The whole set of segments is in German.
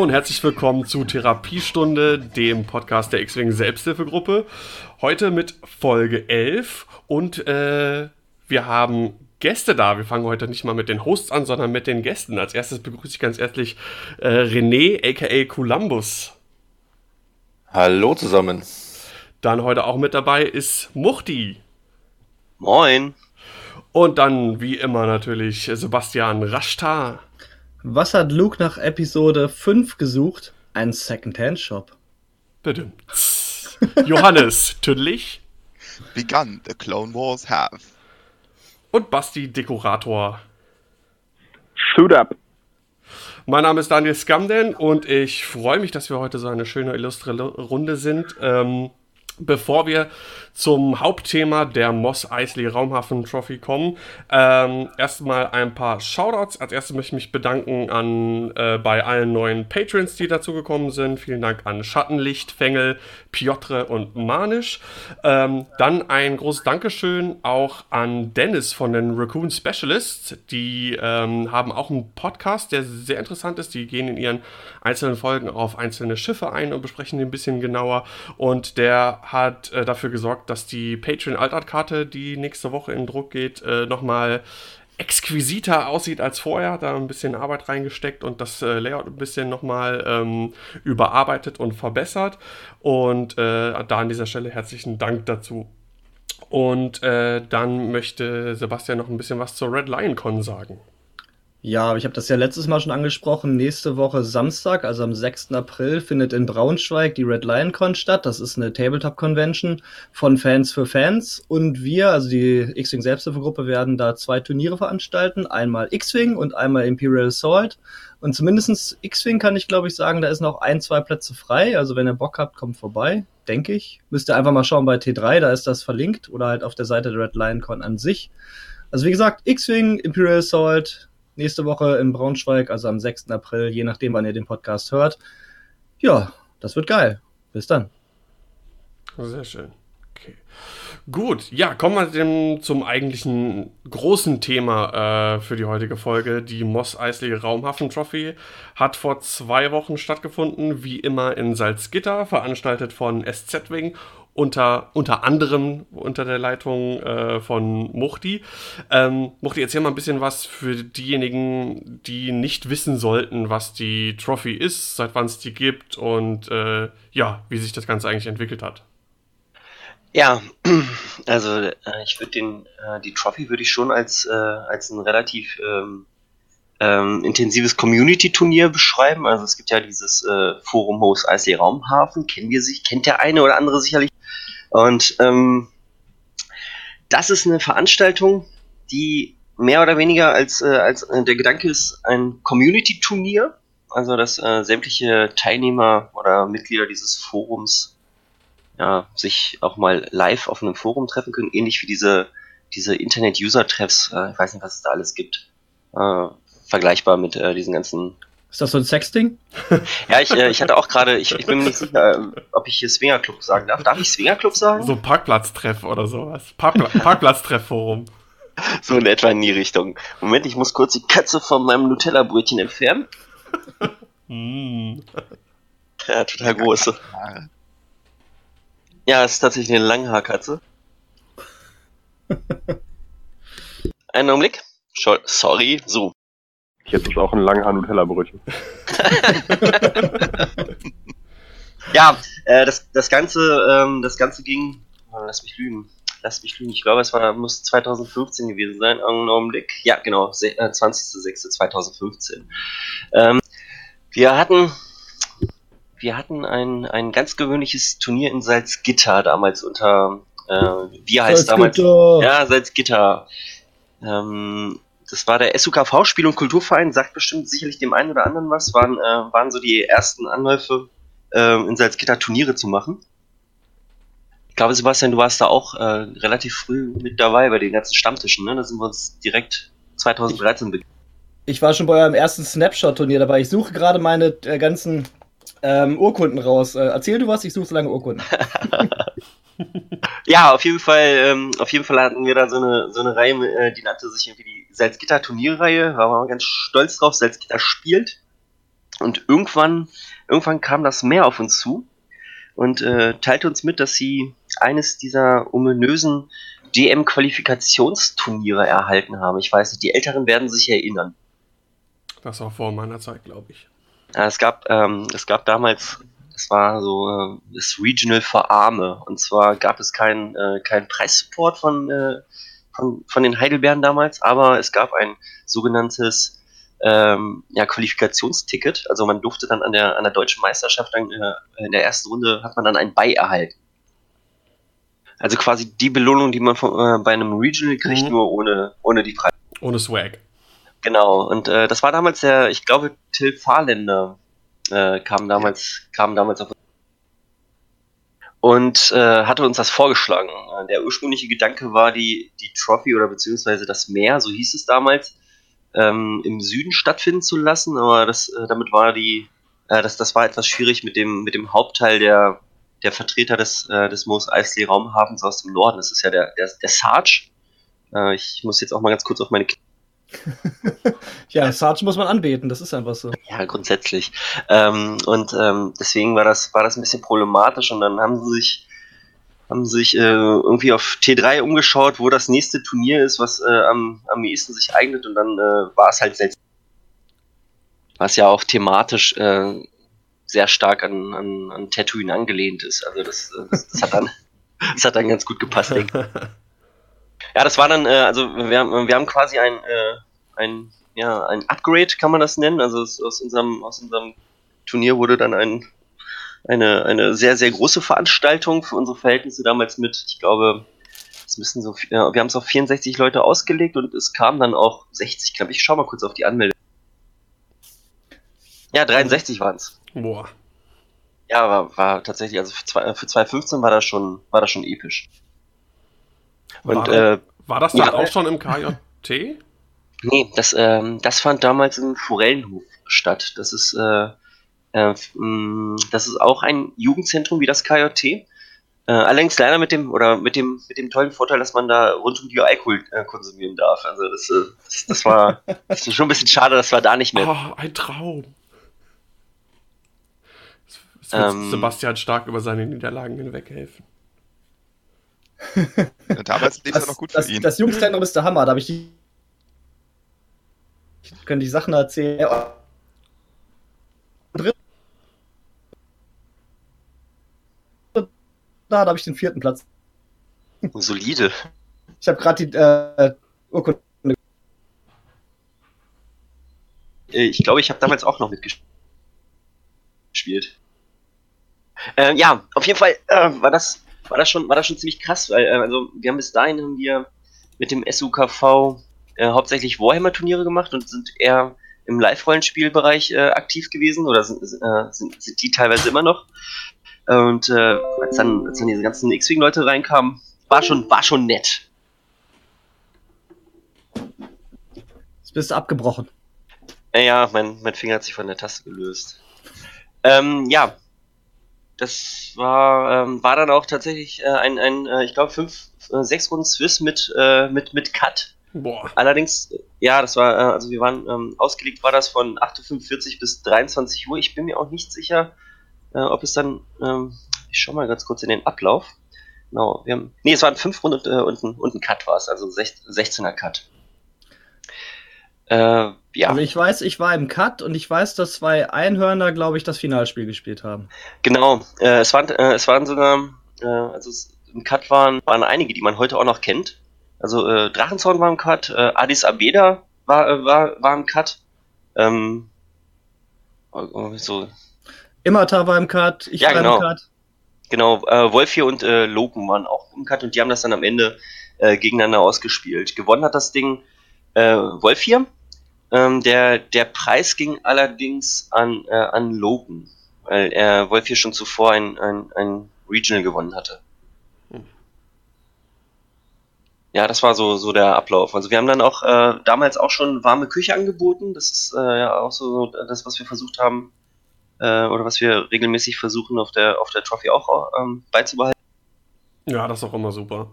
Hallo und herzlich willkommen zu Therapiestunde, dem Podcast der X-Wing Selbsthilfegruppe. Heute mit Folge 11 und äh, wir haben Gäste da. Wir fangen heute nicht mal mit den Hosts an, sondern mit den Gästen. Als erstes begrüße ich ganz herzlich äh, René, aka Columbus. Hallo zusammen. Dann heute auch mit dabei ist Muchti. Moin. Und dann, wie immer, natürlich Sebastian Rashtar. Was hat Luke nach Episode 5 gesucht? Ein Secondhand-Shop. Bitte. Johannes Tüdlich. Begun the Clone Wars have. Und Basti Dekorator. Shoot up. Mein Name ist Daniel Scamden und ich freue mich, dass wir heute so eine schöne illustre Runde sind. Ähm, bevor wir zum Hauptthema der Moss Eisley Raumhafen Trophy kommen. Ähm, erstmal ein paar Shoutouts. Als erstes möchte ich mich bedanken an äh, bei allen neuen Patrons, die dazugekommen sind. Vielen Dank an Schattenlicht, Fengel, Piotr und Manisch. Ähm, dann ein großes Dankeschön auch an Dennis von den Raccoon Specialists. Die ähm, haben auch einen Podcast, der sehr interessant ist. Die gehen in ihren einzelnen Folgen auf einzelne Schiffe ein und besprechen die ein bisschen genauer. Und der hat äh, dafür gesorgt, dass die Patreon Altart-Karte, die nächste Woche in Druck geht, äh, nochmal exquisiter aussieht als vorher. Da ein bisschen Arbeit reingesteckt und das äh, Layout ein bisschen nochmal ähm, überarbeitet und verbessert. Und äh, da an dieser Stelle herzlichen Dank dazu. Und äh, dann möchte Sebastian noch ein bisschen was zur Red Lion Con sagen. Ja, ich habe das ja letztes Mal schon angesprochen. Nächste Woche Samstag, also am 6. April, findet in Braunschweig die Red Lion Con statt. Das ist eine Tabletop-Convention von Fans für Fans. Und wir, also die X-Wing Selbsthilfegruppe, werden da zwei Turniere veranstalten. Einmal X-Wing und einmal Imperial Assault. Und zumindestens X-Wing kann ich, glaube ich, sagen, da ist noch ein, zwei Plätze frei. Also wenn ihr Bock habt, kommt vorbei, denke ich. Müsst ihr einfach mal schauen bei T3, da ist das verlinkt. Oder halt auf der Seite der Red Lion Con an sich. Also wie gesagt, X-Wing, Imperial Assault, nächste Woche in Braunschweig, also am 6. April, je nachdem, wann ihr den Podcast hört. Ja, das wird geil. Bis dann. Sehr schön. Okay. Gut, ja, kommen wir dem zum eigentlichen großen Thema äh, für die heutige Folge. Die Moss Eisley Raumhafen Trophy hat vor zwei Wochen stattgefunden, wie immer in Salzgitter, veranstaltet von SZ Wing unter, unter anderem unter der Leitung äh, von Muchti. Ähm, Muchti, erzähl mal ein bisschen was für diejenigen, die nicht wissen sollten, was die Trophy ist, seit wann es die gibt und äh, ja, wie sich das Ganze eigentlich entwickelt hat. Ja, also äh, ich würde den äh, die Trophy würde ich schon als äh, als ein relativ ähm, ähm, intensives Community-Turnier beschreiben. Also es gibt ja dieses äh, Forum Host Eisley Raumhafen, kennen wir sich, kennt der eine oder andere sicherlich. Und ähm, das ist eine Veranstaltung, die mehr oder weniger als, äh, als äh, der Gedanke ist ein Community-Turnier, also dass äh, sämtliche Teilnehmer oder Mitglieder dieses Forums ja, sich auch mal live auf einem Forum treffen können, ähnlich wie diese, diese Internet-User-Treffs, äh, ich weiß nicht, was es da alles gibt. Äh, vergleichbar mit äh, diesen ganzen ist das so ein Sexding? ja, ich, äh, ich hatte auch gerade, ich, ich bin mir nicht sicher, äh, ob ich hier Swingerclub sagen darf. Darf ich Swingerclub sagen? So Parkplatztreff oder sowas. Parkpla Parkplatztreffforum. so in etwa in die Richtung. Moment, ich muss kurz die Katze von meinem Nutella-Brötchen entfernen. mm. Ja, total groß. Ja, es ist tatsächlich eine Langhaarkatze. Einen Augenblick. Sorry, so. Jetzt ist auch ein langhaar Nutella-Brötchen. ja, äh, das, das Ganze, ähm, das Ganze ging, oh, lass mich lügen, lass mich lügen, ich glaube, es war, muss 2015 gewesen sein, einen Augenblick. Ja, genau, äh, 20.06.2015. Ähm, wir hatten, wir hatten ein, ein ganz gewöhnliches Turnier in Salzgitter damals unter, äh, wie heißt Salzgitter. damals? Ja, Salzgitter. Ähm, das war der SUKV Spiel- und Kulturverein, sagt bestimmt sicherlich dem einen oder anderen was, waren, äh, waren so die ersten Anläufe, äh, in Salzgitter Turniere zu machen. Ich glaube, Sebastian, du warst da auch äh, relativ früh mit dabei bei den ganzen Stammtischen, ne? Da sind wir uns direkt 2013 ich, ich war schon bei eurem ersten Snapshot-Turnier dabei. Ich suche gerade meine äh, ganzen ähm, Urkunden raus. Äh, erzähl du was, ich suche so lange Urkunden. ja, auf jeden Fall, ähm, auf jeden Fall hatten wir da so eine, so eine Reihe, äh, die nannte sich irgendwie die Salzgitter Turnierreihe, war man ganz stolz drauf, Salzgitter spielt. Und irgendwann, irgendwann kam das Meer auf uns zu und äh, teilte uns mit, dass sie eines dieser ominösen DM-Qualifikationsturniere erhalten haben. Ich weiß nicht, die Älteren werden sich erinnern. Das war vor meiner Zeit, glaube ich. Ja, es gab, ähm, es gab damals, es war so äh, das Regional für Arme. Und zwar gab es keinen äh, kein Preissupport von, äh, von, von den Heidelbeeren damals, aber es gab ein sogenanntes ähm, ja, Qualifikationsticket. Also man durfte dann an der, an der deutschen Meisterschaft dann, äh, in der ersten Runde hat man dann ein Bei erhalten. Also quasi die Belohnung, die man von, äh, bei einem Regional kriegt, Mhm. nur ohne, ohne die Preise. Ohne Swag. Genau, und äh, das war damals der, ich glaube, Till Fahrländer äh, kam damals, kam damals auf und äh, hatte uns das vorgeschlagen. Äh, Der ursprüngliche Gedanke war, die, die Trophy oder beziehungsweise das Meer, so hieß es damals, ähm, im Süden stattfinden zu lassen, aber das, äh, damit war die, äh, das, das war etwas schwierig mit dem, mit dem Hauptteil der, der Vertreter des, äh, des Mos Eisley Raumhafens aus dem Norden. Das ist ja der, der, der Sarge. Äh, ich muss jetzt auch mal ganz kurz auf meine Ja, Sarge muss man anbeten, das ist einfach so. Ja, grundsätzlich. Ähm, und ähm, deswegen war das, war das ein bisschen problematisch und dann haben sie sich, haben sich äh, irgendwie auf T3 umgeschaut, wo das nächste Turnier ist, was äh, am, am ehesten sich eignet und dann äh, war es halt seltsam. Was ja auch thematisch äh, sehr stark an, an, an Tatooine angelehnt ist. Also das, äh, das, das, hat, dann, das hat dann ganz gut gepasst, denke ich. Ja, das war dann, äh, also wir, haben- wir haben quasi ein, äh, ein, ja, ein Upgrade, kann man das nennen. Also aus, unserem, aus unserem Turnier wurde dann ein, eine, eine sehr, sehr große Veranstaltung für unsere Verhältnisse damals mit, ich glaube, es müssen so, ja, wir haben es auf 64 Leute ausgelegt und es kamen dann auch 60, glaube ich. Ich schau mal kurz auf die Anmeldung. Ja, 63 waren es. Boah. Ja, war, war tatsächlich, also für, zwei, für 2015 war das schon, war das schon episch. Und war, äh, war das dann ja. auch schon im KJT? Nee, das, ähm, das fand damals im Forellenhof statt. Das ist, äh, äh, mh, das ist auch ein Jugendzentrum wie das KJT. Äh, allerdings leider mit dem, oder mit dem, mit dem tollen Vorteil, dass man da rund um die Alkohol äh, konsumieren darf. Also das, äh, das, das war das ist schon ein bisschen schade, dass wir da nicht mehr. Oh, ein Traum. Es wird Ähm. Sebastian Stark über seine Niederlagen hinweghelfen. Ja, damals lief es ja noch gut für das, ihn. das Jugendzentrum ist der Hammer, da habe ich die. Ich könnte die Sachen erzählen. Ja, Da, habe ich den vierten Platz. Solide. Ich habe gerade die äh, Urkunde. Äh, Ich glaube, ich habe damals auch noch mitgespielt. Äh, ja, auf jeden Fall äh, war das war das schon war das schon ziemlich krass, weil äh, also wir haben bis dahin haben wir mit dem SUKV äh, hauptsächlich Warhammer Turniere gemacht und sind eher im Live-Rollenspielbereich äh, aktiv gewesen oder sind, äh, sind, sind die teilweise immer noch. Und äh, als, dann, als dann diese ganzen X-Wing-Leute reinkamen, war schon, war schon nett. Jetzt bist du abgebrochen. Ja, ja, mein, mein Finger hat sich von der Taste gelöst. Ähm, ja, das war, ähm, war dann auch tatsächlich äh, ein, ein äh, ich glaube, fünf, äh, sechs Runden Swiss mit, äh, mit, mit Cut. Boah. Allerdings, äh, ja, das war, äh, also wir waren, ähm, ausgelegt war das von 8.45 Uhr bis 23 Uhr. Ich bin mir auch nicht sicher, ob es dann, ähm, ich schau mal ganz kurz in den Ablauf. Genau, wir haben, nee, es waren fünf Runden und, und, ein, und ein Cut war es, also sech- 16er Cut. Äh, ja. Also ich weiß, ich war im Cut und ich weiß, dass zwei Einhörner, glaube ich, das Finalspiel gespielt haben. Genau, äh, es, waren, äh, es waren sogar, äh, also es, im Cut waren, waren einige, die man heute auch noch kennt. Also äh, Drachenzorn war im Cut, äh, Addis Abeda war, äh, war, war im Cut. Ähm, oh, oh, so, Immerta war im Cut, ich Ja, war genau. im Cut. genau, äh, Wolfie und äh, Loken waren auch im Cut und die haben das dann am Ende äh, gegeneinander ausgespielt. Gewonnen hat das Ding äh, Wolfie. Ähm, der, der Preis ging allerdings an, äh, an Logan, weil er Wolfie schon zuvor ein, ein, ein Regional gewonnen hatte. Hm. Ja, das war so, so der Ablauf. Also wir haben dann auch äh, damals auch schon warme Küche angeboten. Das ist äh, ja auch so das, was wir versucht haben, äh, oder was wir regelmäßig versuchen auf der, auf der Trophy auch ähm, beizubehalten. Ja, das ist auch immer super.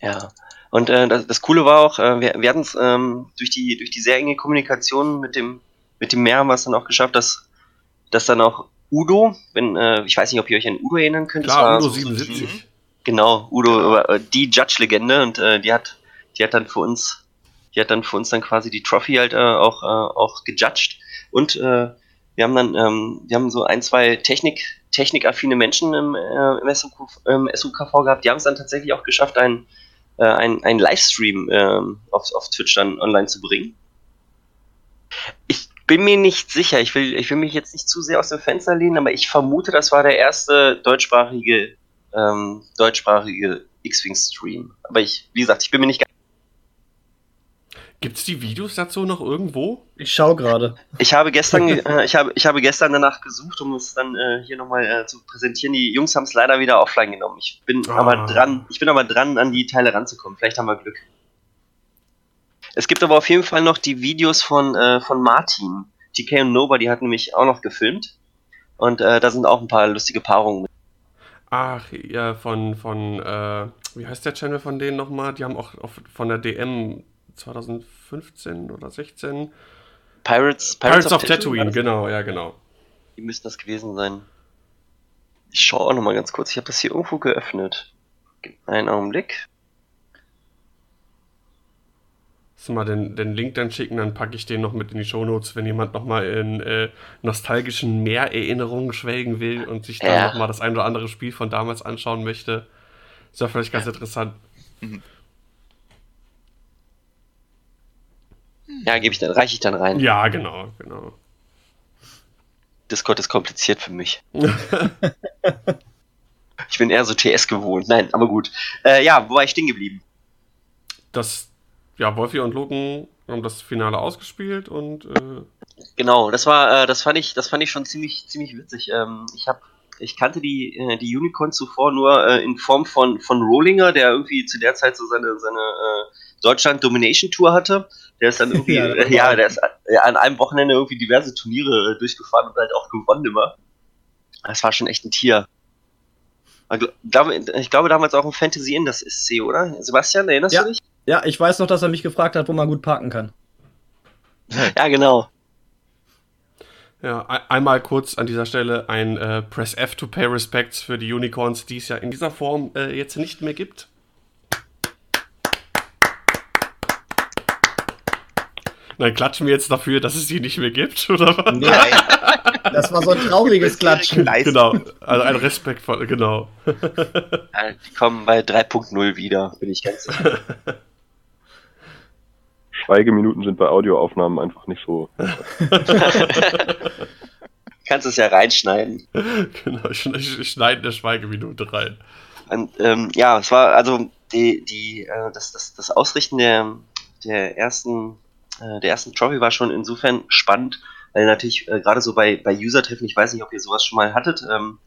Ja. Und äh, das, das Coole war auch, äh, wir, wir hatten es ähm, durch, die, durch die sehr enge Kommunikation mit dem, mit dem Meer haben wir es dann auch geschafft, dass dass dann auch Udo, wenn, äh, ich weiß nicht, ob ihr euch an Udo erinnern könnt. das Klar, war Udo so- 77. Genau, Udo, äh, die Judge-Legende und äh, die hat, die hat dann für uns, die hat dann für uns dann quasi die Trophy halt äh, auch, äh, auch gejudged. Und äh, wir haben dann, ähm, wir haben so ein, zwei Technik, technikaffine Menschen im, äh, im, SUK, im SUKV gehabt, die haben es dann tatsächlich auch geschafft, einen, äh, einen, Livestream ähm, auf, auf Twitch dann online zu bringen. Ich bin mir nicht sicher, ich will, ich will mich jetzt nicht zu sehr aus dem Fenster lehnen, aber ich vermute, das war der erste deutschsprachige ähm, deutschsprachige X-Wing-Stream. Aber ich, wie gesagt, ich bin mir nicht ganz. Gibt's die Videos dazu noch irgendwo? Ich schau gerade. Ich habe gestern, äh, ich habe, ich habe gestern danach gesucht, um es dann äh, hier nochmal äh, zu präsentieren. Die Jungs haben es leider wieder offline genommen. Ich bin Ah. aber dran, ich bin aber dran, an die Teile ranzukommen. Vielleicht haben wir Glück. Es gibt aber auf jeden Fall noch die Videos von, äh, von Martin. TK und Nobody hat nämlich auch noch gefilmt. Und äh, da sind auch ein paar lustige Paarungen mit. Ach, ja, von, von, äh, wie heißt der Channel von denen nochmal? Die haben auch auf, von der DM 2015 oder 16. Pirates, Pirates, of, Tatooine, genau, ja, genau. Die müssten das gewesen sein. Ich schaue auch nochmal ganz kurz. Ich habe das hier irgendwo geöffnet. Einen Augenblick. Lass mal den, den Link dann schicken, dann packe ich den noch mit in die Shownotes, wenn jemand nochmal in äh, nostalgischen Mehrerinnerungen schwelgen will und sich dann Ja. nochmal das ein oder andere Spiel von damals anschauen möchte. Ist ja vielleicht ganz interessant. Ja, gebe ich dann, reiche ich dann rein. Ja, genau, genau. Discord ist kompliziert für mich. ich bin eher so TS gewohnt. Nein, aber gut. Äh, ja, wo war ich stehen geblieben? Das, ja, Wolfi und Logan haben das Finale ausgespielt und äh, Genau, das war, äh, das fand ich, das fand ich schon ziemlich, ziemlich witzig. Ähm, ich habe, ich kannte die, äh, die Unicorn zuvor nur äh, in Form von von Rollinger, der irgendwie zu der Zeit so seine seine äh, Deutschland Domination Tour hatte. Der ist dann irgendwie, Ja, ja, äh, der ist an einem Wochenende irgendwie diverse Turniere äh, durchgefahren und halt auch gewonnen immer. Das war schon echt ein Tier. Ich glaube, damals auch im Fantasy in das SC, oder? Sebastian, erinnerst Ja. du dich? Ja, ich weiß noch, dass er mich gefragt hat, wo man gut parken kann. Ja, genau. ja, ein- einmal kurz an dieser Stelle ein äh, Press F to pay respects für die Unicorns, die es ja in dieser Form äh, jetzt nicht mehr gibt. Nein, klatschen wir jetzt dafür, dass es die nicht mehr gibt, oder was? Nee, das war so ein trauriges Klatschen. Genau, also ein respektvoll, genau. Die kommen bei 3.0 wieder, bin ich ganz sicher. Schweigeminuten sind bei Audioaufnahmen einfach nicht so. Kannst es ja reinschneiden. genau, ich schneide eine Schweigeminute rein. Und, ähm, ja, es war also die, die, äh, das, das, das Ausrichten der, der ersten, äh, der ersten Trophy war schon insofern spannend, weil natürlich äh, gerade so bei, bei User-Treffen, ich weiß nicht, ob ihr sowas schon mal hattet, ähm,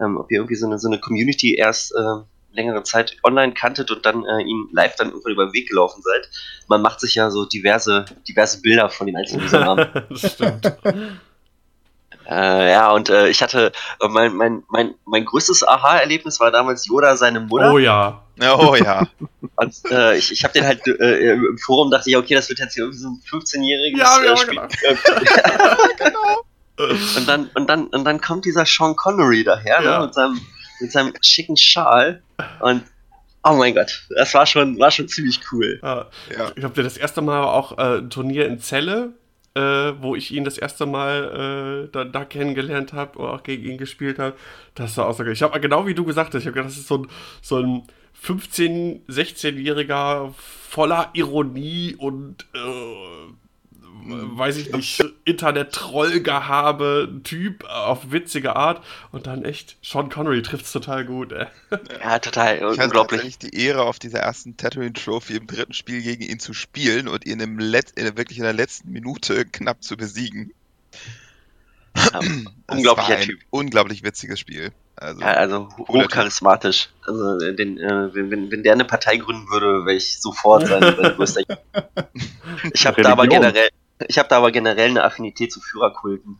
ähm, ob ihr irgendwie so eine, so eine Community erst äh, längere Zeit online kanntet und dann äh, ihnen live dann irgendwann über den Weg gelaufen seid. Man macht sich ja so diverse, diverse Bilder von den einzelnen Usernamen. das stimmt. Äh, ja, und äh, ich hatte, äh, mein, mein, mein, mein größtes Aha-Erlebnis war damals Yoda, seine Mutter. Oh ja. Oh ja. Und äh, ich, ich habe den halt äh, im Forum dachte ich, okay, das wird jetzt hier irgendwie so ein 15-jähriges Ja, ich äh, auch Spiel. gedacht. Und dann, und dann, und dann kommt dieser Sean Connery daher, Ja. ne, mit seinem, mit seinem schicken Schal. Und oh mein Gott, das war schon, war schon ziemlich cool. Ja. Ja. Ich habe das erste Mal auch äh, ein Turnier in Celle, äh, wo ich ihn das erste Mal äh, da, da kennengelernt habe oder auch gegen ihn gespielt habe. Das war auch so. Ich habe genau wie du gesagt hast, ich habe gedacht, das ist so ein, so ein 15-, 16-Jähriger voller Ironie und äh, weiß ich nicht, Internet-Trollgehabe, Typ auf witzige Art und dann echt, Sean Connery trifft es total gut. Ey. Ja, total Ich hatte unglaublich. tatsächlich die Ehre, auf dieser ersten Tatooine Trophy im dritten Spiel gegen ihn zu spielen und ihn im Let in, wirklich in der letzten Minute knapp zu besiegen. Ja, unglaublicher war ein Typ. Unglaublich witziges Spiel. Also, Ja, also hochcharismatisch. Also äh, den, äh, wenn, wenn, der eine Partei gründen würde, wäre ich sofort sein, sein größter. Ich habe da aber generell, ich habe da aber generell eine Affinität zu Führerkulten.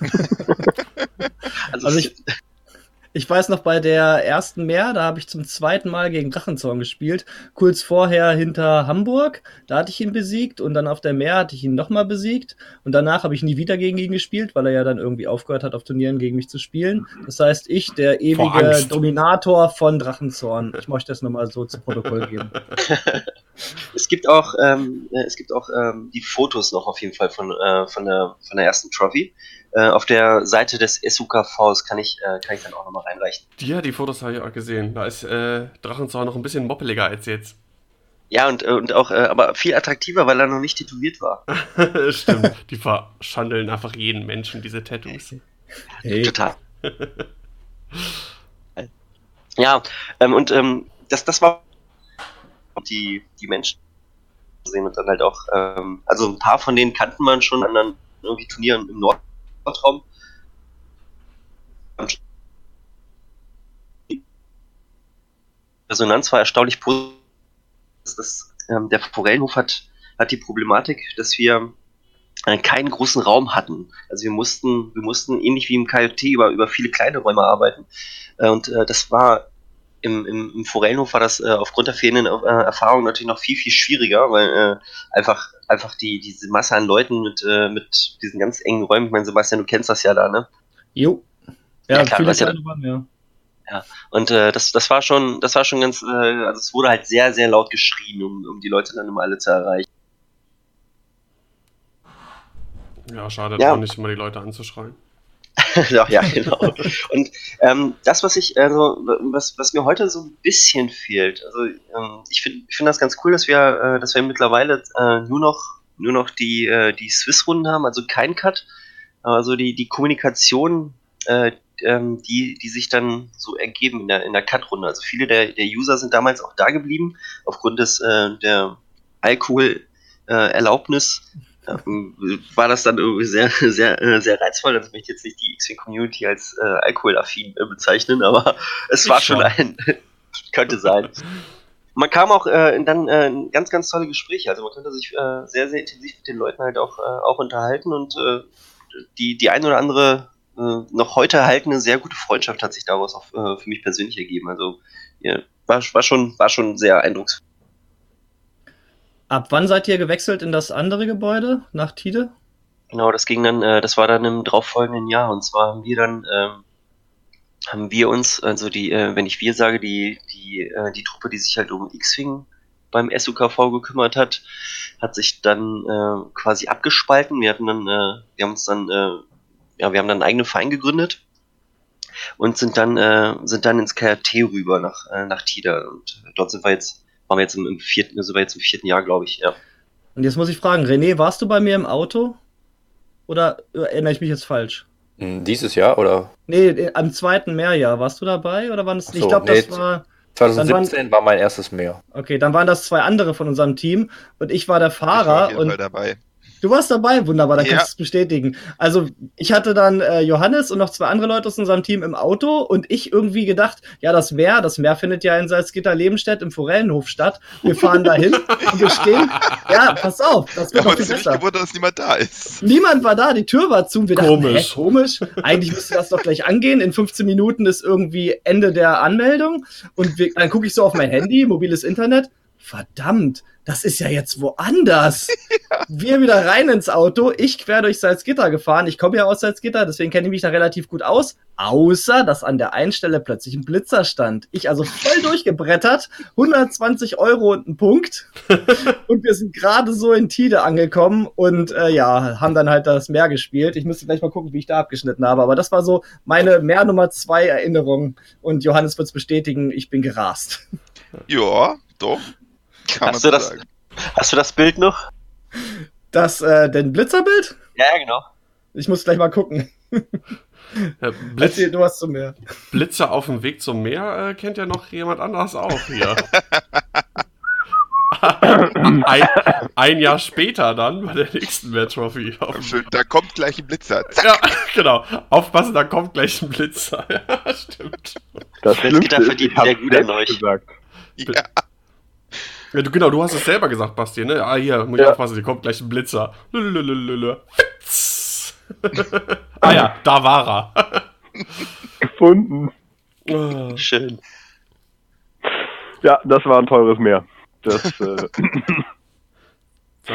also, Also ich- Ich weiß noch, bei der ersten Meer, da habe ich zum zweiten Mal gegen Drachenzorn gespielt. Kurz vorher hinter Hamburg, da hatte ich ihn besiegt und dann auf der Meer hatte ich ihn nochmal besiegt. Und danach habe ich nie wieder gegen ihn gespielt, weil er ja dann irgendwie aufgehört hat, auf Turnieren gegen mich zu spielen. Das heißt, ich, der ewige. Dominator von Drachenzorn. Ich möchte das nochmal so zu Protokoll geben. Es gibt auch, ähm, äh, es gibt auch ähm, die Fotos noch auf jeden Fall von, äh, von, der, von der ersten Trophy. Äh, auf der Seite des SUKVs kann ich, äh, kann ich dann auch nochmal reinreichen. Ja, die Fotos habe ich auch gesehen. Da ist äh, Drachenzauer noch ein bisschen moppeliger als jetzt. Ja, und, äh, und auch, äh, aber viel attraktiver, weil er noch nicht tätowiert war. Stimmt. Die verschandeln einfach jeden Menschen, diese Tattoos. Hey. Total. ja, ähm, und ähm, das, das war die, die Menschen sehen und dann halt auch, ähm, also ein paar von denen kannten man schon, anderen irgendwie Turnieren im Nord Nordraum. Resonanz war erstaunlich positiv. Das, ähm, der Forellenhof hat, hat die Problematik, dass wir äh, keinen großen Raum hatten. Also wir mussten, wir mussten ähnlich wie im KJT über, über viele kleine Räume arbeiten. Äh, und äh, das war im, im, im Forellenhof war das äh, aufgrund der fehlenden äh, Erfahrung natürlich noch viel, viel schwieriger, weil äh, einfach, einfach die, diese Masse an Leuten mit, äh, mit diesen ganz engen Räumen, ich meine, Sebastian, du kennst das ja da, ne? Jo. Ja, Ja, klar, viele ja- kleine Räume, ja. Und äh, das, das war schon, das war schon ganz, äh, also es wurde halt sehr, sehr laut geschrien, um, um die Leute dann immer alle zu erreichen. Ja, schade, Ja. auch nicht immer die Leute anzuschreien. ja, ja, genau. Und ähm, das, was ich, also, was, was mir heute so ein bisschen fehlt, also ähm, ich finde ich find das ganz cool, dass wir, äh, dass wir mittlerweile äh, nur noch, nur noch die, äh, die Swiss-Runden haben, also kein Cut. Also die, die Kommunikation, äh, ähm, die, die sich dann so ergeben in der, in der Cut-Runde. Also viele der, der User sind damals auch da geblieben, aufgrund des äh, der Alkohol-Erlaubnis ähm, war das dann irgendwie sehr, sehr, äh, sehr reizvoll. Also ich möchte jetzt nicht die X-Wing-Community als äh, alkoholaffin äh, bezeichnen, aber es war schon ein, könnte sein. Man kam auch äh, dann äh, in ganz, ganz tolle Gespräche. Also man konnte sich äh, sehr, sehr intensiv mit den Leuten halt auch, äh, auch unterhalten und die, die ein oder andere noch heute erhaltene sehr gute Freundschaft hat sich daraus auch für mich persönlich ergeben. Also ja, war, war, schon, war schon sehr eindrucksvoll. Ab wann seid ihr gewechselt in das andere Gebäude nach Tide? Genau, das ging dann, äh, das war dann im darauffolgenden Jahr. Und zwar haben wir dann, ähm, haben wir uns, also die, äh, wenn ich wir sage, die, die, äh, die Truppe, die sich halt um X-Wing beim SUKV gekümmert hat, hat sich dann äh, quasi abgespalten. Wir hatten dann, äh, wir haben uns dann, äh, ja, wir haben dann einen eigenen Verein gegründet und sind dann, sind dann ins KRT rüber nach, nach Tida. Und dort sind wir jetzt, waren wir jetzt im, im vierten, sind wir jetzt im vierten Jahr, glaube ich, ja. Und jetzt muss ich fragen, René, warst du bei mir im Auto? Oder erinnere ich mich jetzt falsch? Hm, Dieses Jahr oder? Nee, äh, am zweiten Mehrjahr, warst du dabei? Oder waren es. Ach ich so, glaube, nee, das war. 2017 war mein erstes Meer. Okay, dann waren das zwei andere von unserem Team und ich war der Ich war auf Fahrer jeden und Fall dabei. Du warst dabei, wunderbar, dann Ja. kannst du es bestätigen. Also ich hatte dann äh, Johannes und noch zwei andere Leute aus unserem Team im Auto und ich irgendwie gedacht, ja, das Meer, das Meer findet ja in Salzgitter Lebenstedt im Forellenhof statt. Wir fahren dahin und wir stehen. Ja, pass auf, das Wir wird haben noch viel besser. gewundert, dass niemand da ist. Niemand war da, die Tür war zu. und Wir dachten, Komisch. hä, komisch. Eigentlich müsste das doch gleich angehen. In 15 Minuten ist irgendwie Ende der Anmeldung. Und wir, dann gucke ich so auf mein Handy, mobiles Internet. Verdammt, das ist ja jetzt woanders. Wir wieder rein ins Auto. Ich quer durch Salzgitter gefahren. Ich komme ja aus Salzgitter, deswegen kenne ich mich da relativ gut aus. Außer, dass an der einen Stelle plötzlich ein Blitzer stand. Ich also voll durchgebrettert. 120 Euro und ein Punkt. Und wir sind gerade so in Tide angekommen und äh, ja, haben dann halt das Meer gespielt. Ich müsste gleich mal gucken, wie ich da abgeschnitten habe. Aber das war so meine Meer Nummer zwei Erinnerung. Und Johannes wird es bestätigen, ich bin gerast. Ja, doch. Kann Hast man du das- sagen. Hast du das Bild noch? Das, äh, denn Blitzerbild? Ja, ja, genau. Ich muss gleich mal gucken. Ja, Blitz, Erzähl, du hast zum Meer. Blitze auf dem Weg zum Meer äh, kennt ja noch jemand anders auch hier. ein, ein Jahr später dann bei der nächsten Meer Trophy. Schön, da kommt gleich ein Blitzer. Zack. ja, genau. Aufpassen, da kommt gleich ein Blitzer. Ja, stimmt. Das ist, verdient sehr gut an euch. gesagt. Ja, Ja, du, genau, du hast es selber gesagt, Basti, ne? Ah, hier, muss ich Ja. aufpassen, hier kommt gleich ein Blitzer. Fitz. ah ja, da war er. Gefunden. Oh. Schön. Ja, das war ein teures Meer. Das, äh, So.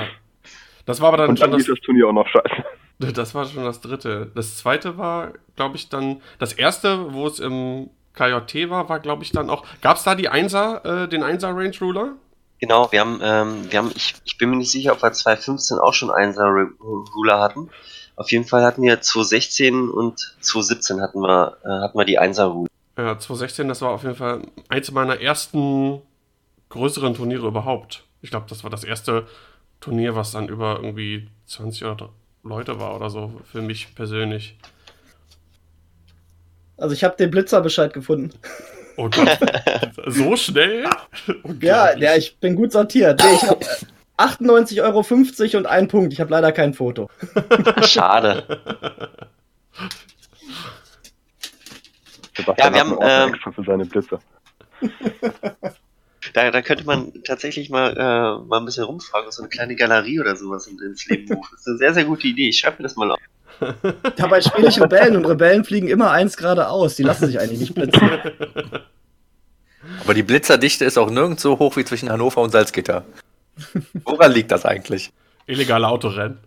Das war aber dann und schon dann das, lief das Turnier auch noch scheiße. das war schon das dritte. Das zweite war, glaube ich, dann. Das erste, wo es im KJT war, war, glaube ich, dann auch. Gab es da die Einser, äh, den Einser Range Ruler? Genau, wir haben, ähm, wir haben, ich, ich bin mir nicht sicher, ob wir 2015 auch schon einen Ruler hatten. Auf jeden Fall hatten wir 2016 und 2017 hatten wir, äh, hatten wir die 1er Ruler. Ja, 2016, das war auf jeden Fall eins meiner ersten größeren Turniere überhaupt. Ich glaube, das war das erste Turnier, was dann über irgendwie 20 oder Leute war oder so, für mich persönlich. Also ich habe den Blitzerbescheid gefunden. Oh Gott, so schnell? Ja, Unglaublich. ja, ich bin gut sortiert. Nee, ich habe 98,50 Euro und einen Punkt. Ich habe leider kein Foto. Schade. Sebastian wir hat einen haben, ähm, für seine Blitze. Da, da könnte man tatsächlich mal, äh, mal ein bisschen rumfragen, so eine kleine Galerie oder sowas in- ins Leben rufen. Das ist eine sehr, sehr gute Idee. Ich schreibe mir das mal auf. Dabei spiele ich Rebellen und Rebellen fliegen immer eins geradeaus. Die lassen sich eigentlich nicht blitzen. Aber die Blitzerdichte ist auch nirgends so hoch wie zwischen Hannover und Salzgitter. Woran liegt das eigentlich? Illegale Autorennen.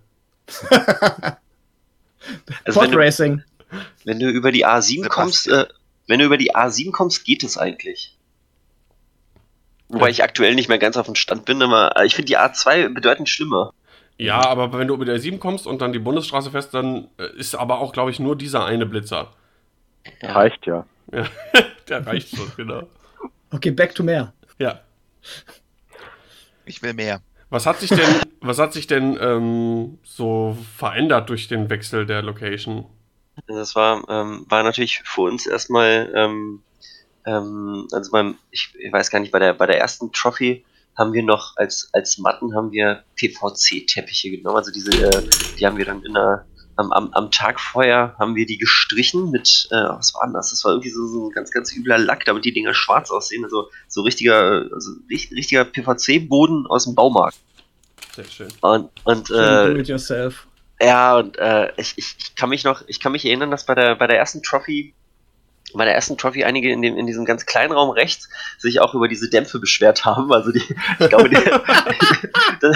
Also wenn, Pod du, Racing. wenn du über die A7 kommst, äh, wenn du über die A7 kommst, geht es eigentlich. Wobei Ja. ich aktuell nicht mehr ganz auf dem Stand bin, aber ich finde die A2 bedeutend schlimmer. Ja, aber wenn du über der 7 kommst und dann die Bundesstraße fährst, dann äh, ist aber auch, glaube ich, nur dieser eine Blitzer. Reicht ja. Ja, der reicht schon, genau. Okay, back to mehr. Ja. Ich will mehr. Was hat sich denn, was hat sich denn ähm, so verändert durch den Wechsel der Location? Das war, ähm, war natürlich für uns erstmal, ähm, ähm, also beim, ich, ich weiß gar nicht, bei der, bei der ersten Trophy haben wir noch als, als Matten haben wir PVC-Teppiche genommen. Also diese, äh, die haben wir dann in der, am, am, am Tag vorher haben wir die gestrichen mit, äh, was war denn das? Das war irgendwie so, so ein ganz, ganz übler Lack, damit die Dinger schwarz aussehen. Also so richtiger, also richt- richtiger PVC-Boden aus dem Baumarkt. Sehr schön. Und, und Do äh, it yourself. ja, und äh, ich, ich, ich kann mich noch, ich kann mich erinnern, dass bei der bei der ersten Trophy, bei der ersten Trophy einige in dem in diesem ganz kleinen Raum rechts sich auch über diese Dämpfe beschwert haben. Also die, ich glaube, die,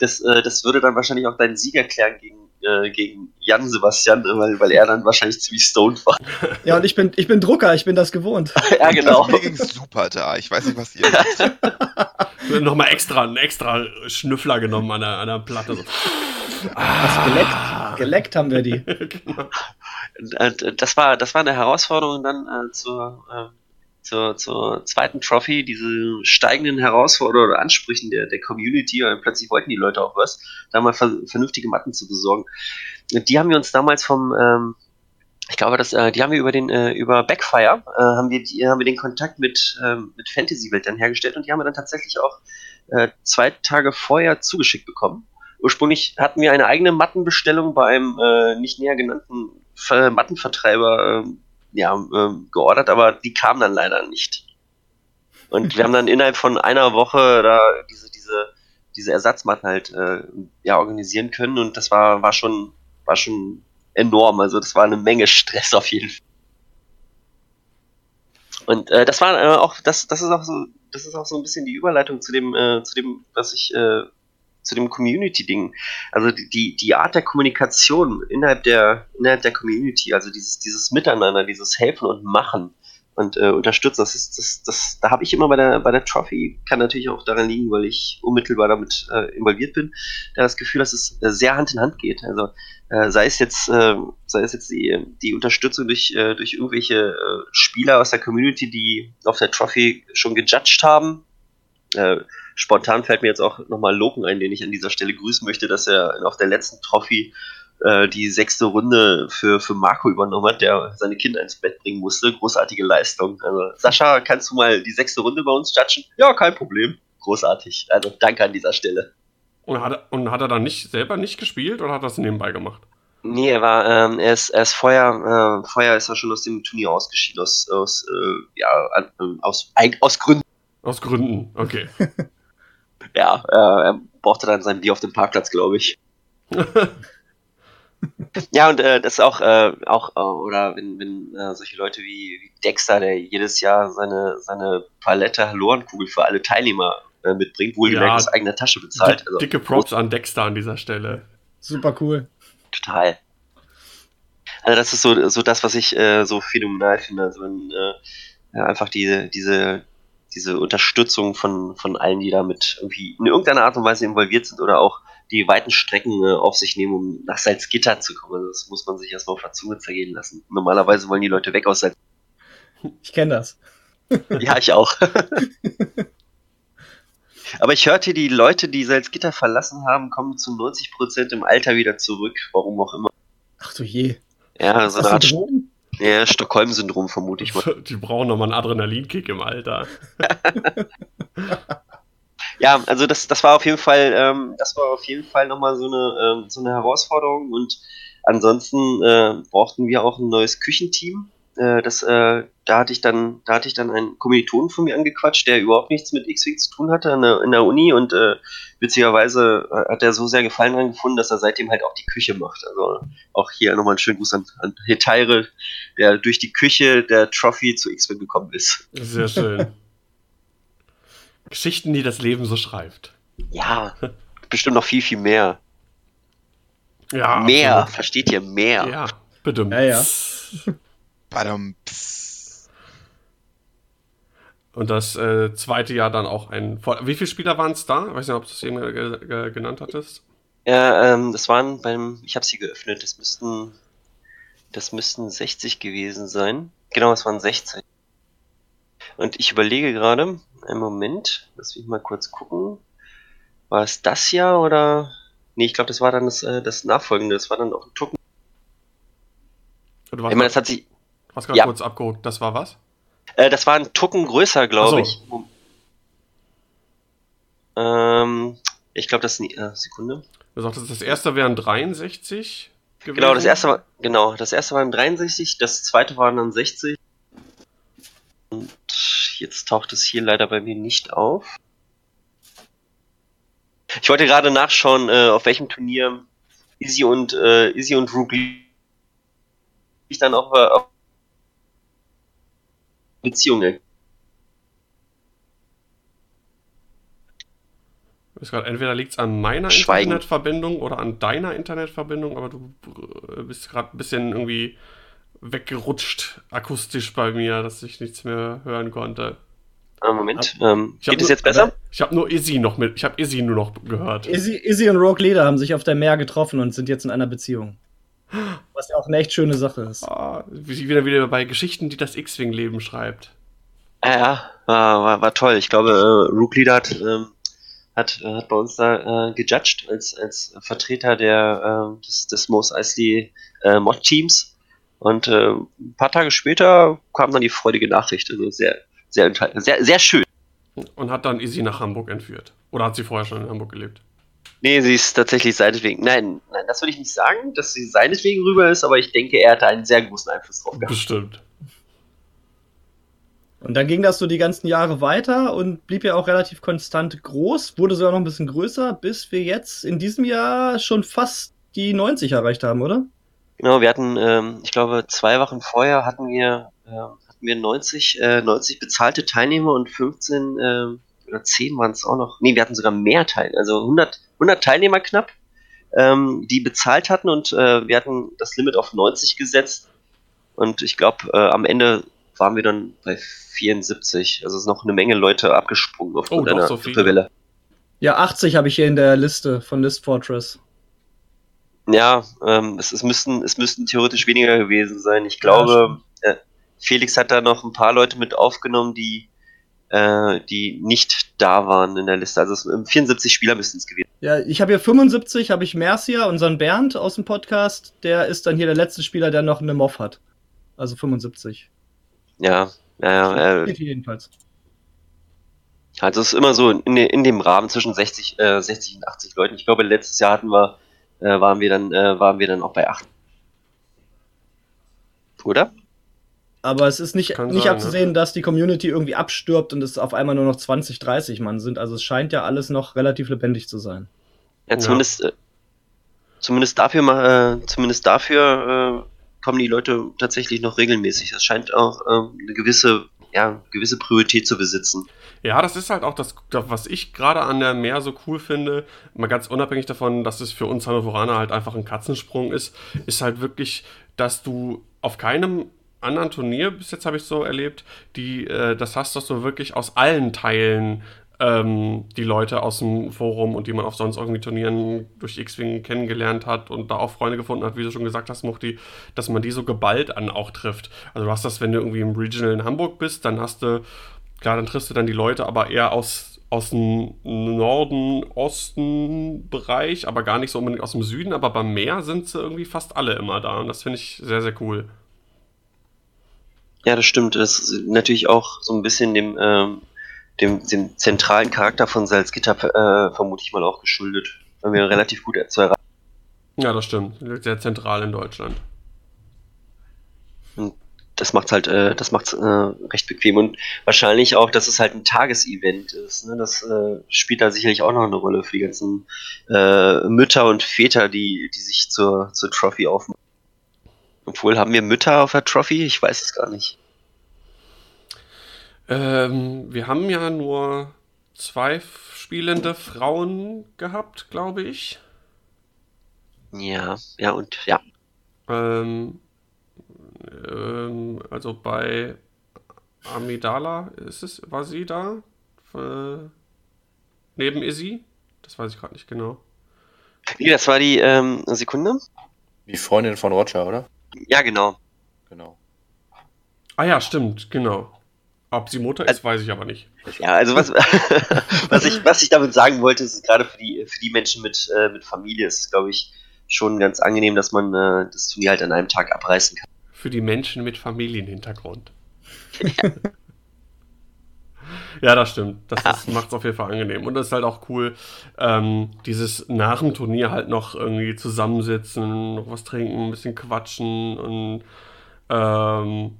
das, äh, das würde dann wahrscheinlich auch deinen Sieg erklären gegen äh, gegen Jan Sebastian, äh, weil, weil er dann wahrscheinlich ziemlich stoned war. Ja, und ich bin, ich bin Drucker, ich bin das gewohnt. ja, genau. Also mir ging's super da. Ich weiß nicht, was ihr. Nochmal extra, einen extra Schnüffler genommen an der, an der Platte. So. Was geleckt? Geleckt haben wir die. genau. Äh, das war das war eine Herausforderung dann äh, zur, äh, zur, zur zweiten Trophy, diese steigenden Herausforderungen oder Ansprüchen der, der Community, weil plötzlich wollten die Leute auch was, da mal ver vernünftige Matten zu besorgen. Die haben wir uns damals vom ähm, ich glaube, das, äh, die haben wir über den äh, über Backfire äh, haben wir die, haben wir den Kontakt mit ähm, mit Fantasy Welt dann hergestellt und die haben wir dann tatsächlich auch äh, zwei Tage vorher zugeschickt bekommen. Ursprünglich hatten wir eine eigene Mattenbestellung bei einem äh, nicht näher genannten Ver Mattenvertreiber ähm, ja, ähm, geordert, aber die kam dann leider nicht. Und wir haben dann innerhalb von einer Woche da diese, diese, diese Ersatzmatten halt äh, ja, organisieren können und das war, war schon, war schon enorm. Also das war eine Menge Stress auf jeden Fall. Und äh, das war äh, auch, das, das ist auch so, das ist auch so ein bisschen die Überleitung zu dem, äh, zu dem, was ich, äh, zu dem Community-Ding. Also die, die Art der Kommunikation innerhalb der, innerhalb der Community, also dieses, dieses Miteinander, dieses Helfen und Machen und äh, Unterstützen, das ist, das, das, da habe ich immer bei der, bei der Trophy, kann natürlich auch daran liegen, weil ich unmittelbar damit äh, involviert bin, da das Gefühl, dass es äh, sehr Hand in Hand geht. Also äh, sei es jetzt, äh, sei es jetzt die, die Unterstützung durch, äh, durch irgendwelche Spieler aus der Community, die auf der Trophy schon gejudged haben. Spontan fällt mir jetzt auch nochmal Loken ein, den ich an dieser Stelle grüßen möchte, dass er auf der letzten Trophy äh, die sechste Runde für, für Marco übernommen hat, der seine Kinder ins Bett bringen musste. Großartige Leistung. Also, Sascha, kannst du mal die sechste Runde bei uns judgen? Ja, kein Problem. Großartig. Also danke an dieser Stelle. Und hat, er, und hat er dann nicht selber nicht gespielt oder hat er das nebenbei gemacht? Nee, er war, ähm, er ist, er ist vorher, äh, vorher ist er schon aus dem Turnier ausgeschieden, aus, aus, äh, ja, an, ähm, aus, aus Gründen. Aus Gründen, okay. Ja, äh, er brauchte dann sein Bier auf dem Parkplatz, glaube ich. Ja, und äh, das ist auch, äh, auch äh, oder wenn, wenn äh, solche Leute wie, wie Dexter, der jedes Jahr seine, seine Palette Hallorenkugel für alle Teilnehmer äh, mitbringt, wohlgemerkt Ja. aus eigener Tasche bezahlt. Also, Dicke Props an Dexter an dieser Stelle. Super cool. Total. Also das ist so, so das, was ich äh, so phänomenal finde. Also wenn, äh, ja, einfach diese, diese, diese Unterstützung von, von allen, die damit irgendwie in irgendeiner Art und Weise involviert sind oder auch die weiten Strecken äh, auf sich nehmen, um nach Salzgitter zu kommen. Also das muss man sich erstmal auf der Zunge zergehen lassen. Normalerweise wollen die Leute weg aus Salzgitter. Ich kenne das. Ja, ich auch. Aber ich hörte, die Leute, die Salzgitter verlassen haben, kommen zu 90% im Alter wieder zurück. Warum auch immer. Ach du je. Ja, so eine Art Drogen? Ja, Stockholm-Syndrom vermute ich mal. Die brauchen nochmal einen Adrenalinkick im Alter. Ja, also das, das war auf jeden Fall, ähm, das war auf jeden Fall nochmal so eine, ähm, so eine Herausforderung und ansonsten äh, brauchten wir auch ein neues Küchenteam. Äh, das, äh, da hatte ich dann, da hatte ich dann einen Kommilitonen von mir angequatscht, der überhaupt nichts mit X-Wing zu tun hatte in der, in der Uni und äh, witzigerweise äh, hat er so sehr Gefallen dran gefunden, dass er seitdem halt auch die Küche macht. Also auch hier nochmal einen schönen Gruß an, an Hetaire, der durch die Küche der Trophy zu X-Wing gekommen ist. Sehr schön. Geschichten, die das Leben so schreibt. Ja, bestimmt noch viel, viel mehr. Ja, mehr, absolut. versteht ihr mehr? Ja, bitte. Ja, ja. Badum. Und das äh, zweite Jahr dann auch ein. Wie viele Spieler waren es da? Ich weiß nicht, ob du es eben ge ge genannt hattest. Ja, ähm, das waren beim, ich habe sie geöffnet, das müssten, das müssten 60 gewesen sein. Genau, es waren 60. Und ich überlege gerade, einen Moment, lass mich mal kurz gucken. War es das Jahr oder? Nee, ich glaube, das war dann das, äh, das nachfolgende, das war dann auch ein Tucken. Ich meine, das hat sich, hast gerade ja. kurz abgeholt. Das war was? Äh, das war ein Tucken größer, glaube so. ich. Ähm, ich glaube, das ist nie, äh, Sekunde. Du sagtest, das erste wären 63 gewesen. Genau, das erste war, genau, das erste waren 63, das zweite waren dann 60. Und jetzt taucht es hier leider bei mir nicht auf. Ich wollte gerade nachschauen, äh, auf welchem Turnier Izzy und äh, Izzy und Rook ich dann auch äh, auf Beziehungen. Grad, entweder liegt es an meiner Schweigen. Internetverbindung oder an deiner Internetverbindung, aber du äh, bist gerade ein bisschen irgendwie weggerutscht akustisch bei mir, dass ich nichts mehr hören konnte. Ah, Moment, ähm, hab geht es jetzt besser? Ich habe nur Izzy noch mit, ich habe Izzy nur noch gehört. Izzy, Izzy und Rogue Leader haben sich auf der Meer getroffen und sind jetzt in einer Beziehung. Was ja auch eine echt schöne Sache ist. Wie- wieder wieder bei Geschichten, die das X-Wing-Leben schreibt. Ja, ja, war, war, war toll. Ich glaube, äh, Rook Leader hat, ähm, hat, äh, hat bei uns da äh, gejudged als, als Vertreter der, äh, des, des Mos Eisley äh, Mod-Teams. Und äh, ein paar Tage später kam dann die freudige Nachricht. Also sehr, sehr, sehr, sehr schön. Und hat dann Izzy nach Hamburg entführt. Oder hat sie vorher schon in Hamburg gelebt? Nee, sie ist tatsächlich seinetwegen. Nein, nein, das würde ich nicht sagen, dass sie seinetwegen rüber ist, aber ich denke, er hatte einen sehr großen Einfluss drauf gehabt. Bestimmt. Und dann ging das so die ganzen Jahre weiter und blieb ja auch relativ konstant groß, wurde sogar noch ein bisschen größer, bis wir jetzt in diesem Jahr schon fast die 90 erreicht haben, oder? Genau, wir hatten, ähm, ich glaube, zwei Wochen vorher hatten wir, äh, hatten wir 90, äh, 90 bezahlte Teilnehmer und 15 ähm, oder 10 waren es auch noch. Nee, wir hatten sogar mehr Teilnehmer, also 100, 100 Teilnehmer knapp, ähm, die bezahlt hatten und äh, wir hatten das Limit auf 90 gesetzt. Und ich glaube, äh, am Ende waren wir dann bei 74. Also es ist noch eine Menge Leute abgesprungen aufgrund Oh, einer so viele. Doppelwelle. Ja, 80 habe ich hier in der Liste von List Fortress. Ja, ähm, es, es, müssten, es müssten theoretisch weniger gewesen sein. Ich glaube, äh, Felix hat da noch ein paar Leute mit aufgenommen, die, äh, die nicht da waren in der Liste. Also es, ähm, 74 Spieler müssten es gewesen Ja, ich habe hier 75, habe ich Mercia, unseren Bernd aus dem Podcast. Der ist dann hier der letzte Spieler, der noch eine Moff hat. Also 75. Ja, ja, ja. Äh, jedenfalls. also es ist immer so in, in dem Rahmen zwischen 60, äh, 60 und 80 Leuten. Ich glaube, letztes Jahr hatten wir, äh, waren wir dann, äh, waren wir dann auch bei 8. Oder? Aber es ist nicht, Kann nicht sein, abzusehen, dass die Community irgendwie abstirbt und es auf einmal nur noch 20, 30 Mann sind. Also es scheint ja alles noch relativ lebendig zu sein. Ja, Ja. zumindest, äh, zumindest dafür, äh, zumindest dafür äh, kommen die Leute tatsächlich noch regelmäßig. Das scheint auch ähm, eine gewisse, ja, gewisse Priorität zu besitzen. Ja, das ist halt auch das, das, was ich gerade an der Meer so cool finde, mal ganz unabhängig davon, dass es für uns Hannoveraner halt einfach ein Katzensprung ist, ist halt wirklich, dass du auf keinem anderen Turnier, bis jetzt habe ich so erlebt, die, äh, das hast, du wirklich aus allen Teilen ähm, die Leute aus dem Forum und die man auf sonst irgendwie Turnieren durch X-Wing kennengelernt hat und da auch Freunde gefunden hat, wie du schon gesagt hast, Muchti, dass man die so geballt an auch trifft. Also du hast das, wenn du irgendwie im Regional in Hamburg bist, dann hast du Klar, dann triffst du dann die Leute, aber eher aus, aus dem Norden, Osten Bereich, aber gar nicht so unbedingt aus dem Süden. Aber beim Meer sind sie irgendwie fast alle immer da. Und das finde ich sehr, sehr cool. Ja, das stimmt. Das ist natürlich auch so ein bisschen dem, ähm, dem, dem zentralen Charakter von Salzgitter äh, vermute ich mal auch geschuldet. Weil wir relativ gut zu erreichen. Ja, das stimmt. Sehr zentral in Deutschland. Und das macht's halt, äh, das macht's äh, recht bequem und wahrscheinlich auch, dass es halt ein Tagesevent ist. Ne? Das äh, spielt da sicherlich auch noch eine Rolle für die ganzen äh, Mütter und Väter, die, die sich zur, zur Trophy aufmachen. Obwohl, haben wir Mütter auf der Trophy? Ich weiß es gar nicht. Ähm, wir haben ja nur zwei spielende Frauen gehabt, glaube ich. Ja, ja und ja. Ähm, ähm, also bei Amidala ist es, war sie da? Äh, neben Izzy? Das weiß ich gerade nicht genau. Nee, das war die ähm, Sekunde. Die Freundin von Roger, oder? Ja, genau. Genau. Ah ja, stimmt, genau. Ob sie Mutter ist, weiß ich aber nicht. Ja, also was, was, ich, was ich damit sagen wollte, ist gerade für die, für die Menschen mit, äh, mit Familie ist es, glaube ich, schon ganz angenehm, dass man äh, das Turnier halt an einem Tag abreißen kann. Für die Menschen mit Familienhintergrund. ja, das stimmt. Das macht es auf jeden Fall angenehm. Und es ist halt auch cool, ähm, dieses nach dem Turnier halt noch irgendwie zusammensitzen, noch was trinken, ein bisschen quatschen. Und ähm,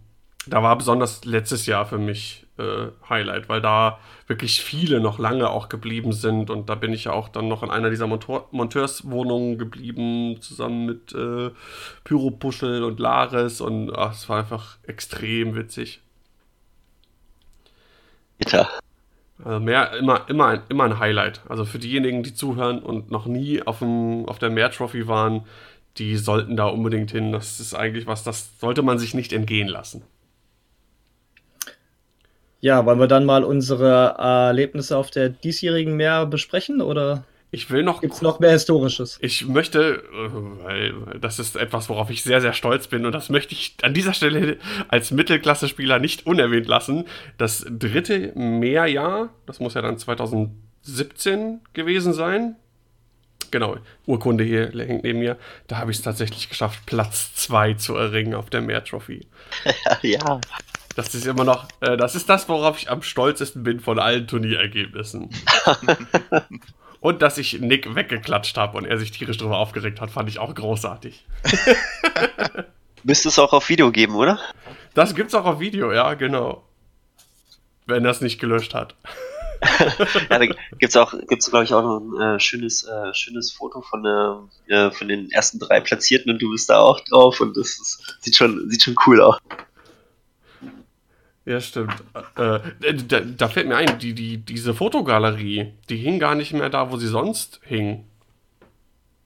da war besonders letztes Jahr für mich äh, Highlight, weil da wirklich viele noch lange auch geblieben sind. Und da bin ich ja auch dann noch in einer dieser Monteur Monteurswohnungen geblieben, zusammen mit äh, Pyropuschel und Laris. Und ach, es war einfach extrem witzig. Bitter. Also mehr, immer, immer, ein, immer ein Highlight. Also für diejenigen, die zuhören und noch nie auf, dem, auf der Meer-Trophy waren, die sollten da unbedingt hin. Das ist eigentlich was, das sollte man sich nicht entgehen lassen. Ja, wollen wir dann mal unsere Erlebnisse auf der diesjährigen Meer besprechen oder Ich will noch. gibt es noch mehr Historisches? Ich möchte, weil das ist etwas, worauf ich sehr, sehr stolz bin und das möchte ich an dieser Stelle als Mittelklasse-Spieler nicht unerwähnt lassen. Das dritte Mehrjahr, das muss ja dann 2017 gewesen sein. Genau, Urkunde hier hängt neben mir. Da habe ich es tatsächlich geschafft, Platz 2 zu erringen auf der Meer-Trophy. ja. Das ist immer noch, äh, das ist das, worauf ich am stolzesten bin von allen Turnierergebnissen. und dass ich Nick weggeklatscht habe und er sich tierisch darüber aufgeregt hat, fand ich auch großartig. Müsste es auch auf Video geben, oder? Das gibt's auch auf Video, ja, genau. Wenn er es nicht gelöscht hat. ja, da gibt's auch, gibt's glaube ich auch noch ein äh, schönes, äh, schönes Foto von, äh, von den ersten drei Platzierten und du bist da auch drauf und das ist, sieht schon, sieht schon cool aus. Ja, stimmt. Äh, da, da, fällt mir ein, die, die, diese Fotogalerie, die hing gar nicht mehr da, wo sie sonst hing.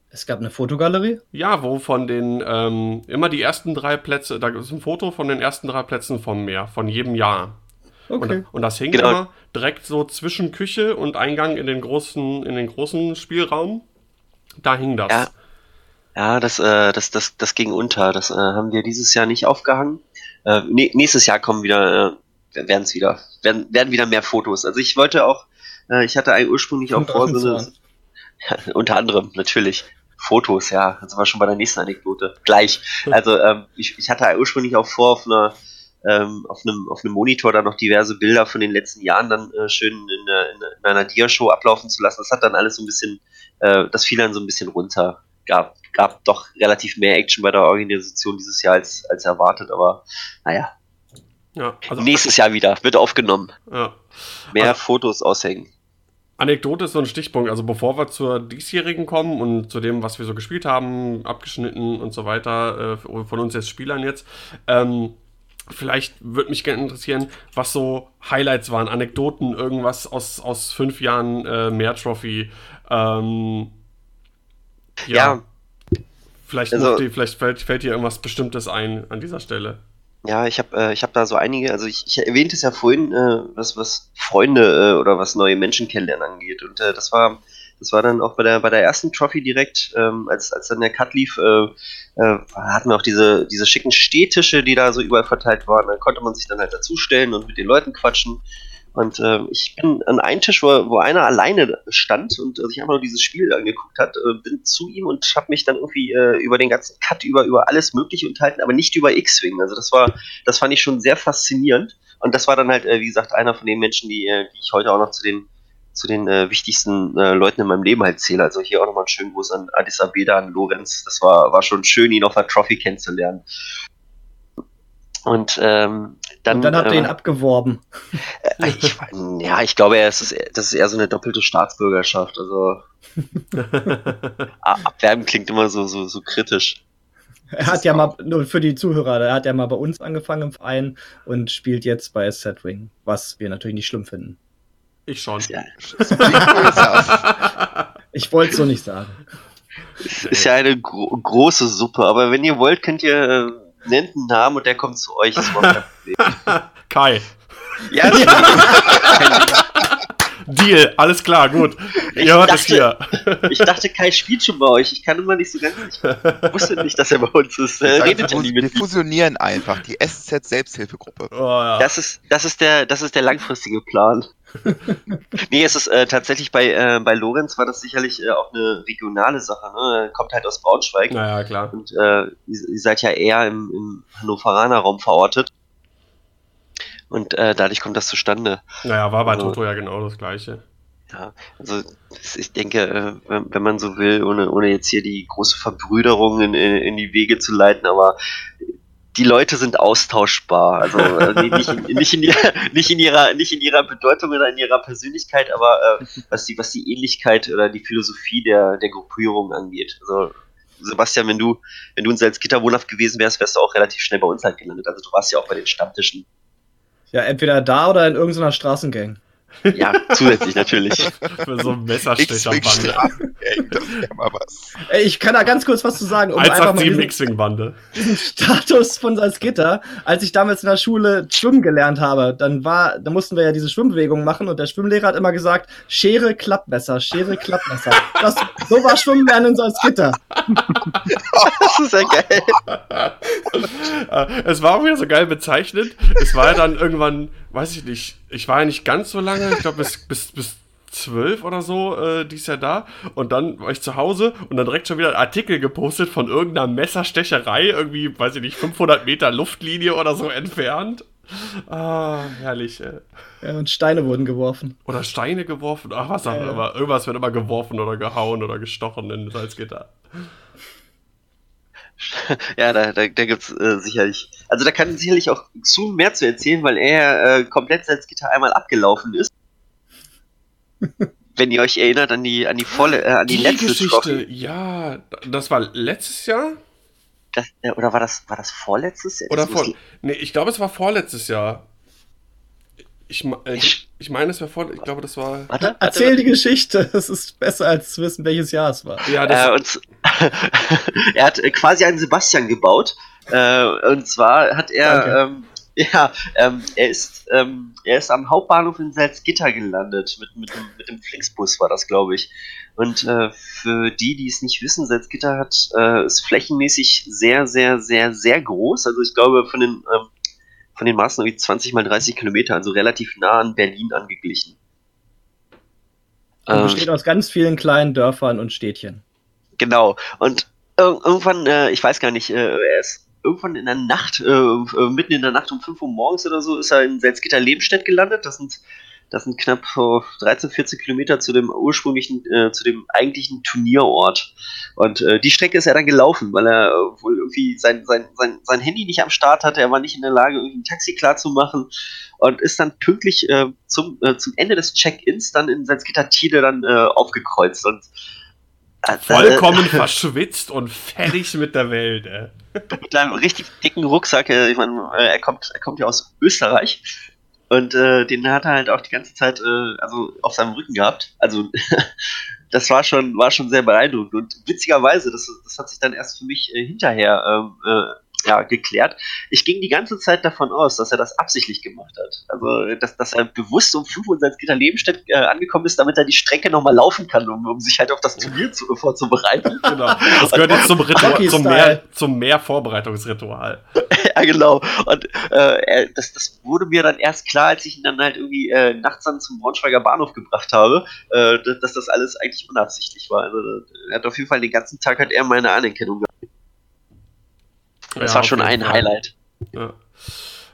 Es gab eine Fotogalerie? Ja, wo von den, ähm, immer die ersten drei Plätze, da ist ein Foto von den ersten drei Plätzen vom Meer, von jedem Jahr. Okay. Und, und das hing Genau. immer direkt so zwischen Küche und Eingang in den großen, in den großen Spielraum. Da hing das. Ja. Ja, das, äh, das, das, das ging unter. Das äh, haben wir dieses Jahr nicht aufgehangen. Äh, nä- nächstes Jahr kommen wieder, äh, werden es wieder, werden, werden wieder mehr Fotos. Also ich wollte auch, äh, ich hatte eigentlich ursprünglich auch vor, so eine, ja, unter anderem natürlich Fotos, ja, das war schon bei der nächsten Anekdote. Gleich. Also ähm, ich, ich hatte ursprünglich auch vor, auf einer ähm, auf einem auf einem Monitor dann noch diverse Bilder von den letzten Jahren dann äh, schön in, einer- in, in einer Dia-Show ablaufen zu lassen. Das hat dann alles so ein bisschen, äh, das fiel dann so ein bisschen runter. Gab, gab doch relativ mehr Action bei der Organisation dieses Jahr als, als erwartet, aber naja, Ja, also, nächstes Jahr wieder, wird aufgenommen. ja. Mehr Also- Fotos aushängen. Anekdote ist so ein Stichpunkt. Also bevor wir zur diesjährigen kommen und zu dem, was wir so gespielt haben, abgeschnitten und so weiter, äh, von uns als Spielern jetzt, ähm, vielleicht würde mich gerne interessieren, was so Highlights waren, Anekdoten, irgendwas aus, aus fünf Jahren äh, mehr Trophy. Ähm, ja. Ja, Vielleicht, Also- die, vielleicht fällt, fällt dir irgendwas Bestimmtes ein an dieser Stelle. Ja, ich habe äh, ich hab da so einige, also ich, ich erwähnte es ja vorhin, äh, was, was Freunde äh, oder was neue Menschen kennenlernen angeht. Und äh, das war das war dann auch bei der bei der ersten Trophy direkt, ähm, als, als dann der Cut lief, äh, äh, hatten wir auch diese, diese schicken Stehtische, die da so überall verteilt waren. Da konnte man sich dann halt dazustellen und mit den Leuten quatschen. Und äh, ich bin an einen Tisch, wo, wo einer alleine stand und äh, sich einfach nur dieses Spiel angeguckt hat, äh, bin zu ihm und habe mich dann irgendwie äh, über den ganzen Cut, über, über alles Mögliche unterhalten, aber nicht über X-Wing. Also das war, das fand ich schon sehr faszinierend. Und das war dann halt, äh, wie gesagt, einer von den Menschen, die, äh, die ich heute auch noch zu den, zu den äh, wichtigsten äh, Leuten in meinem Leben halt zähle. Also hier auch nochmal einen schönen Gruß an Addis Abeda, an Lorenz. Das war, war schon schön, ihn auf der Trophy kennenzulernen. Und ähm, dann, und dann habt ihr ihn äh, abgeworben. äh, ich, ja, ich glaube, es ist, das ist eher so eine doppelte Staatsbürgerschaft. Also abwerben klingt immer so, so, so kritisch. Er hat ja mal, nur für die Zuhörer, er hat ja mal bei uns angefangen im Verein und spielt jetzt bei Setwing, was wir natürlich nicht schlimm finden. Ich schon. Ja. Ich wollte es so nicht sagen. es ist ja eine gro große Suppe, aber wenn ihr wollt, könnt ihr äh, nennt einen Namen und der kommt zu euch. Das war kein Problem. Kai. ja, das Ding. Deal, alles klar, gut. Ich Ihr hört es dachte- hier. Ich dachte, Kai spielt schon bei euch. Ich kann immer nicht so ganz. Ich wusste nicht, dass er bei uns ist. Er Wir redet ja nie wir mit ihm. fusionieren einfach die SZ Selbsthilfegruppe. Oh, ja. Das ist, das ist der, das ist der langfristige Plan. nee, es ist äh, tatsächlich bei, äh, bei Lorenz war das sicherlich äh, auch eine regionale Sache. Ne? Er kommt halt aus Braunschweig naja, klar. und äh, ihr, ihr seid ja eher im, im Hannoveraner Raum verortet. Und äh, dadurch kommt das zustande. Naja, war bei Also- Toto ja genau das gleiche. Ja, also ich denke, äh, wenn, man so will, ohne, ohne jetzt hier die große Verbrüderung in, in die Wege zu leiten, aber die Leute sind austauschbar. Also äh, nicht, in, nicht, in ihrer, nicht, in ihrer, nicht in ihrer Bedeutung oder in ihrer Persönlichkeit, aber äh, was, die, was die Ähnlichkeit oder die Philosophie der, der Gruppierung angeht. Also Sebastian, wenn du, wenn du in Salzgitter wohnhaft gewesen wärst, wärst du auch relativ schnell bei uns halt gelandet. Also du warst ja auch bei den Stammtischen. Ja, entweder da oder in irgendeiner Straßengang. Ja, zusätzlich natürlich. Für so ein X-Wing Messerstecherbande. Das wäre mal was. Ey, Ich kann da ganz kurz was zu sagen, um einfach mal 187 diesen, X-Wing-Bande. diesen Status von Salzgitter. Als ich damals in der Schule schwimmen gelernt habe, dann war, da mussten wir ja diese Schwimmbewegungen machen und der Schwimmlehrer hat immer gesagt, Schere, Klappmesser, Schere, Klappmesser. Das, so war Schwimmen in Salzgitter. Das ist ja geil. Es war auch wieder so geil bezeichnet. Es war ja dann irgendwann, weiß ich nicht, ich war ja nicht ganz so lange, ich glaube bis, bis, bis zwölf oder so äh, dies Jahr da. Und dann war ich zu Hause und dann direkt schon wieder ein Artikel gepostet von irgendeiner Messerstecherei, irgendwie, weiß ich nicht, 500 Meter Luftlinie oder so entfernt. Ah, herrlich. Äh. Ja, und Steine wurden geworfen. Oder Steine geworfen, ach was auch Ja, ja. immer. Irgendwas wird immer geworfen oder gehauen oder gestochen in Salzgitter. Ja, da, da, da gibt's äh, sicherlich. Also da kann sicherlich auch Xun mehr zu erzählen, weil er äh, komplett Salzgitter einmal abgelaufen ist. Wenn ihr euch erinnert an die an die volle äh, an die, letzte Geschichte, Trophy. ja, das war letztes Jahr? Das, äh, oder war das war das vorletztes Jahr? Oder Das vor. Nee, ich glaube, es war vorletztes Jahr. Ich, äh, ich, ich meine, es war vor. Ich glaube, das war. Warte, warte, Erzähl die Geschichte. Es ist besser, als zu wissen, welches Jahr es war. Ja, das, Äh, und, er hat äh, quasi einen Sebastian gebaut. Äh, und zwar hat er, ähm, ja, ähm, er ist, ähm, er ist am Hauptbahnhof in Salzgitter gelandet. Mit, mit, dem, mit dem Flixbus war das, glaube ich. Und äh, für die, die es nicht wissen, Salzgitter hat, äh, ist flächenmäßig sehr, sehr, sehr, sehr groß. Also ich glaube, von den, ähm, von den Maßen irgendwie 20 mal 30 Kilometer, also relativ nah an Berlin angeglichen. Und Ähm, besteht aus ganz vielen kleinen Dörfern und Städtchen. Genau. Und ir irgendwann, äh, ich weiß gar nicht, äh, er ist irgendwann in der Nacht, äh, äh, mitten in der Nacht um 5 Uhr morgens oder so, ist er in Salzgitter Lebenstedt gelandet. Das sind, Das sind knapp so 13, 14 Kilometer zu dem ursprünglichen, äh, zu dem eigentlichen Turnierort. Und äh, die Strecke ist er dann gelaufen, weil er äh, wohl irgendwie sein, sein, sein, sein Handy nicht am Start hatte. Er war nicht in der Lage, irgendwie ein Taxi klar zu machen und ist dann pünktlich äh, zum, äh, zum Ende des Check-ins dann in Salzgitter Tide dann äh, aufgekreuzt. Und äh, Vollkommen verschwitzt und fertig mit der Welt. Ey. mit einem richtig dicken Rucksack. äh, Ich meine, äh, er kommt, er kommt ja aus Österreich. Und äh, den hat er halt auch die ganze Zeit äh, also auf seinem Rücken gehabt. Also das war schon, war schon sehr beeindruckend. Und witzigerweise, das, das hat sich dann erst für mich äh, hinterher äh, ja, geklärt. Ich ging die ganze Zeit davon aus, dass er das absichtlich gemacht hat. Also, dass, dass er bewusst um 5 Uhr in Salzgitter Lebenstedt äh, angekommen ist, damit er die Strecke nochmal laufen kann, um, um sich halt auf das Turnier zu, vorzubereiten. Genau. Das gehört jetzt zum, Ritual, zum, mehr, zum mehr Vorbereitungsritual. ja, genau. Und äh, das, das wurde mir dann erst klar, als ich ihn dann halt irgendwie äh, nachts dann zum Braunschweiger Bahnhof gebracht habe, äh, dass, dass das alles eigentlich unabsichtlich war. Also, er hat auf jeden Fall den ganzen Tag hat er meine Anerkennung gehabt. Das Ja, war schon ein Fall. Highlight. Ja.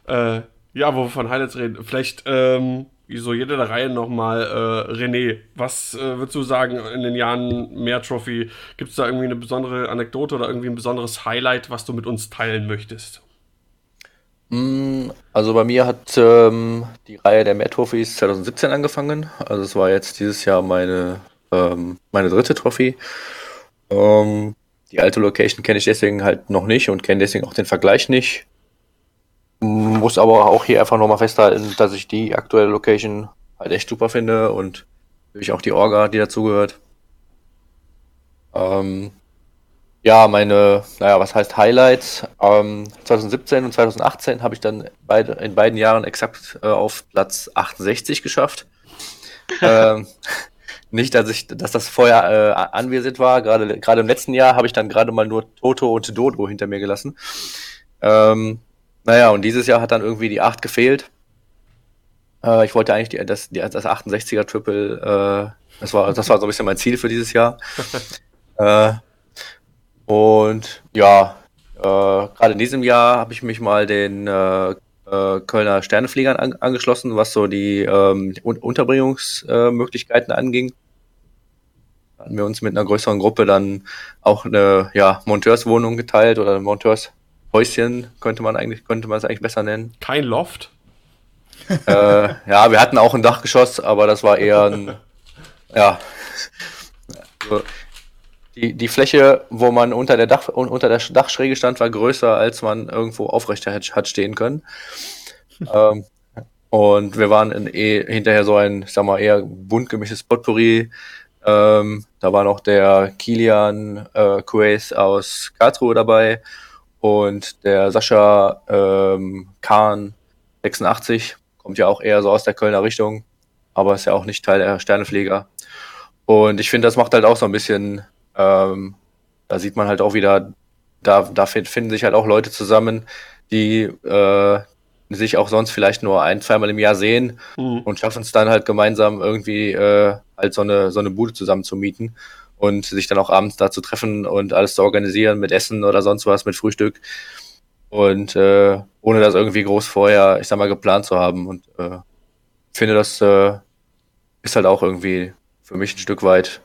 Äh, ja, wo wir von Highlights reden. Vielleicht, ähm, wie so jede der Reihe nochmal, äh, René, was äh, würdest du sagen in den Jahren mehr Trophy? Gibt es da irgendwie eine besondere Anekdote oder irgendwie ein besonderes Highlight, was du mit uns teilen möchtest? Mm, Also bei mir hat ähm, die Reihe der Mehr Trophys 2017 angefangen. Also es war jetzt dieses Jahr meine, ähm, meine dritte Trophy. Ähm, die alte Location kenne ich deswegen halt noch nicht und kenne deswegen auch den Vergleich nicht. Muss aber auch hier einfach nochmal festhalten, dass ich die aktuelle Location halt echt super finde und natürlich auch die Orga, die dazugehört. Ähm, ja, meine, naja, was heißt Highlights? Ähm, 2017 und 2018 habe ich dann beide, in beiden Jahren exakt äh, auf Platz 68 geschafft. ähm, nicht, dass ich, dass das vorher äh, anwesend war. Gerade, gerade im letzten Jahr habe ich dann gerade mal nur Toto und Dodo hinter mir gelassen. Ähm, naja, und dieses Jahr hat dann irgendwie die 8 gefehlt. Äh, ich wollte eigentlich die, das, die, das 68er Triple, äh, das war, das war so ein bisschen mein Ziel für dieses Jahr. äh, und ja, äh, gerade in diesem Jahr habe ich mich mal den äh, Kölner Sternefliegern an, angeschlossen, was so die ähm, Un Unterbringungsmöglichkeiten Möglichkeiten anging. Hatten wir uns mit einer größeren Gruppe dann auch eine ja, Monteurswohnung geteilt oder ein Monteurshäuschen, könnte man eigentlich, könnte man es eigentlich besser nennen. Kein Loft? äh, ja, wir hatten auch ein Dachgeschoss, aber das war eher ein, ja, so, die, die Fläche, wo man unter der, Dach, unter der Dachschräge stand, war größer, als man irgendwo aufrecht hat, hat stehen können. ähm, und wir waren in, eh, hinterher so ein, ich sag mal, eher bunt gemischtes Potpourri. Ähm, da war noch der Kilian äh, Quays aus Karlsruhe dabei und der Sascha ähm, Kahn 86, kommt ja auch eher so aus der Kölner Richtung, aber ist ja auch nicht Teil der Sternepfleger. Und ich finde, das macht halt auch so ein bisschen ähm, da sieht man halt auch wieder, da, da finden sich halt auch Leute zusammen, die äh, sich auch sonst vielleicht nur ein, zweimal im Jahr sehen Mhm. und schaffen es dann halt gemeinsam irgendwie äh, halt so eine, so eine Bude zusammen zu mieten und sich dann auch abends da zu treffen und alles zu organisieren mit Essen oder sonst was, mit Frühstück. Und äh, ohne das irgendwie groß vorher, ich sag mal, geplant zu haben. Und äh, ich finde, das äh, ist halt auch irgendwie für mich ein Stück weit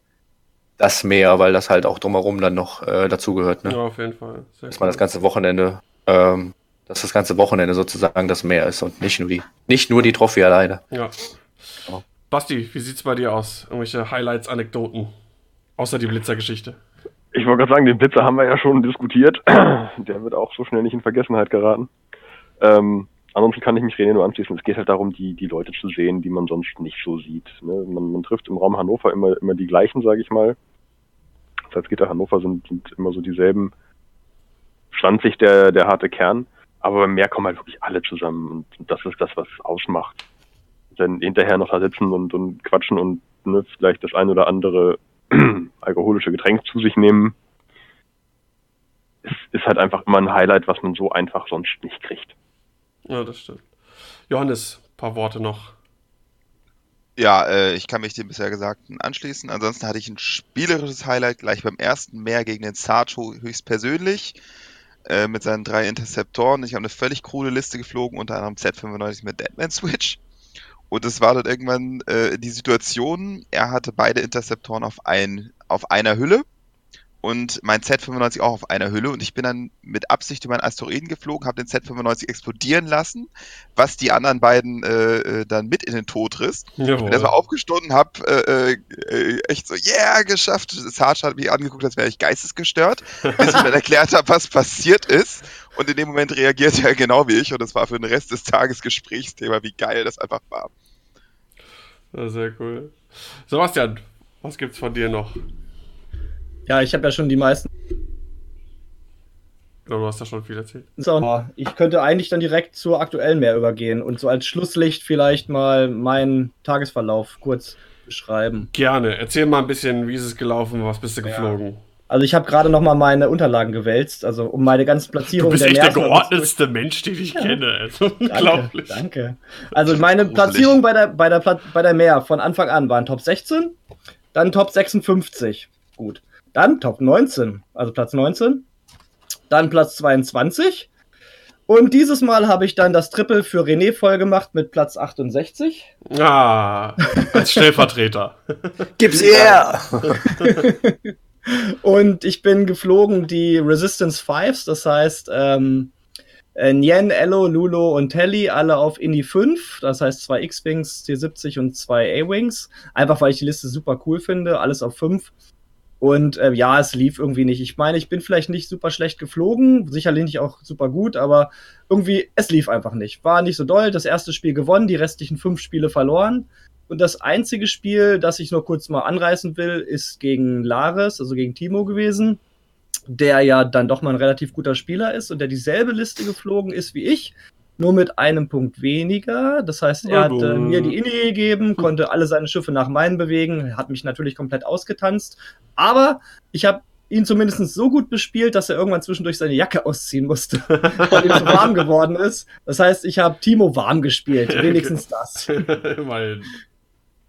das mehr, weil das halt auch drumherum dann noch äh, dazugehört. Ne? Ja, auf jeden Fall. Sehr Dass man das ganze Wochenende, ähm, dass das ganze Wochenende sozusagen das Meer ist und nicht nur die, nicht nur die Trophy alleine. Ja. Ja. Basti, wie sieht's bei dir aus? Irgendwelche Highlights, Anekdoten? Außer die Blitzergeschichte. Ich wollte gerade sagen, den Blitzer haben wir ja schon diskutiert. Der wird auch so schnell nicht in Vergessenheit geraten. Ähm, ansonsten kann ich mich René nur anschließen. Es geht halt darum, die, die Leute zu sehen, die man sonst nicht so sieht. Ne? Man, man trifft im Raum Hannover immer, immer die gleichen, sage ich mal. Salzgitter Hannover sind, sind immer so dieselben. Pflanzlich der, der harte Kern. Aber Meer kommen halt wirklich alle zusammen. Und das ist das, was es ausmacht. Dann hinterher noch da sitzen und, und quatschen und ne, vielleicht das ein oder andere alkoholische Getränk zu sich nehmen, ist, ist halt einfach immer ein Highlight, was man so einfach sonst nicht kriegt. Ja, das stimmt. Johannes, paar Worte noch. Ja, äh, ich kann mich dem bisher Gesagten anschließen. Ansonsten hatte ich ein spielerisches Highlight gleich beim ersten Meer gegen den Sato höchstpersönlich äh, mit seinen drei Interceptoren. Ich habe eine völlig krude Liste geflogen, unter anderem Z95 mit Deadman Switch. Und es war dann irgendwann äh, die Situation, er hatte beide Interceptoren auf, ein, auf einer Hülle und mein Z95 auch auf einer Hülle und ich bin dann mit Absicht über einen Asteroiden geflogen, habe den Z95 explodieren lassen, was die anderen beiden äh, äh dann mit in den Tod riss. Jawohl. Ich bin erstmal aufgestanden, hab äh, äh, echt so, yeah, geschafft. Sarge hat mich angeguckt, als wäre ich geistesgestört, bis ich dann erklärt habe, was passiert ist. Und in dem Moment reagiert er genau wie ich und das war für den Rest des Tages Gesprächsthema, wie geil das einfach war. Sehr cool. Sebastian, was gibt's von dir noch? Ja, ich habe ja schon die meisten. Oder du hast da schon viel erzählt. So, ich könnte eigentlich dann direkt zur aktuellen mehr übergehen und so als Schlusslicht vielleicht mal meinen Tagesverlauf kurz beschreiben. Gerne. Erzähl mal ein bisschen, wie ist es gelaufen, was bist du geflogen? Also ich habe gerade noch mal meine Unterlagen gewälzt, also um meine ganzen Du Platzierungen bist echt der geordnetste Mensch, den ich kenne. Also, unglaublich. Danke, danke. Also meine. Platzierung bei der, bei, der bei der Meer von Anfang an waren Top 16, dann Top 56. Gut. Dann Top 19, also Platz 19. Dann Platz 22. Und dieses Mal habe ich dann das Triple für René voll gemacht mit Platz 68. Ah, als Stellvertreter. Gib's her! Und ich bin geflogen die Resistance Fives, das heißt ähm, äh, Nien, Ello, Lulo und Telly, alle auf Indy 5, das heißt zwei X-Wings, T70 und zwei A-Wings. Einfach weil ich die Liste super cool finde, alles auf 5. Und äh, ja, es lief irgendwie nicht. Ich meine, ich bin vielleicht nicht super schlecht geflogen, sicherlich nicht auch super gut, aber irgendwie, es lief einfach nicht. War nicht so doll. Das erste Spiel gewonnen, die restlichen fünf Spiele verloren. Und das einzige Spiel, das ich nur kurz mal anreißen will, ist gegen Lares, also gegen Timo gewesen, der ja dann doch mal ein relativ guter Spieler ist und der dieselbe Liste geflogen ist wie ich, nur mit einem Punkt weniger. Das heißt, er hat äh, mir die Inni gegeben, konnte alle seine Schiffe nach meinen bewegen, hat mich natürlich komplett ausgetanzt. Aber ich habe ihn zumindest so gut bespielt, dass er irgendwann zwischendurch seine Jacke ausziehen musste, weil ihm so warm geworden ist. Das heißt, ich habe Timo warm gespielt, wenigstens das. Immerhin.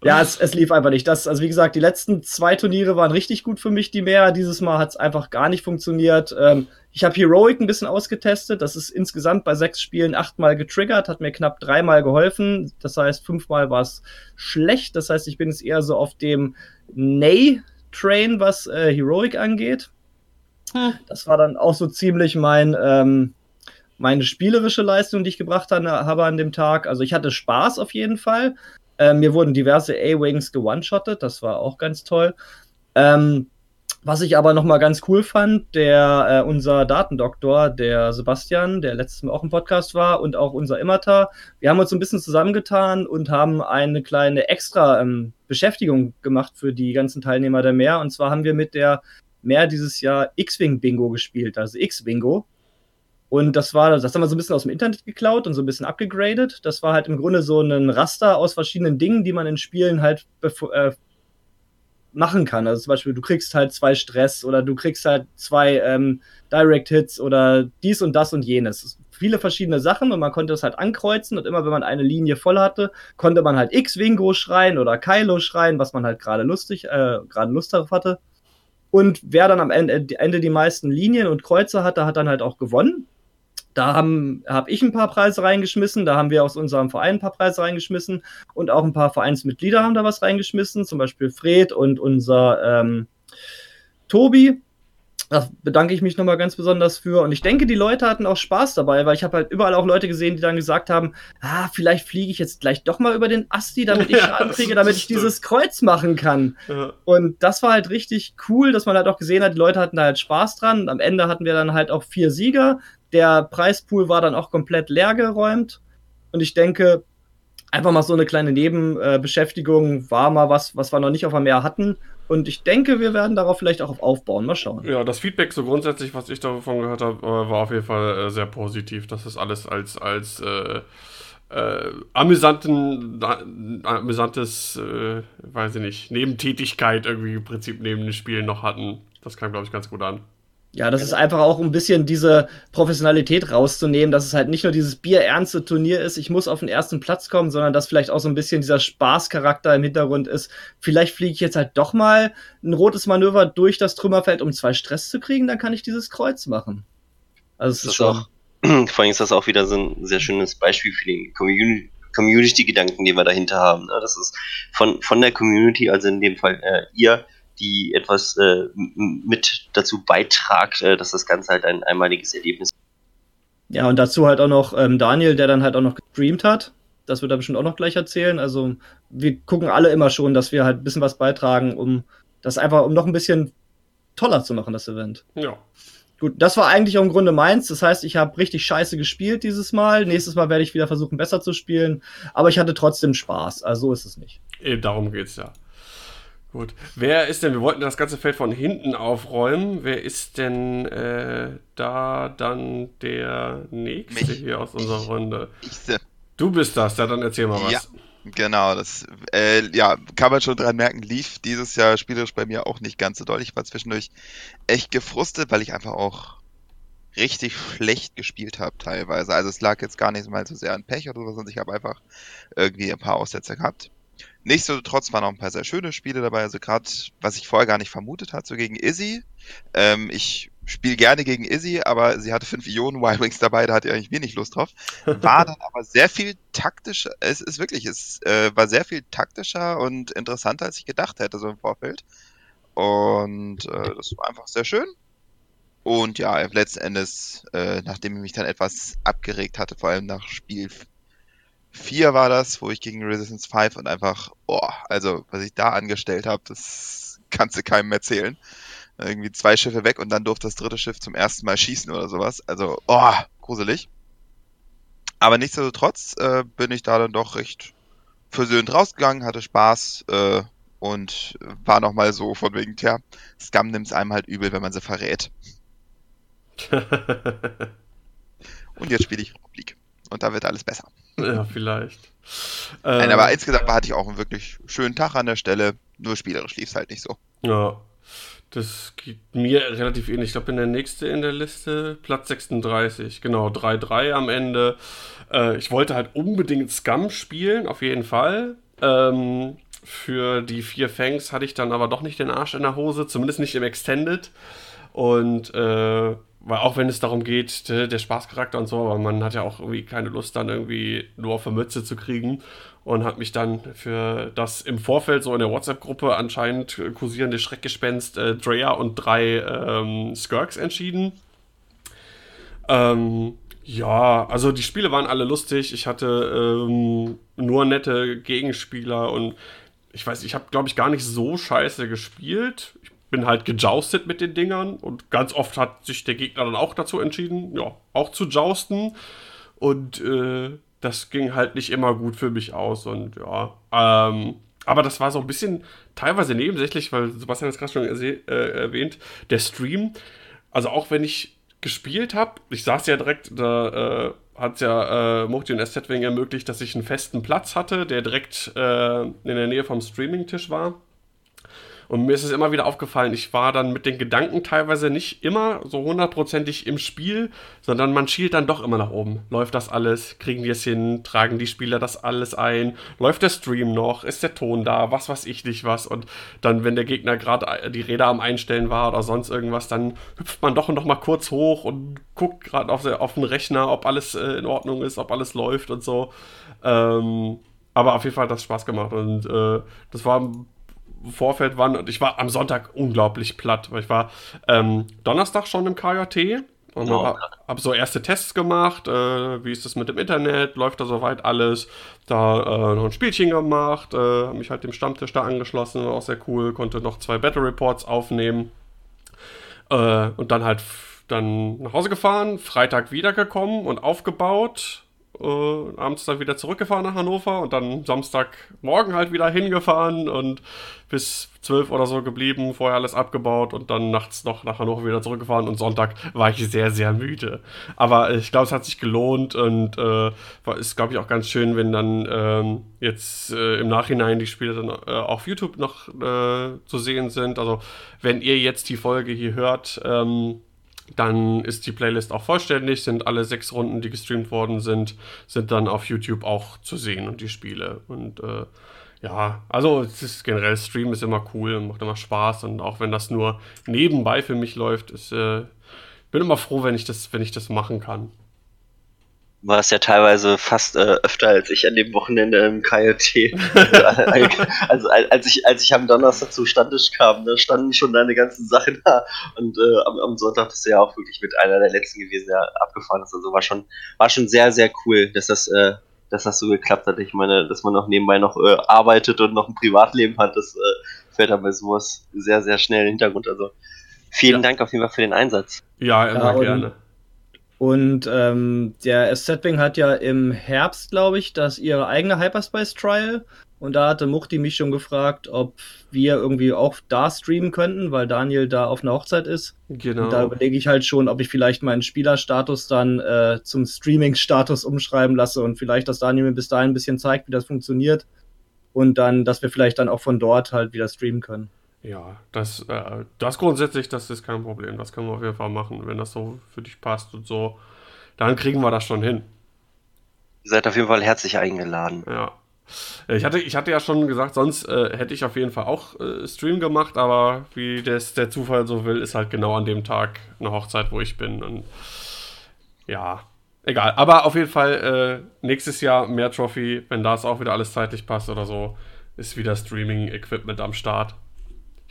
Ja, es, es lief einfach nicht. Das, also wie gesagt, die letzten zwei Turniere waren richtig gut für mich, die mehr. Dieses Mal hat es einfach gar nicht funktioniert. Ähm, ich habe Heroic ein bisschen ausgetestet. Das ist insgesamt bei sechs Spielen achtmal getriggert, hat mir knapp dreimal geholfen. Das heißt, fünfmal war es schlecht. Das heißt, ich bin jetzt eher so auf dem Nay-Train, was äh, Heroic angeht. Das war dann auch so ziemlich mein, ähm, meine spielerische Leistung, die ich gebracht habe an dem Tag. Also ich hatte Spaß auf jeden Fall. Ähm, mir wurden diverse A-Wings gewone-shottet, das war auch ganz toll. Ähm, was ich aber noch mal ganz cool fand, der äh, unser Datendoktor, der Sebastian, der letztes Mal auch im Podcast war und auch unser Immerta, wir haben uns ein bisschen zusammengetan und haben eine kleine extra ähm, Beschäftigung gemacht für die ganzen Teilnehmer der Meer. Und zwar haben wir mit der Meer dieses Jahr X-Wing Bingo gespielt, also X-Bingo. Und das war, das haben wir so ein bisschen aus dem Internet geklaut und so ein bisschen abgegradet. Das war halt im Grunde so ein Raster aus verschiedenen Dingen, die man in Spielen halt äh, machen kann. Also zum Beispiel, du kriegst halt zwei Stress oder du kriegst halt zwei ähm, Direct Hits oder dies und das und jenes. Viele verschiedene Sachen und man konnte es halt ankreuzen und immer wenn man eine Linie voll hatte, konnte man halt X-Wingo schreien oder Kylo schreien, was man halt gerade lustig, äh, gerade Lust darauf hatte. Und wer dann am Ende, Ende die meisten Linien und Kreuze hatte, hat dann halt auch gewonnen. Da habe hab ich ein paar Preise reingeschmissen, da haben wir aus unserem Verein ein paar Preise reingeschmissen und auch ein paar Vereinsmitglieder haben da was reingeschmissen, zum Beispiel Fred und unser ähm, Tobi. Da bedanke ich mich nochmal ganz besonders für. Und ich denke, die Leute hatten auch Spaß dabei, weil ich habe halt überall auch Leute gesehen, die dann gesagt haben, ah, vielleicht fliege ich jetzt gleich doch mal über den Asti, damit ich Ja, Schaden das- kriege, damit ich dieses Kreuz machen kann. Ja. Und das war halt richtig cool, dass man halt auch gesehen hat, die Leute hatten da halt Spaß dran. Und am Ende hatten wir dann halt auch vier Sieger. Der Preispool war dann auch komplett leer geräumt. Und ich denke, einfach mal so eine kleine Nebenbeschäftigung war mal was, was wir noch nicht auf der Meer hatten. Und ich denke, wir werden darauf vielleicht auch aufbauen. Mal schauen. Ja, das Feedback so grundsätzlich, was ich davon gehört habe, äh, war auf jeden Fall äh, sehr positiv, dass das alles als, als äh, äh, amüsanten, na- amüsantes, äh, weiß ich nicht, Nebentätigkeit irgendwie im Prinzip neben den Spielen noch hatten. Das kam, glaube ich, ganz gut an. Ja, das ist einfach auch ein bisschen diese Professionalität rauszunehmen, dass es halt nicht nur dieses bierernste Turnier ist, ich muss auf den ersten Platz kommen, sondern dass vielleicht auch so ein bisschen dieser Spaßcharakter im Hintergrund ist. Vielleicht fliege ich jetzt halt doch mal ein rotes Manöver durch das Trümmerfeld, um zwei Stress zu kriegen, dann kann ich dieses Kreuz machen. Also es Das ist ist schon. auch, vor allem ist das auch wieder so ein sehr schönes Beispiel für die Community, Community-Gedanken, den wir dahinter haben. Ne? Das ist von, von der Community, also in dem Fall äh, ihr, die etwas äh, mit dazu beitragt, äh, dass das Ganze halt ein einmaliges Erlebnis ist. Ja, und dazu halt auch noch ähm, Daniel, der dann halt auch noch gestreamt hat. Das wird er bestimmt auch noch gleich erzählen. Also wir gucken alle immer schon, dass wir halt ein bisschen was beitragen, um das einfach, um noch ein bisschen toller zu machen, das Event. Ja. Gut, das war eigentlich auch im Grunde meins. Das heißt, ich habe richtig scheiße gespielt dieses Mal. Nächstes Mal werde ich wieder versuchen, besser zu spielen. Aber ich hatte trotzdem Spaß. Also so ist es nicht. Eben darum geht's ja. Gut. Wer ist denn, wir wollten das ganze Feld von hinten aufräumen. Wer ist denn äh, da dann der Nächste Mich. hier aus unserer Runde? Ich, Du bist das, ja, dann erzähl mal was. Ja. Genau, das äh, ja, kann man schon dran merken, lief dieses Jahr spielerisch bei mir auch nicht ganz so doll. Ich war zwischendurch echt gefrustet, weil ich einfach auch richtig schlecht gespielt habe teilweise. Also es lag jetzt gar nicht mal so sehr an Pech oder so, sondern ich habe einfach irgendwie ein paar Aussätze gehabt. Nichtsdestotrotz waren auch ein paar sehr schöne Spiele dabei. Also gerade, was ich vorher gar nicht vermutet hatte, so gegen Izzy. Ähm, ich spiele gerne gegen Izzy, aber sie hatte fünf Ionen Y-Wings dabei, da hatte ich eigentlich wenig Lust drauf. War dann aber sehr viel taktischer, es ist wirklich, es äh, war sehr viel taktischer und interessanter, als ich gedacht hätte, so im Vorfeld. Und äh, das war einfach sehr schön. Und ja, letzten Endes, äh, nachdem ich mich dann etwas abgeregt hatte, vor allem nach Spiel 4 war das, wo ich gegen Resistance 5 und einfach, boah, also was ich da angestellt habe, das kannst du keinem erzählen. Irgendwie zwei Schiffe weg und dann durfte das dritte Schiff zum ersten Mal schießen oder sowas. Also, oh, gruselig. Aber nichtsdestotrotz äh, bin ich da dann doch recht versöhnt rausgegangen, hatte Spaß äh, und war nochmal so von wegen, tja, Scum nimmt es einem halt übel, wenn man sie verrät. Und jetzt spiele ich Republik. Und da wird alles besser. Ja, vielleicht. Nein, Ähm, aber insgesamt hatte ich auch einen wirklich schönen Tag an der Stelle. Nur spielerisch lief es halt nicht so. Ja, das geht mir relativ ähnlich. Ich glaube, bin der nächste in der Liste, Platz 36. Genau, 3-3 am Ende. Äh, ich wollte halt unbedingt Scum spielen, auf jeden Fall. Ähm, für die vier Fangs hatte ich dann aber doch nicht den Arsch in der Hose, zumindest nicht im Extended. Und äh, weil auch wenn es darum geht, der, Spaßcharakter und so, aber man hat ja auch irgendwie keine Lust, dann irgendwie nur auf der Mütze zu kriegen. Und hat mich dann für das im Vorfeld so in der WhatsApp-Gruppe anscheinend kursierende Schreckgespenst äh, Drea und drei ähm, Skirks entschieden. Ähm, ja, also die Spiele waren alle lustig. Ich hatte ähm, nur nette Gegenspieler und ich weiß, ich habe, glaube ich, gar nicht so scheiße gespielt. Ich bin halt gejoustet mit den Dingern und ganz oft hat sich der Gegner dann auch dazu entschieden, ja, auch zu jousten. Und äh, das ging halt nicht immer gut für mich aus und ja. Ähm, aber das war so ein bisschen teilweise nebensächlich, weil Sebastian hat gerade schon äh, erwähnt, der Stream, also auch wenn ich gespielt habe, ich saß ja direkt, da äh, hat ja äh, Mukti und SZ-Wing ermöglicht, dass ich einen festen Platz hatte, der direkt äh, in der Nähe vom Streaming-Tisch war. Und mir ist es immer wieder aufgefallen, ich war dann mit den Gedanken teilweise nicht immer so hundertprozentig im Spiel, sondern man schielt dann doch immer nach oben. Läuft das alles? Kriegen die es hin? Tragen die Spieler das alles ein? Läuft der Stream noch? Ist der Ton da? Was weiß ich nicht was? Und dann, wenn der Gegner gerade die Räder am Einstellen war oder sonst irgendwas, dann hüpft man doch noch mal kurz hoch und guckt gerade auf, auf den Rechner, ob alles äh, in Ordnung ist, ob alles läuft und so. Ähm, aber auf jeden Fall hat das Spaß gemacht und äh, das war Vorfeld waren und ich war am Sonntag unglaublich platt, weil ich war ähm, Donnerstag schon im KJT und Oh, habe hab so erste Tests gemacht, äh, wie ist das mit dem Internet, läuft da soweit alles, da äh, noch ein Spielchen gemacht, äh, habe mich halt dem Stammtisch da angeschlossen, war auch sehr cool, konnte noch zwei Battle Reports aufnehmen äh, und dann halt dann nach Hause gefahren, Freitag wiedergekommen und aufgebaut. Äh, abends dann wieder zurückgefahren nach Hannover und dann Samstagmorgen halt wieder hingefahren und bis 12 oder so geblieben, vorher alles abgebaut und dann nachts noch nach Hannover wieder zurückgefahren und Sonntag war ich sehr, sehr müde. Aber ich glaube, es hat sich gelohnt und äh, ist, glaube ich, auch ganz schön, wenn dann ähm, jetzt äh, im Nachhinein die Spiele dann äh, auf YouTube noch äh, zu sehen sind. Also wenn ihr jetzt die Folge hier hört, ähm, dann ist die Playlist auch vollständig, sind alle sechs Runden, die gestreamt worden sind, sind dann auf YouTube auch zu sehen und die Spiele. Und äh, ja, also es ist generell Stream ist immer cool und macht immer Spaß und auch wenn das nur nebenbei für mich läuft, ist, äh, bin immer froh, wenn ich das, wenn ich das machen kann. War es ja teilweise fast äh, öfter als ich an dem Wochenende im KJT. also als ich, als ich am Donnerstag zu Standisch kam, da standen schon deine ganzen Sachen da. Und äh, am, am, Sonntag bist du ja auch wirklich mit einer der letzten gewesen, der abgefahren ist. Also war schon, war schon sehr, sehr cool, dass das, äh, dass das so geklappt hat. Ich meine, dass man noch nebenbei noch äh, arbeitet und noch ein Privatleben hat, das äh, fällt aber sowas sehr, sehr schnell in den Hintergrund. Also vielen ja. Dank auf jeden Fall für den Einsatz. Ja, immer ja, gerne. Und ähm, der SZ-Wing hat ja im Herbst, glaube ich, das ihre eigene Hyperspace Trial. Und da hatte Muchti mich schon gefragt, ob wir irgendwie auch da streamen könnten, weil Daniel da auf einer Hochzeit ist. Genau. Und da überlege ich halt schon, ob ich vielleicht meinen Spielerstatus dann äh, zum Streaming-Status umschreiben lasse und vielleicht, dass Daniel mir bis dahin ein bisschen zeigt, wie das funktioniert. Und dann, dass wir vielleicht dann auch von dort halt wieder streamen können. Ja, das, äh, das grundsätzlich, das ist kein Problem. Das können wir auf jeden Fall machen, wenn das so für dich passt und so. Dann kriegen wir das schon hin. Ihr seid auf jeden Fall herzlich eingeladen. Ja. Ich hatte, ich hatte ja schon gesagt, sonst äh, hätte ich auf jeden Fall auch äh, Stream gemacht, aber wie das, der Zufall so will, ist halt genau an dem Tag eine Hochzeit, wo ich bin. Und ja, egal. Aber auf jeden Fall äh, nächstes Jahr mehr Trophy, wenn das auch wieder alles zeitlich passt oder so, ist wieder Streaming-Equipment am Start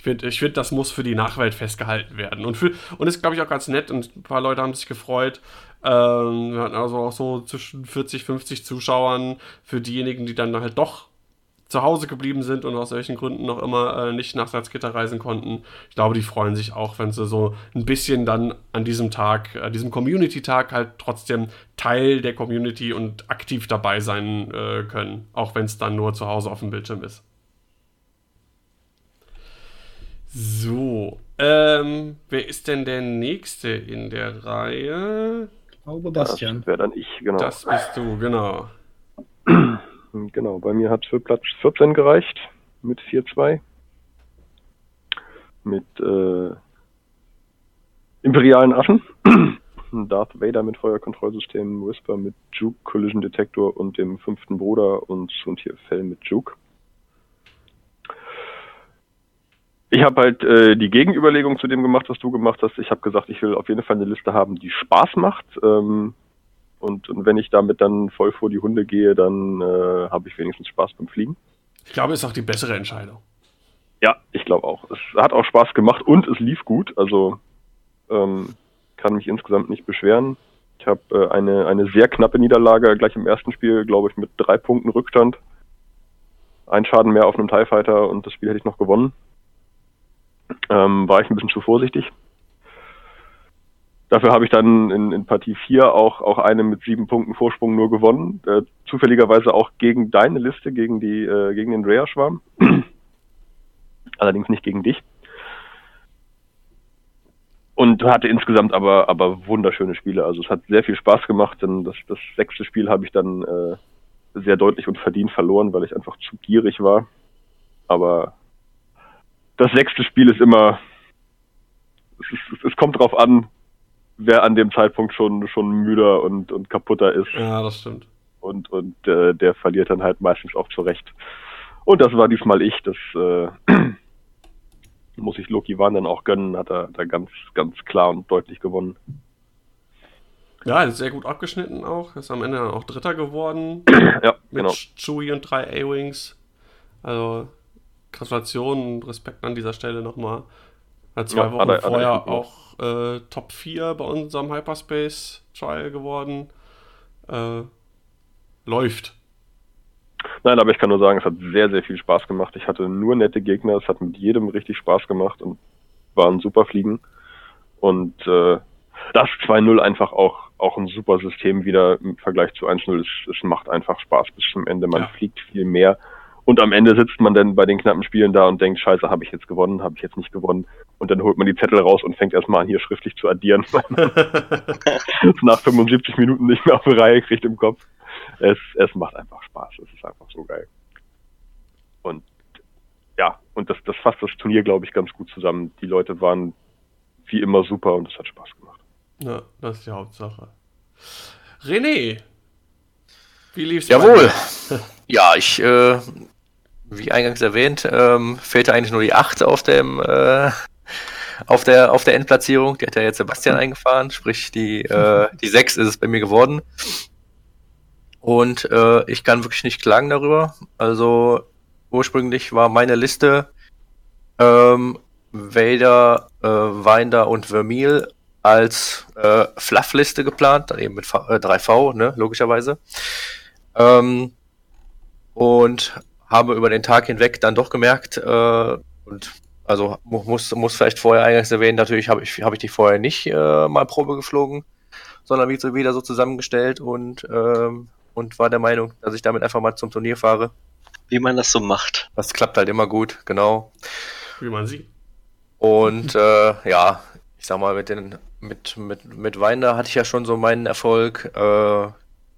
finde, ich find, das muss für die Nachwelt festgehalten werden. Und, für, und ist, glaube ich, auch ganz nett und ein paar Leute haben sich gefreut. Ähm, wir hatten also auch so zwischen 40, 50 Zuschauern für diejenigen, die dann halt doch zu Hause geblieben sind und aus welchen Gründen noch immer äh, nicht nach Salzgitter reisen konnten. Ich glaube, die freuen sich auch, wenn sie so ein bisschen dann an diesem Tag, an diesem Community-Tag halt trotzdem Teil der Community und aktiv dabei sein äh, können, auch wenn es dann nur zu Hause auf dem Bildschirm ist. So, ähm, wer ist denn der Nächste in der Reihe? Ich glaube, Bastian. Das wäre dann ich, genau. Das bist du, genau. genau, bei mir hat für Platz 14 gereicht mit 4-2. Mit äh, imperialen Affen. Darth Vader mit Feuerkontrollsystem, Whisper mit Juke Collision Detektor und dem fünften Bruder und hier Fell mit Juke. Ich habe halt äh, die Gegenüberlegung zu dem gemacht, was du gemacht hast. Ich habe gesagt, ich will auf jeden Fall eine Liste haben, die Spaß macht. Ähm, und, und, wenn ich damit dann voll vor die Hunde gehe, dann äh, habe ich wenigstens Spaß beim Fliegen. Ich glaube, es ist auch die bessere Entscheidung. Ja, ich glaube auch. Es hat auch Spaß gemacht und es lief gut. Also ähm, kann mich insgesamt nicht beschweren. Ich habe äh, eine, eine sehr knappe Niederlage gleich im ersten Spiel, glaube ich, mit drei Punkten Rückstand. Ein Schaden mehr auf einem TIE Fighter und das Spiel hätte ich noch gewonnen ähm, war ich ein bisschen zu vorsichtig. Dafür habe ich dann in, in Partie 4 auch, auch eine mit sieben Punkten Vorsprung nur gewonnen. Äh, zufälligerweise auch gegen deine Liste, gegen die, äh, gegen den Rhea-Schwarm. Allerdings nicht gegen dich. Und hatte insgesamt aber, aber wunderschöne Spiele. Also es hat sehr viel Spaß gemacht, denn das, das sechste Spiel habe ich dann äh, sehr deutlich und verdient verloren, weil ich einfach zu gierig war. Aber das sechste Spiel ist immer, es, ist, es kommt drauf an, wer an dem Zeitpunkt schon, schon müder und, und kaputter ist. Ja, das stimmt. Und, und äh, der verliert dann halt meistens auch zurecht. Und das war diesmal ich, das äh, muss ich Loki Wan dann auch gönnen, hat er da ganz, ganz klar und deutlich gewonnen. Ja, sehr gut abgeschnitten auch. Ist am Ende dann auch Dritter geworden. ja, mit genau. Chewie und drei A-Wings. Also Gratulation und Respekt an dieser Stelle nochmal. Zwei ja, Wochen alle, vorher alle auch äh, Top 4 bei unserem Hyperspace Trial geworden. Äh, läuft. Nein, aber ich kann nur sagen, es hat sehr, sehr viel Spaß gemacht. Ich hatte nur nette Gegner, es hat mit jedem richtig Spaß gemacht und waren super Fliegen. Und äh, das 2-0 einfach auch, auch ein super System wieder im Vergleich zu 1-0. Es, es macht einfach Spaß bis zum Ende. Man ja. fliegt viel mehr und am Ende sitzt man dann bei den knappen Spielen da und denkt, scheiße, habe ich jetzt gewonnen, habe ich jetzt nicht gewonnen. Und dann holt man die Zettel raus und fängt erstmal an, hier schriftlich zu addieren, weil man nach 75 Minuten nicht mehr auf die Reihe kriegt im Kopf. Es, es macht einfach Spaß, es ist einfach so geil. Und ja, und das, das fasst das Turnier, glaube ich, ganz gut zusammen. Die Leute waren wie immer super und es hat Spaß gemacht. Ja, das ist die Hauptsache. René, wie lief's? Jawohl. ja, ich äh, wie eingangs erwähnt, ähm, fehlte eigentlich nur die 8 auf dem äh, auf der auf der Endplatzierung. Die hat ja jetzt Sebastian eingefahren, sprich die äh, die 6 ist es bei mir geworden. Und äh, ich kann wirklich nicht klagen darüber. Also ursprünglich war meine Liste ähm, Vader, äh, Winder und Vermeil als äh, Fluff-Liste geplant, dann eben mit v, äh, 3V, ne, logischerweise. Ähm, und habe über den Tag hinweg dann doch gemerkt, äh, und also muss, muss vielleicht vorher eingangs erwähnen, natürlich habe ich, hab ich die vorher nicht äh, mal Probe geflogen, sondern wie so wieder so zusammengestellt und, ähm, und war der Meinung, dass ich damit einfach mal zum Turnier fahre. Wie man das so macht. Das klappt halt immer gut, genau. Wie man sieht. Und äh, ja, ich sag mal, mit den mit, mit, mit Winder hatte ich ja schon so meinen Erfolg. Äh,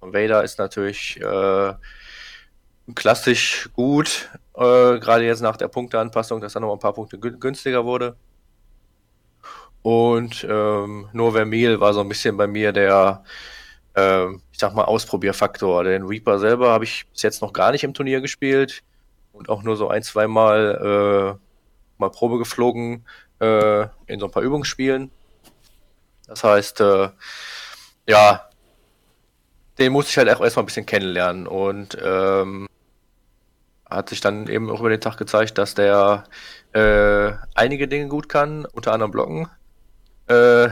Vader ist natürlich äh, klassisch gut, äh, gerade jetzt nach der Punkteanpassung, dass er noch ein paar Punkte günstiger wurde. Und ähm, nur Vermeil war so ein bisschen bei mir der, äh, ich sag mal, Ausprobierfaktor. Den Reaper selber habe ich bis jetzt noch gar nicht im Turnier gespielt und auch nur so ein, zwei Mal, äh, mal Probe geflogen äh, in so ein paar Übungsspielen. Das heißt, äh, ja, den musste ich halt auch erstmal ein bisschen kennenlernen und ähm, hat sich dann eben auch über den Tag gezeigt, dass der äh, einige Dinge gut kann, unter anderem Blocken. Äh,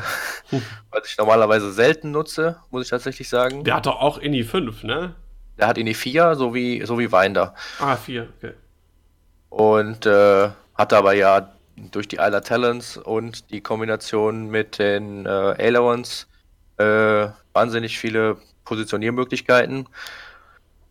was ich normalerweise selten nutze, muss ich tatsächlich sagen. Der hat doch auch INI 5, ne? Der hat INI 4, so wie, so wie Winder. Ah, 4, okay. Und äh, hat aber ja durch die Isla Talents und die Kombination mit den äh, Ailerons äh, wahnsinnig viele Positioniermöglichkeiten.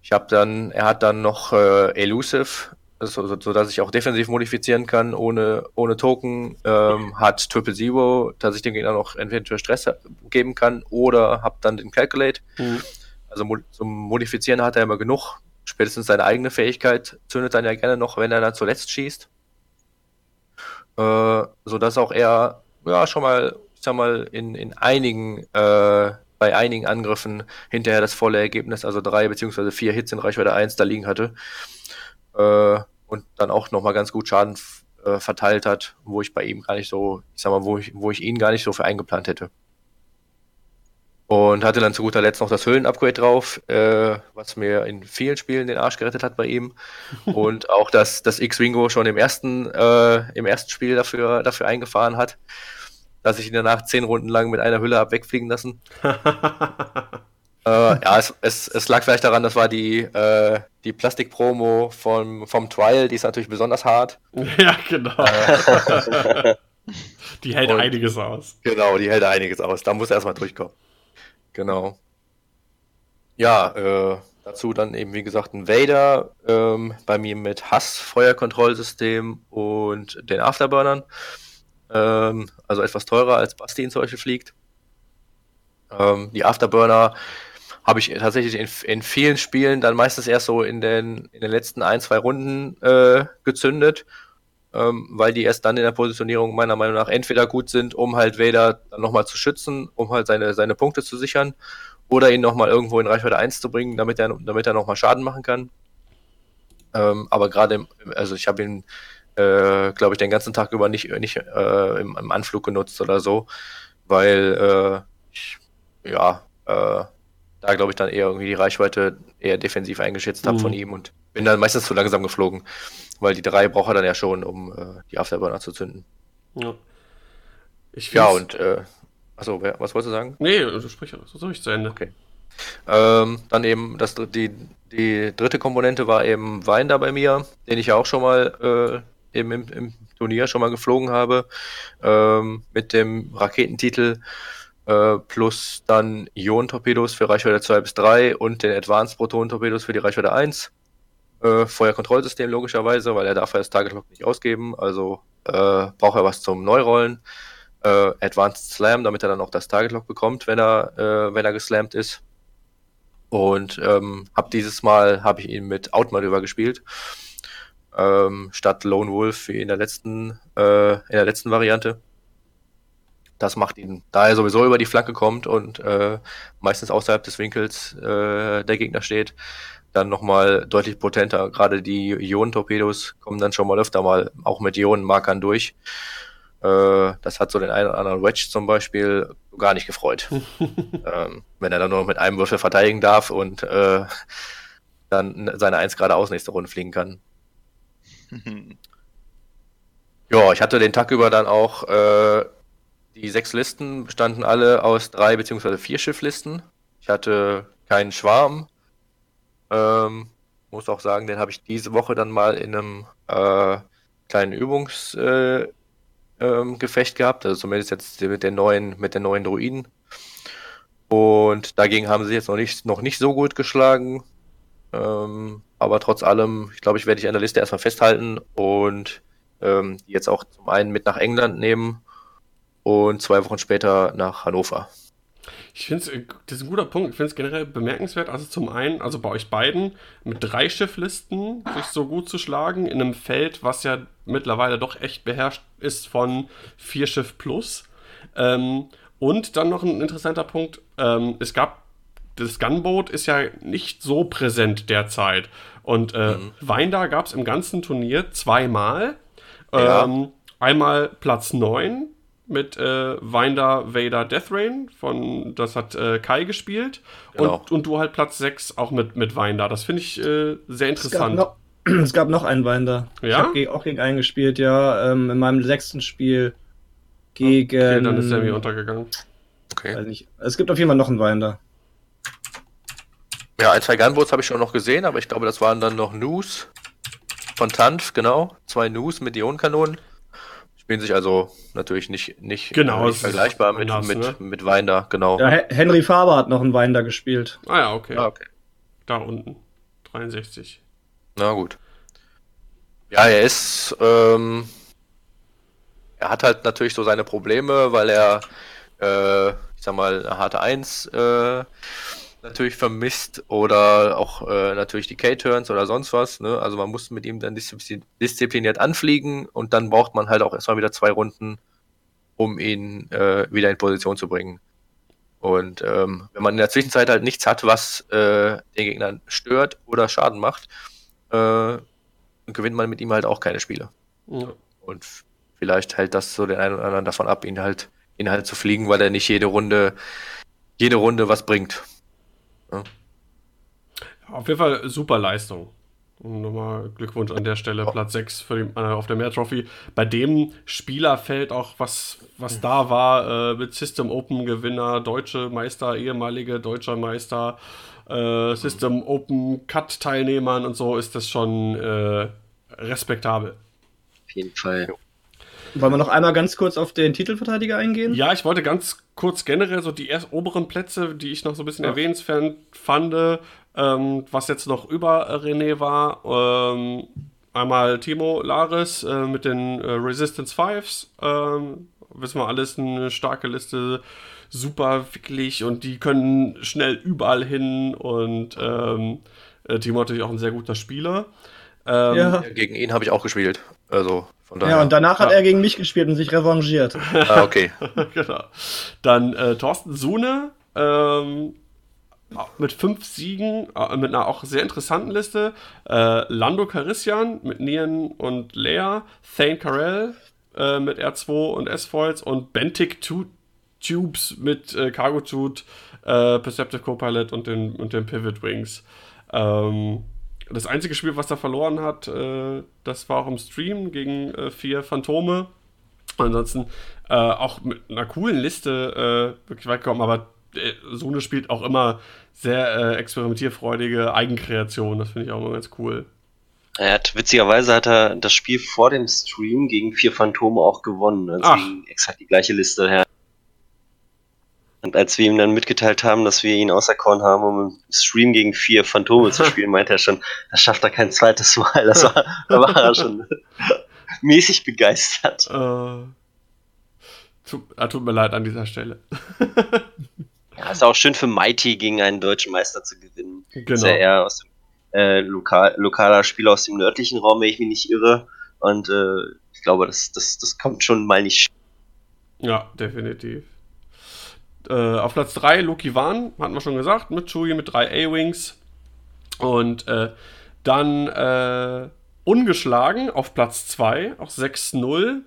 Ich habe dann, er hat dann noch äh, Elusive, so, so, so, dass ich auch defensiv modifizieren kann, ohne, ohne Token. Ähm, hat Triple Zero, dass ich dem Gegner noch entweder Stress geben kann oder habe dann den Calculate. Mhm. Also zum Modifizieren hat er immer genug. Spätestens seine eigene Fähigkeit zündet dann ja gerne noch, wenn er dann zuletzt schießt. Äh, so dass auch er ja schon mal, ich sag mal, in, in einigen, äh, bei einigen Angriffen hinterher das volle Ergebnis, also drei beziehungsweise vier Hits in Reichweite 1 da liegen hatte. Äh, und dann auch nochmal ganz gut Schaden äh, verteilt hat, wo ich bei ihm gar nicht so, ich sag mal, wo ich, wo ich ihn gar nicht so für eingeplant hätte. Und hatte dann zu guter Letzt noch das Höhlen-Upgrade drauf, äh, was mir in vielen Spielen den Arsch gerettet hat bei ihm. Und auch das, das X-Wingo schon im ersten, äh, im ersten Spiel dafür, dafür eingefahren hat, dass ich ihn danach zehn Runden lang mit einer Hülle hab wegfliegen lassen. äh, ja, es, es, es lag vielleicht daran, das war die, äh, die Plastik-Promo vom, vom Trial, die ist natürlich besonders hart. Ja, genau. Äh, die hält einiges aus. Genau, die hält einiges aus. Da muss er erstmal durchkommen. Genau. Ja, äh, dazu dann eben, wie gesagt, ein Vader, ähm, bei mir mit Hass-Feuerkontrollsystem und den Afterburnern. Ähm, also etwas teurer als Basti in solche fliegt. Ähm, die Afterburner habe ich tatsächlich in, in, vielen Spielen dann meistens erst so in den, in den letzten ein, zwei Runden äh, gezündet ähm, weil die erst dann in der Positionierung meiner Meinung nach entweder gut sind, um halt Vader dann nochmal zu schützen, um halt seine, seine Punkte zu sichern, oder ihn nochmal irgendwo in Reichweite 1 zu bringen, damit er, damit er nochmal Schaden machen kann. Ähm, aber gerade, also ich habe ihn, äh, glaube ich, den ganzen Tag über nicht, nicht äh, im, im, Anflug genutzt oder so, weil äh, ich, ja, äh, da glaube ich dann eher irgendwie die Reichweite eher defensiv eingeschätzt habe mhm. von ihm und bin dann meistens zu langsam geflogen. Weil die drei braucht er dann ja schon, um äh, die Afterburner zu zünden. Ja. ja, und, äh, achso, wer, was wolltest du sagen? Nee, also sprich, so soll ich zu Ende. Okay. Ähm, dann eben, das, die, die dritte Komponente war eben Wein da bei mir, den ich ja auch schon mal eben im, im Turnier schon mal geflogen habe, ähm, mit dem Raketentitel äh, plus dann Ionen-Torpedos für Reichweite 2 bis 3 und den Advanced Proton-Torpedos für die Reichweite 1. Äh, Feuerkontrollsystem logischerweise, weil er darf ja das Target Lock nicht ausgeben, also äh, braucht er was zum Neurollen. Äh, Advanced Slam, damit er dann auch das Target Lock bekommt, wenn er, äh, wenn er geslammt ist. Und ähm, hab dieses Mal habe ich ihn mit Outmanöver gespielt. Ähm, statt Lone Wolf wie in der letzten, äh, in der letzten Variante. Das macht ihn, da er sowieso über die Flanke kommt und äh, meistens außerhalb des Winkels äh, der Gegner steht, dann nochmal deutlich potenter. Gerade die Ionentorpedos kommen dann schon mal öfter mal auch mit Ionenmarkern durch. Äh, das hat so den einen oder anderen Wedge zum Beispiel gar nicht gefreut. ähm, wenn er dann nur mit einem Würfel verteidigen darf und äh, dann seine 1 geradeaus nächste Runde fliegen kann. ja, ich hatte den Tag über dann auch äh, die sechs Listen bestanden alle aus drei beziehungsweise vier Schifflisten. Ich hatte keinen Schwarm. Ähm, muss auch sagen, den habe ich diese Woche dann mal in einem äh, kleinen Übungsgefecht äh, ähm, gehabt. Also zumindest jetzt mit den neuen, mit den neuen Druiden. Und dagegen haben sie jetzt noch nicht, noch nicht so gut geschlagen. Ähm, aber trotz allem, ich glaube, ich werde ich an der Liste erstmal festhalten und ähm, jetzt auch zum einen mit nach England nehmen und zwei Wochen später nach Hannover. Ich finde es, äh, das ist ein guter Punkt. Ich finde es generell bemerkenswert. Also zum einen, also bei euch beiden mit drei Schifflisten sich so gut zu schlagen in einem Feld, was ja mittlerweile doch echt beherrscht ist von vier Schiff plus. Ähm, und dann noch ein interessanter Punkt. Ähm, es gab das Gunboat ist ja nicht so präsent derzeit. Und äh, mhm. Weindar gab es im ganzen Turnier zweimal. Ja. Ähm, einmal Platz 9 mit äh, Winder Vader Death Rain von das hat äh, Kai gespielt genau. und, und du halt Platz 6 auch mit mit Winder. Das finde ich äh, sehr interessant. Es gab, noch, es gab noch einen Winder. Ja? Ich habe auch gegen einen gespielt, ja, ähm, in meinem sechsten Spiel gegen Okay, dann ist Sammy untergegangen. Okay. Es gibt auf jeden Fall noch einen Winder. Ja, ein, zwei Gunboats habe ich schon noch gesehen, aber ich glaube, das waren dann noch News von Tanf, genau. Zwei News mit Ionenkanonen. Spielen sich also natürlich nicht, nicht, genau, nicht vergleichbar mit, anders, mit, ne? mit Winder, genau. Ja, Henry Faber hat noch einen Winder gespielt. Ah ja, okay. Ah, okay. Da unten. 63. Na gut. Ja, er ist, ähm, er hat halt natürlich so seine Probleme, weil er, äh, sag mal, harte 1 äh, natürlich vermisst oder auch äh, natürlich die K-Turns oder sonst was. Ne? Also man muss mit ihm dann diszipliniert anfliegen und dann braucht man halt auch erstmal wieder zwei Runden, um ihn äh, wieder in Position zu bringen. Und ähm, wenn man in der Zwischenzeit halt nichts hat, was äh, den Gegnern stört oder Schaden macht, äh, gewinnt man mit ihm halt auch keine Spiele. Ja. Und vielleicht hält das so den einen oder anderen davon ab, ihn halt, ihn halt zu fliegen, weil er nicht jede Runde, jede Runde was bringt. Ja. Auf jeden Fall super Leistung. Und nochmal Glückwunsch an der Stelle, Platz 6 für die, äh, auf der Mehr Trophy. Bei dem Spielerfeld auch, was, was da war, äh, mit System Open Gewinner, deutsche Meister, ehemalige deutscher Meister, äh, System Open Cut Teilnehmern und so, ist das schon äh, respektabel. Auf jeden Fall. Wollen wir noch einmal ganz kurz auf den Titelverteidiger eingehen? Ja, ich wollte ganz kurz generell so die erst oberen Plätze, die ich noch so ein bisschen ja. erwähnenswert fand, ähm, was jetzt noch über René war. Ähm, einmal Timo Laris äh, mit den äh, Resistance Fives. Ähm, wissen wir alles, eine starke Liste, super wickelig und die können schnell überall hin und ähm, äh, Timo natürlich auch ein sehr guter Spieler. Ähm, ja. Gegen ihn habe ich auch gespielt. Also ja, und danach ja. hat er gegen mich gespielt und sich revanchiert. Ah, okay. genau. Dann äh, Thorsten Sune ähm, mit fünf Siegen, äh, mit einer auch sehr interessanten Liste. Äh, Lando Carissian mit Nian und Lea. Thane Carell äh, mit R2 und S-Foils und Bentic Tubes mit äh, Cargo Tute, äh, Perceptive Copilot und den, und den Pivot Wings. Ähm, das einzige Spiel, was er verloren hat, äh, das war auch im Stream gegen äh, vier Phantome. Ansonsten äh, auch mit einer coolen Liste äh, wirklich weit gekommen, aber äh, Sune spielt auch immer sehr äh, experimentierfreudige Eigenkreationen. Das finde ich auch immer ganz cool. Er hat, witzigerweise hat er das Spiel vor dem Stream gegen vier Phantome auch gewonnen. Also Ach. exakt die gleiche Liste her. Und als wir ihm dann mitgeteilt haben, dass wir ihn auserkoren haben, um im Stream gegen vier Phantome zu spielen, meinte er schon, das schafft er kein zweites Mal. Das war, da war er schon mäßig begeistert. Uh, tut, uh, tut mir leid an dieser Stelle. ja, ist auch schön für Mighty gegen einen deutschen Meister zu gewinnen. Genau. Ist ja eher aus dem äh, lokal, lokaler Spieler aus dem nördlichen Raum, wenn ich mich nicht irre. Und äh, ich glaube, das, das, das kommt schon mal nicht. Ja, definitiv. Äh, auf Platz 3 Loki Wan, hatten wir schon gesagt, mit Chewie mit drei A-Wings. Und äh, dann äh, ungeschlagen auf Platz 2, auch 6-0.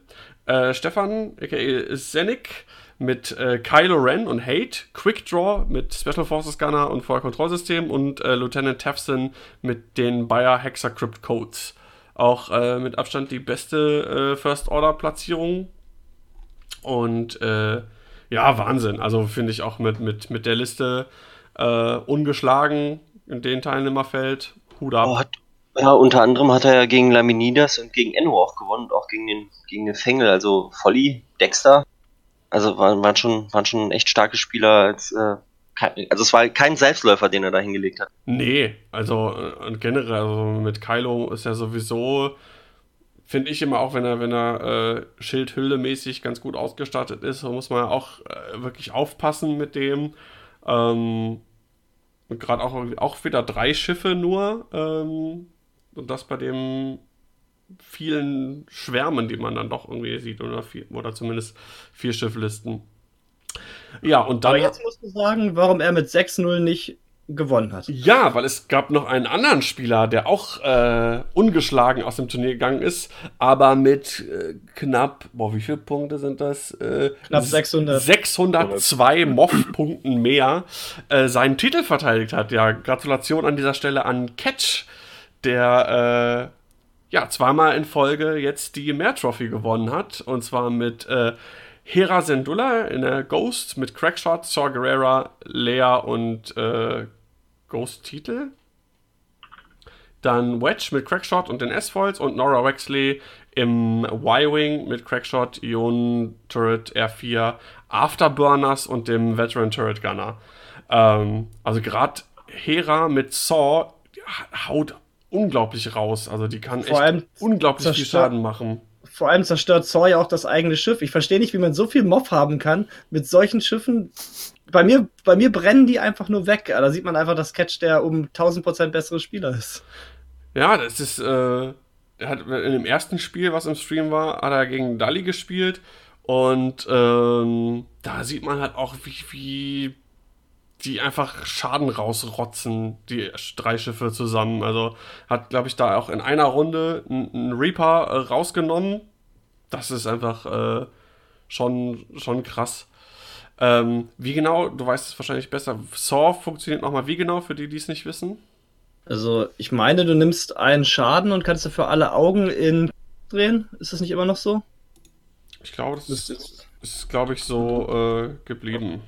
Äh, Stefan, aka Zenik, mit äh, Kylo Ren und Hate, Quick Draw mit Special Forces Gunner und Feuerkontrollsystem und äh, Lieutenant Tefson mit den Bayer Hexacrypt Codes. Auch mit Abstand die beste First Order Platzierung. Und ja, Wahnsinn. Also finde ich auch mit, mit, mit der Liste äh, ungeschlagen in den Teilnehmerfeld. Hut ab. Oh, hat, ja, unter anderem hat er ja gegen Laminidas und gegen Enno auch gewonnen und auch gegen den, gegen den Fengel, also Folly, Dexter. Also waren, waren, schon, waren schon echt starke Spieler. Als, äh, kein, also es war kein Selbstläufer, den er da hingelegt hat. Nee, also äh, und generell, also mit Kylo ist er sowieso, finde ich immer auch, wenn er, wenn er äh, Schildhülle-mäßig ganz gut ausgestattet ist, muss man auch äh, wirklich aufpassen mit dem. Ähm, Gerade auch, auch wieder drei Schiffe nur. Ähm, und das bei dem vielen Schwärmen, die man dann doch irgendwie sieht, oder, vier, oder zumindest vier Schifflisten. Ja, und dann. Aber jetzt musst du sagen, warum er mit 6-0 nicht gewonnen hat. Ja, weil es gab noch einen anderen Spieler, der auch äh, ungeschlagen aus dem Turnier gegangen ist, aber mit äh, knapp, boah, wie viele Punkte sind das? Äh, knapp 600. 602 MOF-Punkten mehr äh, seinen Titel verteidigt hat. Ja, Gratulation an dieser Stelle an Catch, der äh, ja zweimal in Folge jetzt die Mehr Trophy gewonnen hat. Und zwar mit äh, Hera Syndulla in der Ghost, mit Crackshot, Saw Gerrera, Lea und äh, Ghost-Titel. Dann Wedge mit Crackshot und den S-Foils und Nora Wexley im Y-Wing mit Crackshot, Ion Turret R4, Afterburners und dem Veteran Turret Gunner. Ähm, also gerade Hera mit Saw haut unglaublich raus. Also die kann Vor echt unglaublich viel Schaden machen. Vor allem zerstört Saw ja auch das eigene Schiff. Ich verstehe nicht, wie man so viel Moff haben kann mit solchen Schiffen. Bei mir, bei mir brennen die einfach nur weg. Da sieht man einfach, dass Catch der um 1000% bessere Spieler ist. Ja, das ist, äh, er hat in dem ersten Spiel, was im Stream war, hat er gegen Dali gespielt. Und ähm, da sieht man halt auch, wie, wie die einfach Schaden rausrotzen, die drei Schiffe zusammen. Also hat, glaube ich, da auch in einer Runde einen Reaper äh, rausgenommen. Das ist einfach äh, schon, schon krass. Ähm, wie genau, du weißt es wahrscheinlich besser, Saw funktioniert nochmal wie genau, für die, die es nicht wissen? Also, ich meine, du nimmst einen Schaden und kannst dafür alle Augen in drehen. Ist das nicht immer noch so? Ich glaube, das ist, ist glaube ich, so äh, geblieben.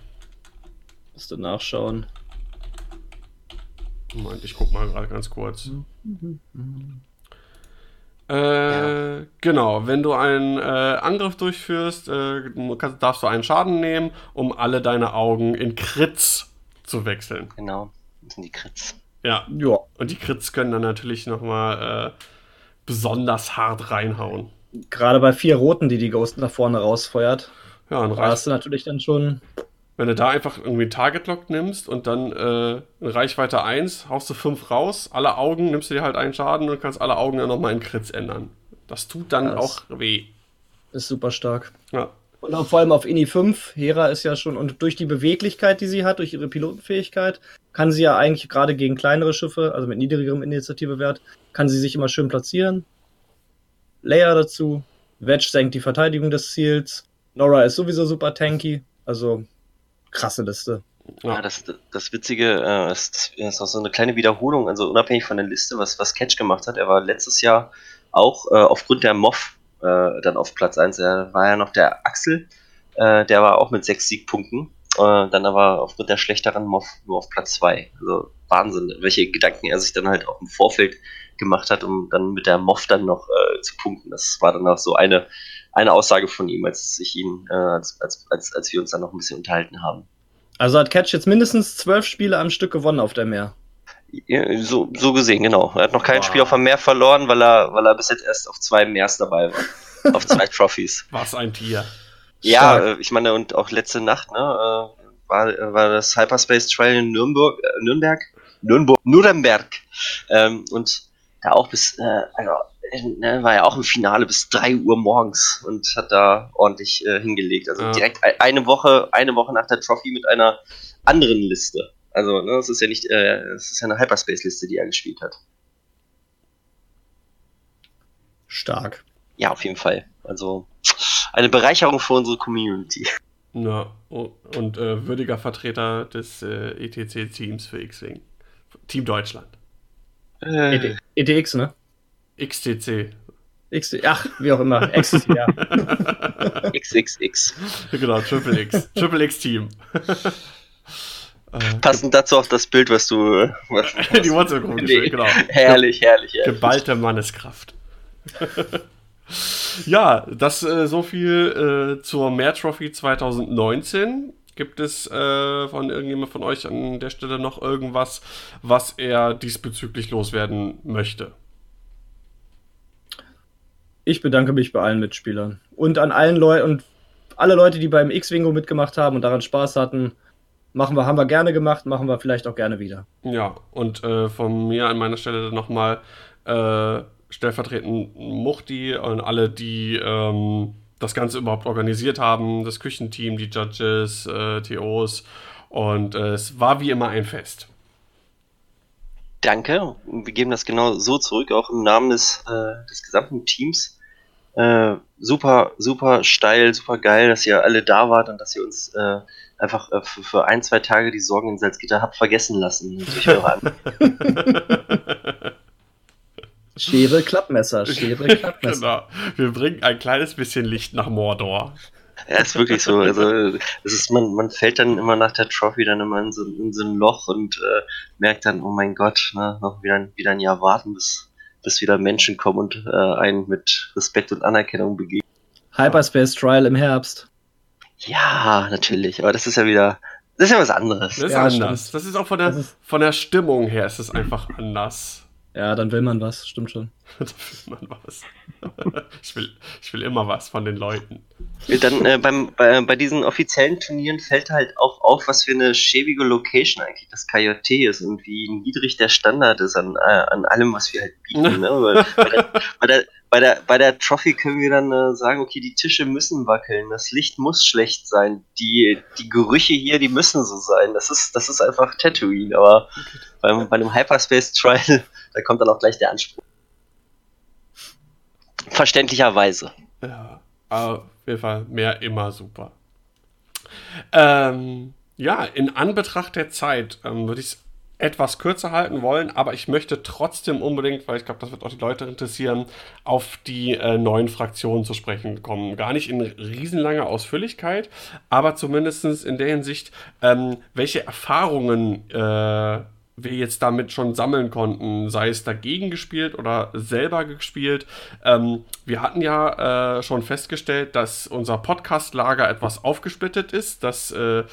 Musst du nachschauen. Moment, ich guck mal gerade ganz kurz. Äh, genau, wenn du einen äh, Angriff durchführst, äh, kannst, darfst du einen Schaden nehmen, um alle deine Augen in Crits zu wechseln. Genau, das sind die Crits. Ja. ja. Und die Crits können dann natürlich nochmal äh, besonders hart reinhauen. Gerade bei vier Roten, die die Ghost nach vorne rausfeuert. Ja, und hast du natürlich dann schon wenn du da einfach irgendwie Target Lock nimmst und dann äh, Reichweite 1 haust du 5 raus, alle Augen nimmst du dir halt einen Schaden und kannst alle Augen dann nochmal in Crits ändern. Das tut dann das auch weh. Ist super stark. Ja. Und auch vor allem auf INI 5, Hera ist ja schon, und durch die Beweglichkeit, die sie hat, durch ihre Pilotenfähigkeit, kann sie ja eigentlich gerade gegen kleinere Schiffe, also mit niedrigerem Initiativewert, kann sie sich immer schön platzieren. Leia dazu, Wedge senkt die Verteidigung des Ziels, Nora ist sowieso super tanky, also krasse Liste. Ja, das, das Witzige äh, ist, ist auch so eine kleine Wiederholung, also unabhängig von der Liste, was, was Catch gemacht hat. Er war letztes Jahr auch äh, aufgrund der Moff äh, dann auf Platz 1. Er war ja noch der Axel, äh, der war auch mit sechs Siegpunkten. Äh, dann aber aufgrund der schlechteren Moff nur auf Platz 2. Also Wahnsinn, welche Gedanken er sich dann halt auch im Vorfeld gemacht hat, um dann mit der Moff dann noch äh, zu punkten. Das war dann auch so eine eine Aussage von ihm, als ich ihn, äh, als, als, als, als wir uns dann noch ein bisschen unterhalten haben. Also hat Catch jetzt mindestens zwölf Spiele am Stück gewonnen auf der Meer. So, so gesehen, genau. Er hat noch kein wow. Spiel auf dem Meer verloren, weil er, weil er bis jetzt erst auf zwei Meers dabei war. auf zwei Trophies. Was ein Tier. Ja, Stark. ich meine, und auch letzte Nacht, ne, äh, war, war das Hyperspace Trail in Nürnberg, äh, Nürnberg, Nürnberg, Nürnberg. Ähm, und da auch bis, äh, also ne, war ja auch im Finale bis 3 Uhr morgens und hat da ordentlich äh, hingelegt. Also ja. direkt eine Woche, eine Woche nach der Trophy mit einer anderen Liste. Also, ne, das ist ja nicht, äh, das ist ja eine Hyperspace-Liste, die er gespielt hat. Stark. Ja, auf jeden Fall. Also, eine Bereicherung für unsere Community. Ja, und äh, würdiger Vertreter des äh, ETC-Teams für X-Wing. Team Deutschland. Äh. ETX, ne? XTC. X, ach, wie auch immer. X, ja. XXX. Genau, Triple X. Triple X Team. Passend dazu auch das Bild, was du. Äh, was, die WhatsApp-Gruppe, nee. genau. Herrlich, herrlich, herrlich. Geballte Manneskraft. ja, das äh, so viel äh, zur Mehr Trophy 2019. Gibt es äh, von irgendjemand von euch an der Stelle noch irgendwas, was er diesbezüglich loswerden möchte? Ich bedanke mich bei allen Mitspielern und an allen Leuten und alle Leute, die beim X-Wingo mitgemacht haben und daran Spaß hatten. Machen wir, haben wir gerne gemacht, machen wir vielleicht auch gerne wieder. Ja, und äh, von mir an meiner Stelle nochmal äh, stellvertretend Muchti und alle, die ähm, das Ganze überhaupt organisiert haben, das Küchenteam, die Judges, äh, TOs und äh, es war wie immer ein Fest. Danke. Wir geben das genau so zurück, auch im Namen des, äh, des gesamten Teams. Äh, super, super steil, super geil, dass ihr alle da wart und dass ihr uns äh, einfach äh, für, für, ein, zwei Tage die Sorgen in Salzgitter habt vergessen lassen Schere, Klappmesser, Schere, Klappmesser. genau. Wir bringen ein kleines bisschen Licht nach Mordor. Ja, ist wirklich so. Also, es ist, man, man fällt dann immer nach der Trophy dann immer in so, in so ein Loch und äh, merkt dann, oh mein Gott, ne, noch wieder, wieder ein Jahr warten, bis, bis wieder Menschen kommen und äh, einen mit Respekt und Anerkennung begegnen. Hyperspace Trial im Herbst. Ja, natürlich. Aber das ist ja wieder, das ist ja was anderes. Das ist ja, anders. Das ist auch von der, von der Stimmung her ist es einfach anders. Ja, dann will man was, stimmt schon. dann will man was. ich, will, ich will immer was von den Leuten. Dann äh, beim, bei, bei diesen offiziellen Turnieren fällt halt auch auf, was für eine schäbige Location eigentlich das KJT ist und wie niedrig der Standard ist an, äh, an allem, was wir halt bieten. Ne? Weil, bei, der, bei, der, bei, der, bei der Trophy können wir dann äh, sagen, okay, die Tische müssen wackeln, das Licht muss schlecht sein, die, die Gerüche hier, die müssen so sein. Das ist, das ist einfach Tatooine, aber okay. beim, bei einem Hyperspace Trial da kommt dann auch gleich der Anspruch. Verständlicherweise. Ja, auf jeden Fall mehr immer super. Ähm, ja, in Anbetracht der Zeit ähm, würde ich es etwas kürzer halten wollen, aber ich möchte trotzdem unbedingt, weil ich glaube, das wird auch die Leute interessieren, auf die äh, neuen Fraktionen zu sprechen kommen. Gar nicht in riesenlanger Ausführlichkeit, aber zumindest in der Hinsicht, ähm, welche Erfahrungen äh, wir jetzt damit schon sammeln konnten, sei es dagegen gespielt oder selber gespielt. Ähm, wir hatten ja äh, schon festgestellt, dass unser Podcast-Lager etwas aufgesplittet ist, dass äh,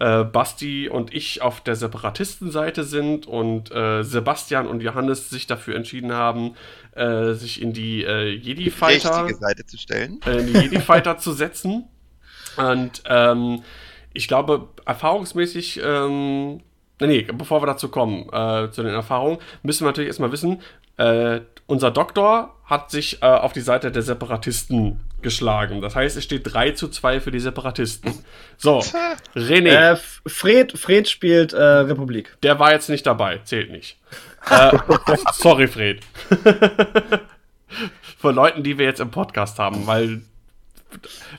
äh, Basti und ich auf der Separatistenseite sind und äh, Sebastian und Johannes sich dafür entschieden haben, äh, sich in die äh, Jedi-Fighter Seite zu stellen, in die Jedi-Fighter zu setzen. Und ähm, ich glaube, erfahrungsmäßig ähm, Nee, bevor wir dazu kommen, äh, zu den Erfahrungen, müssen wir natürlich erstmal wissen, äh, unser Doktor hat sich äh, auf die Seite der Separatisten geschlagen. Das heißt, es steht 3 zu 2 für die Separatisten. So, René. Äh, Fred, Fred spielt äh, Republik. Der war jetzt nicht dabei, zählt nicht. Äh, sorry, Fred. Von Leuten, die wir jetzt im Podcast haben, weil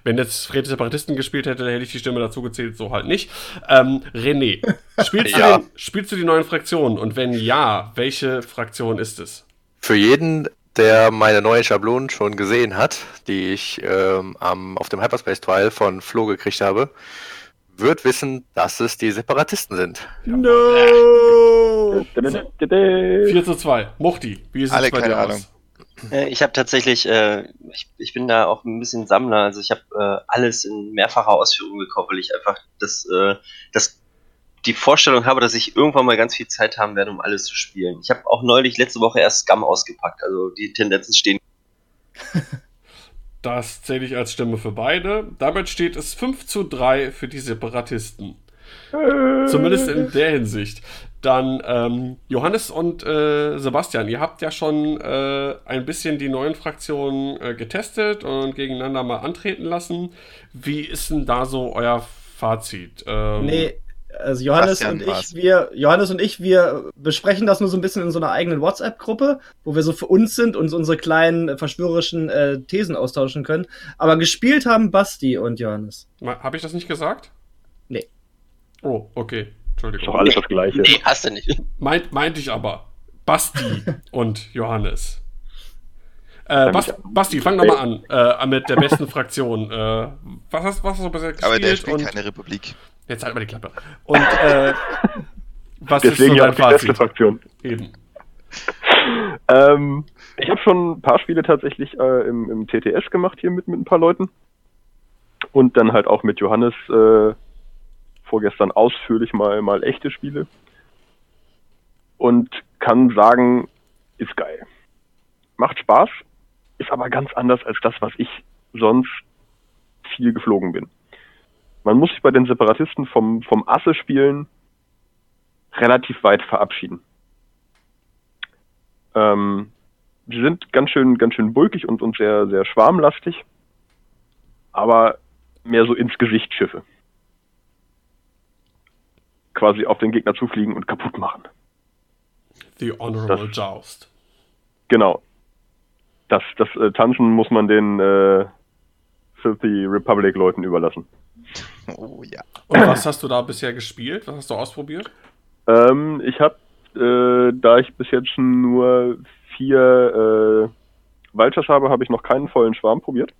wenn jetzt Fred Separatisten gespielt hätte, hätte ich die Stimme dazu gezählt, so halt nicht. Ähm, René, spielst, ja. du den, spielst du die neuen Fraktionen? Und wenn ja, welche Fraktion ist es? Für jeden, der meine neue Schablonen schon gesehen hat, die ich ähm, am, auf dem Hyperspace Trial von Flo gekriegt habe, wird wissen, dass es die Separatisten sind. No! 4 zu 2. Muchti, wie ist es Alle bei dir Ahnung. aus? Ich habe tatsächlich, äh, ich, ich bin da auch ein bisschen Sammler, also ich habe äh, alles in mehrfacher Ausführung gekauft, weil ich einfach das, äh, das, die Vorstellung habe, dass ich irgendwann mal ganz viel Zeit haben werde, um alles zu spielen. Ich habe auch neulich letzte Woche erst Scum ausgepackt, also die Tendenzen stehen. Das zähle ich als Stimme für beide. Damit steht es 5 zu 3 für die Separatisten. Zumindest in der Hinsicht. Dann ähm, Johannes und äh, Sebastian, ihr habt ja schon äh, ein bisschen die neuen Fraktionen äh, getestet und gegeneinander mal antreten lassen. Wie ist denn da so euer Fazit? Ähm, nee, Also Johannes Bastian und ich, war's. wir, Johannes und ich, wir besprechen das nur so ein bisschen in so einer eigenen WhatsApp-Gruppe, wo wir so für uns sind und unsere kleinen äh, verschwörerischen äh, Thesen austauschen können. Aber gespielt haben Basti und Johannes. Habe ich das nicht gesagt? Nee. Oh, okay. Ist doch Entschuldigung. alles das Gleiche. Nee, hast du nicht. Meint, meinte ich aber. Basti und Johannes. Äh, Bas, Basti, fang doch mal an äh, mit der besten Fraktion. Äh, was, hast, was hast du bisher gespielt? Aber der spielt und keine Republik. Jetzt halt mal die Klappe. Und äh, was Deswegen ist ja so dein die beste Fazit? Fraktion. Eben. Ähm, ich habe schon ein paar Spiele tatsächlich äh, im, im TTS gemacht hier mit, mit ein paar Leuten. Und dann halt auch mit Johannes äh, vorgestern ausführlich mal, mal echte Spiele. Und kann sagen, ist geil. Macht Spaß, ist aber ganz anders als das, was ich sonst viel geflogen bin. Man muss sich bei den Separatisten vom, vom Asse-Spielen relativ weit verabschieden. Ähm, sie sind ganz schön, ganz schön bulkig und, und sehr, sehr schwarmlastig, aber mehr so ins Gesicht Schiffe. Quasi auf den Gegner zufliegen und kaputt machen. The Honorable Das- Joust. Genau. Das, das äh, Tanzen muss man den äh, Filthy Republic Leuten überlassen. Oh ja. Und was hast du da bisher gespielt? Was hast du ausprobiert? Ähm, ich habe, äh, da ich bis jetzt nur vier äh, Vultures habe, habe ich noch keinen vollen Schwarm probiert.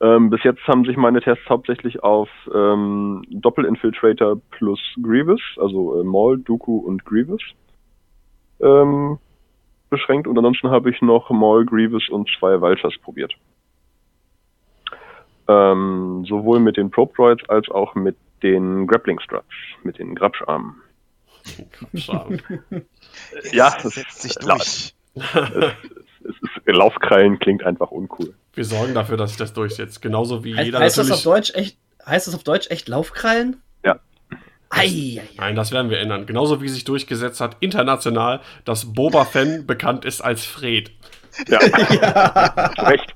Ähm, bis jetzt haben sich meine Tests hauptsächlich auf ähm, Doppelinfiltrator plus Grievous, also äh, Maul, Dooku und Grievous, ähm, beschränkt. Und ansonsten habe ich noch Maul, Grievous und zwei Vultures probiert. Ähm, sowohl mit den Probe Droids als auch mit den Grappling Struts, mit den Grabscharmen. Schade. Ja, Es das setzt sich ist durch. Es ist, Laufkrallen klingt einfach uncool. Wir sorgen dafür, dass sich das durchsetzt. Genauso wie Heißt, jeder heißt das auf natürlich. Deutsch echt, heißt das auf Deutsch echt Laufkrallen? Ja. Ei, ei, ei. Nein, das werden wir ändern. Genauso wie sich durchgesetzt hat international, dass Boba Fett bekannt ist als Fred. Ja, zu Recht.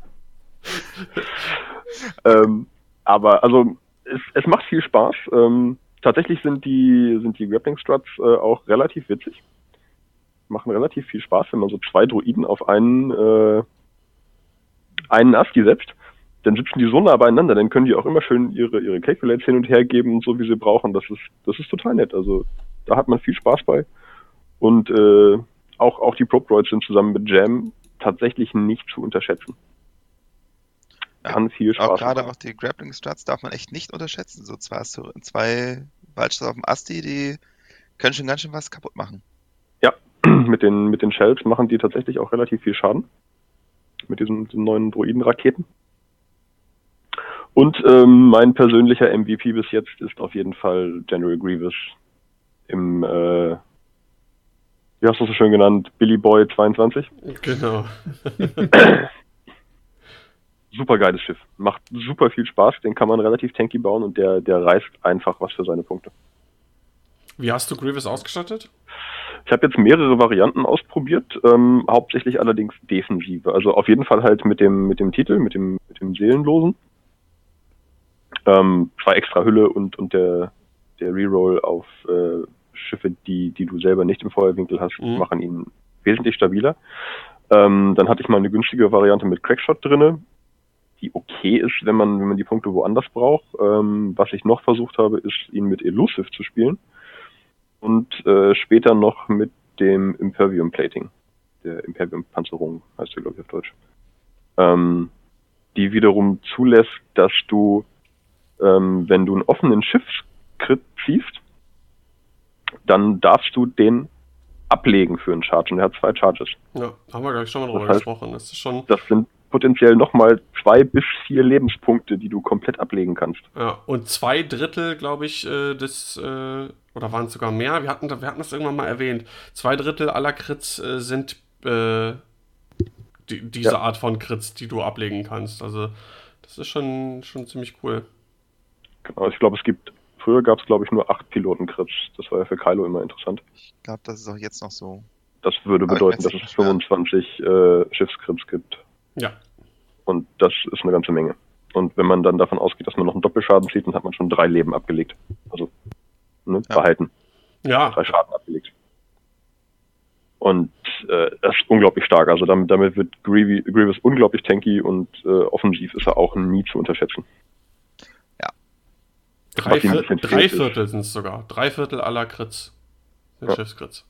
ähm, aber also es, es macht viel Spaß. Ähm, tatsächlich sind die sind die Grappling Struts äh, auch relativ witzig. Machen relativ viel Spaß, wenn man so zwei Droiden auf einen äh, einen ASCII setzt. Dann sitzen die so nah beieinander, dann können die auch immer schön ihre ihre Calculates hin und her geben, so wie sie brauchen. Das ist das ist total nett. Also da hat man viel Spaß bei. Und äh, auch auch die Probe Droids sind zusammen mit Jam tatsächlich nicht zu unterschätzen. Kann viel Spaß Auch gerade auch die Grappling Struts darf man echt nicht unterschätzen. So zwei, zwei Waldstars auf dem Asti, die können schon ganz schön was kaputt machen. mit den, mit den Shells machen die tatsächlich auch relativ viel Schaden. Mit diesen, diesen neuen Droiden-Raketen. Und ähm, mein persönlicher MVP bis jetzt ist auf jeden Fall General Grievous im, äh, wie hast du es so schön genannt, Billy Boy 22. Genau. Super geiles Schiff. Macht super viel Spaß, den kann man relativ tanky bauen und der, der reißt einfach was für seine Punkte. Wie hast du Grievous ausgestattet? Ich habe jetzt mehrere Varianten ausprobiert, ähm, hauptsächlich allerdings defensive. Also auf jeden Fall halt mit dem mit dem Titel, mit dem mit dem Seelenlosen. Ähm, zwei extra Hülle und und der der Reroll auf äh, Schiffe, die die du selber nicht im Feuerwinkel hast, Mhm. machen ihn wesentlich stabiler. Ähm, dann hatte ich mal eine günstige Variante mit Crackshot drinne, die okay ist, wenn man wenn man die Punkte woanders braucht. Ähm, was ich noch versucht habe, ist ihn mit Elusive zu spielen und äh, später noch mit dem Impervium Plating. Der Impervium Panzerung heißt der, glaube ich, auf Deutsch. Ähm, die wiederum zulässt, dass du, ähm, wenn du einen offenen Schiffskrit ziehst, dann darfst du den ablegen für einen Charge. Und er hat zwei Charges. Ja, haben wir, glaube ich, schon mal drüber Das heißt- gesprochen. Das ist schon. Das sind potenziell nochmal zwei bis vier Lebenspunkte, die du komplett ablegen kannst. Ja, und zwei Drittel, glaube ich, äh, des, äh, oder waren es sogar mehr? Wir hatten, wir hatten das irgendwann mal erwähnt. Zwei Drittel aller Crits äh, sind äh, die, diese Ja. Art von Crits, die du ablegen kannst. Also, das ist schon, schon ziemlich cool. Genau, ich glaube, es gibt, früher gab es, glaube ich, nur acht Piloten-Crits. Das war ja für Kylo immer interessant. Ich glaube, das ist auch jetzt noch so. Das würde Aber bedeuten, dass es ja. 25 äh, Schiffscrips gibt. Ja. Und das ist eine ganze Menge. Und wenn man dann davon ausgeht, dass man noch einen Doppelschaden zieht, dann hat man schon drei Leben abgelegt. Also ne, Ja. behalten. Ja, Drei Schaden abgelegt. Und äh, das ist unglaublich stark. Also damit, damit wird Grievous, Grievous unglaublich tanky und äh, offensiv ist er auch nie zu unterschätzen. drei, ihm ein Vier drei Viertel sind es sogar. Drei Viertel aller Crits. sind Ja. Schiffscrits.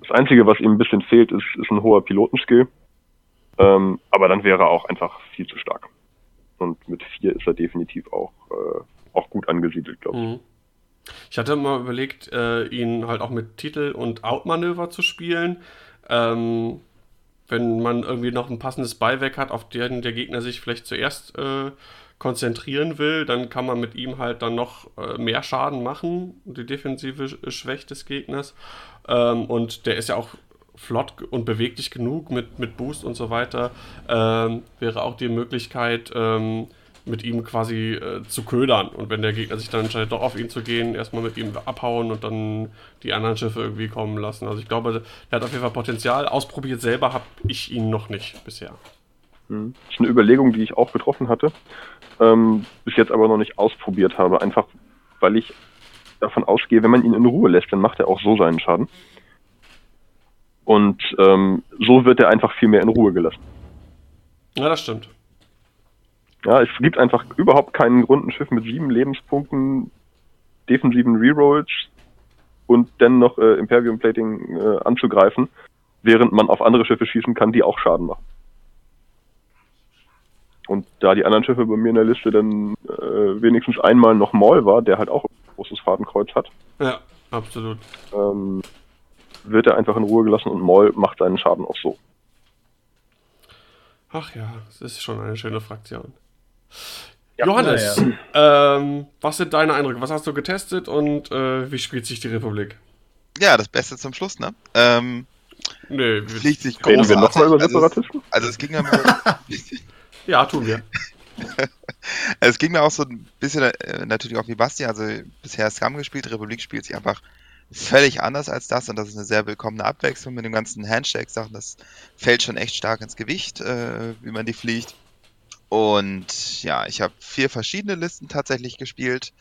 Das Einzige, was ihm ein bisschen fehlt, ist, ist ein hoher Pilotenskill. Ähm, aber dann wäre er auch einfach viel zu stark. Und mit vier ist er definitiv auch, äh, auch gut angesiedelt, glaube ich. Mhm. Ich hatte mal überlegt, äh, ihn halt auch mit Titel und Outmanöver zu spielen. Ähm, wenn man irgendwie noch ein passendes Beiwerk hat, auf den der Gegner sich vielleicht zuerst äh, konzentrieren will, dann kann man mit ihm halt dann noch äh, mehr Schaden machen, die defensive Sch- Schwäche des Gegners. Ähm, und der ist ja auch flott und beweglich genug mit, mit Boost und so weiter. Ähm, wäre auch die Möglichkeit, ähm, mit ihm quasi äh, zu ködern. Und wenn der Gegner sich dann entscheidet, doch auf ihn zu gehen, erstmal mit ihm abhauen und dann die anderen Schiffe irgendwie kommen lassen. Also ich glaube, der hat auf jeden Fall Potenzial. Ausprobiert selber habe ich ihn noch nicht bisher. Mhm. Das ist eine Überlegung, die ich auch getroffen hatte, ähm, bis jetzt aber noch nicht ausprobiert habe. Einfach, weil ich davon ausgehe, wenn man ihn in Ruhe lässt, dann macht er auch so seinen Schaden. Und ähm, so wird er einfach viel mehr in Ruhe gelassen. Ja, das stimmt. Ja, es gibt einfach überhaupt keinen Grund, ein Schiff mit sieben Lebenspunkten, defensiven Rerolls und dann noch äh, Imperium Plating äh, anzugreifen, während man auf andere Schiffe schießen kann, die auch Schaden machen. Und da die anderen Schiffe bei mir in der Liste dann äh, wenigstens einmal noch Maul war, der halt auch ein großes Fadenkreuz hat, Ja, absolut. ähm, wird er einfach in Ruhe gelassen und Maul macht seinen Schaden auch so. Ach ja, es ist schon eine schöne Fraktion. Ja, Johannes, ähm, was sind deine Eindrücke? Was hast du getestet und äh, wie spielt sich die Republik? Ja, das Beste zum Schluss, ne? Ähm, Nee, wir- fliegt sich Reden wir großartig. nochmal über Also es- Separatisten? Also es ging mir, ja, tun wir. es ging mir auch so ein bisschen äh, natürlich auch wie Basti, also bisher Scum gespielt, Republik spielt sich einfach völlig anders als das und das ist eine sehr willkommene Abwechslung mit dem ganzen Handshake-Sachen, das fällt schon echt stark ins Gewicht, äh, wie man die fliegt. Und ja, ich habe vier verschiedene Listen tatsächlich gespielt.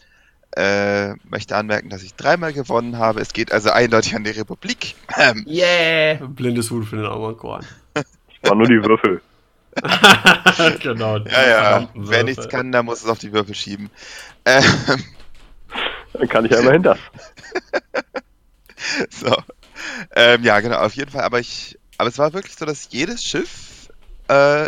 Äh, möchte anmerken, dass ich dreimal gewonnen habe. Es geht also eindeutig an die Republik. Ähm, Yeah! Blindes Huhn für den armen Korn. War nur die Würfel. genau. die ja, ja, wer Würfel. nichts kann, der muss es auf die Würfel schieben. Ähm, Dann kann ich ja immerhin das. So. Ähm, ja, genau, auf jeden Fall. Aber ich, aber es war wirklich so, dass jedes Schiff äh,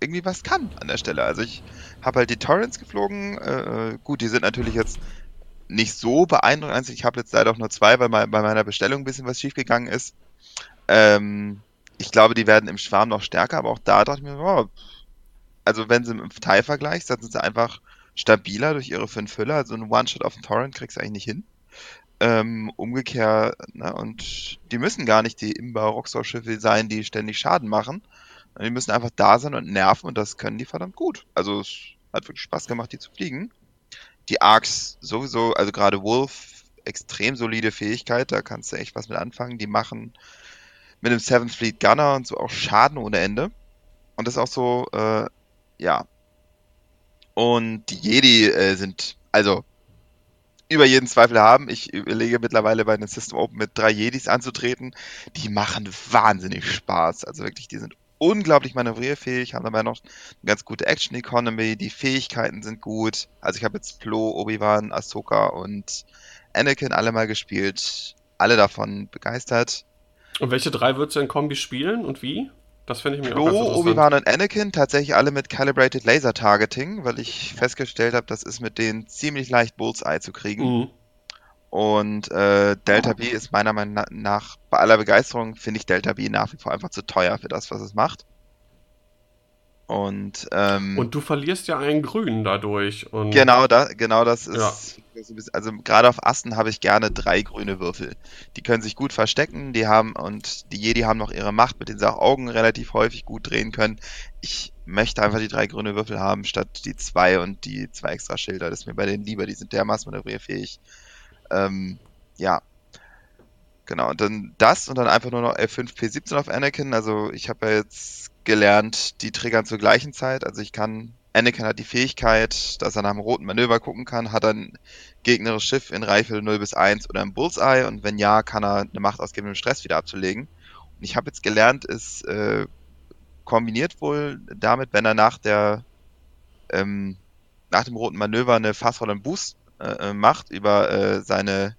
irgendwie was kann an der Stelle. Also ich habe halt die Torrents geflogen. Äh, äh, gut, die sind natürlich jetzt nicht so beeindruckend. Also Ich habe jetzt leider auch nur zwei, weil bei meiner Bestellung ein bisschen was schiefgegangen ist. Ähm, ich glaube, die werden im Schwarm noch stärker, aber auch da dachte ich mir, oh, also wenn sie im Teil vergleichst, dann sind sie einfach stabiler durch ihre fünf Hülle. Also ein One-Shot auf den Torrent kriegst du eigentlich nicht hin. Ähm, umgekehrt, ne, und die müssen gar nicht die Imbau-Rockstar-Schiffe sein, die ständig Schaden machen. Die müssen einfach da sein und nerven und das können die verdammt gut. Also es hat wirklich Spaß gemacht, die zu fliegen. Die Arcs sowieso, also gerade Wolf, extrem solide Fähigkeit, da kannst du echt was mit anfangen. Die machen mit dem Seventh Fleet Gunner und so auch Schaden ohne Ende. Und das ist auch so, äh, ja. Und die Jedi äh, sind, also über jeden Zweifel haben. Ich überlege mittlerweile bei den System Open mit drei Jedis anzutreten. Die machen wahnsinnig Spaß. Also wirklich, die sind unglaublich manövrierfähig, haben dabei noch eine ganz gute Action Economy. Die Fähigkeiten sind gut. Also ich habe jetzt Plo, Obi-Wan, Ahsoka und Anakin alle mal gespielt. Alle davon begeistert. Und welche drei würdest du in Kombi spielen und wie? Das finde ich mir auch ganz Plo, interessant. Obi-Wan und Anakin tatsächlich alle mit Calibrated Laser Targeting, weil ich festgestellt habe, das ist mit denen ziemlich leicht Bullseye zu kriegen. Mhm. Und äh, Delta B ist meiner Meinung na- nach, bei aller Begeisterung, finde ich Delta B nach wie vor einfach zu teuer für das, was es macht. Und, ähm, Und du verlierst ja einen Grünen dadurch. Und genau, da, genau das ist, Ja. also gerade auf Asten habe ich gerne drei grüne Würfel. Die können sich gut verstecken, die haben, und die Jedi haben noch ihre Macht, mit denen sie auch Augen relativ häufig gut drehen können. Ich möchte einfach die drei grüne Würfel haben, statt die zwei und die zwei extra Schilder. Das ist mir bei denen lieber, die sind dermaßen manövrierfähig. Ähm, ja. Genau, und dann das und dann einfach nur noch L5 P17 auf Anakin. Also ich habe ja jetzt gelernt, die triggern zur gleichen Zeit. Also ich kann Anakin hat die Fähigkeit, dass er nach einem roten Manöver gucken kann, hat ein gegnerisches Schiff in Reichweite 0 bis 1 oder im Bullseye und wenn ja, kann er eine Macht ausgeben, um Stress wieder abzulegen. Und ich habe jetzt gelernt, es äh, kombiniert wohl damit, wenn er nach der ähm, nach dem roten Manöver eine Fast Forward Boost äh, macht über äh, seine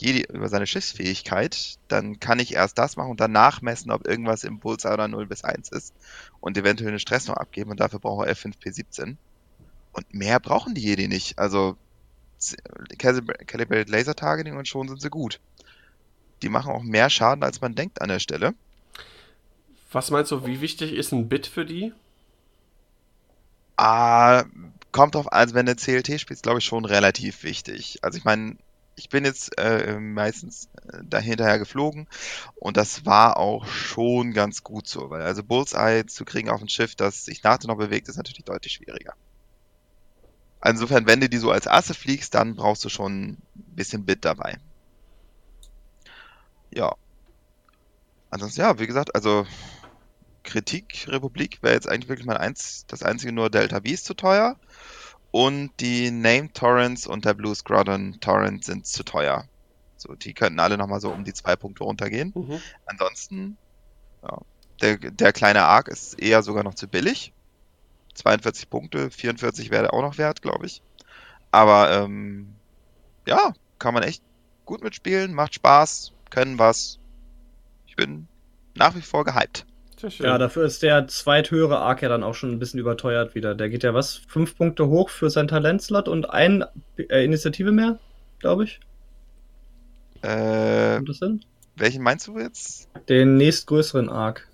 Jedi, über seine Schiffsfähigkeit, dann kann ich erst das machen und danach messen, ob irgendwas im Bullseye oder 0 bis 1 ist und eventuell eine Stress noch abgeben und dafür braucht er F5P17. Und mehr brauchen die Jedi nicht. Also Calibrated Laser Targeting und schon sind sie gut. Die machen auch mehr Schaden, als man denkt an der Stelle. Was meinst du, wie wichtig ist ein Bit für die? Ah, kommt drauf also wenn du CLT spielst, glaube ich schon relativ wichtig. Also ich meine, ich bin jetzt äh, meistens äh, dahinterher geflogen und das war auch schon ganz gut so, weil also Bullseye zu kriegen auf ein Schiff, das sich nachher noch bewegt, ist natürlich deutlich schwieriger. Insofern, wenn du die so als Asse fliegst, dann brauchst du schon ein bisschen Bit dabei. Ja. Ansonsten, ja, wie gesagt, also Kritik Republik wäre jetzt eigentlich wirklich mal eins, das einzige nur Delta V ist zu teuer. Und die Name Torrents und der Blue Squadron Torrent sind zu teuer. So, die könnten alle nochmal so um die zwei Punkte runtergehen. Mhm. Ansonsten, ja, der, der kleine Arc ist eher sogar noch zu billig. 42 Punkte, 44 wäre auch noch wert, glaube ich. Aber ähm, ja, kann man echt gut mitspielen, macht Spaß, können was. Ich bin nach wie vor gehypt. Ja, dafür ist der zweithöhere Arc ja dann auch schon ein bisschen überteuert wieder. Der geht ja was? Fünf Punkte hoch für sein Talentslot und ein äh, Initiative mehr, glaube ich. Äh, Kommt das hin? Welchen meinst du jetzt? Den nächstgrößeren Arc.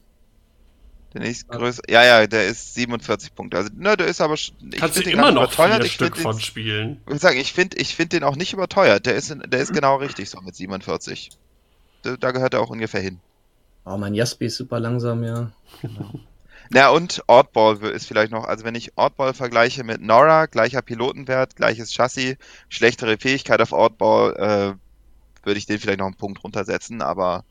Der nächstgrößere. Ja, ja, der ist 47 Punkte. Also, ne, der ist aber. Ich Kannst du immer noch überteuert. vier ich Stück von spielen. Ich sagen, ich finde ich find den auch nicht überteuert. Der ist, der ist genau richtig so mit 47. Da, da gehört er auch ungefähr hin. Oh, mein Jaspi ist super langsam, ja. Genau. Ja, und Oddball ist vielleicht noch, also wenn ich Oddball vergleiche mit Nora, gleicher Pilotenwert, gleiches Chassis, schlechtere Fähigkeit auf Oddball, äh, würde ich den vielleicht noch einen Punkt runtersetzen, aber.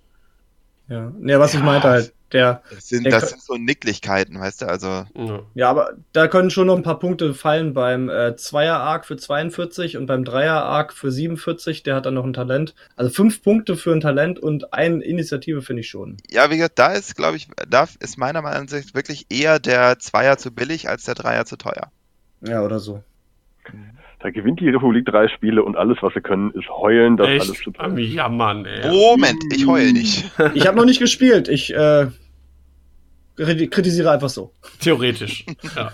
Ja, ja was ja, ich meinte halt, der, das sind, das sind so Nicklichkeiten, weißt du, also. Ja, aber da können schon noch ein paar Punkte fallen beim äh, Zweier-Arc für 42 und beim Dreier-Arc für 47, der hat dann noch ein Talent. Also fünf Punkte für ein Talent und eine Initiative finde ich schon. Ja, wie gesagt, da ist, glaube ich, da ist meiner Meinung nach wirklich eher der Zweier zu billig als der Dreier zu teuer. Ja, oder so. Da gewinnt die Republik drei Spiele und alles, was sie können, ist heulen, dass Echt? alles zu teuer ist. Ja, Mann, ey. Moment, ich heul nicht. Ich habe noch nicht gespielt. Ich äh, kritisiere einfach so. Theoretisch. ja.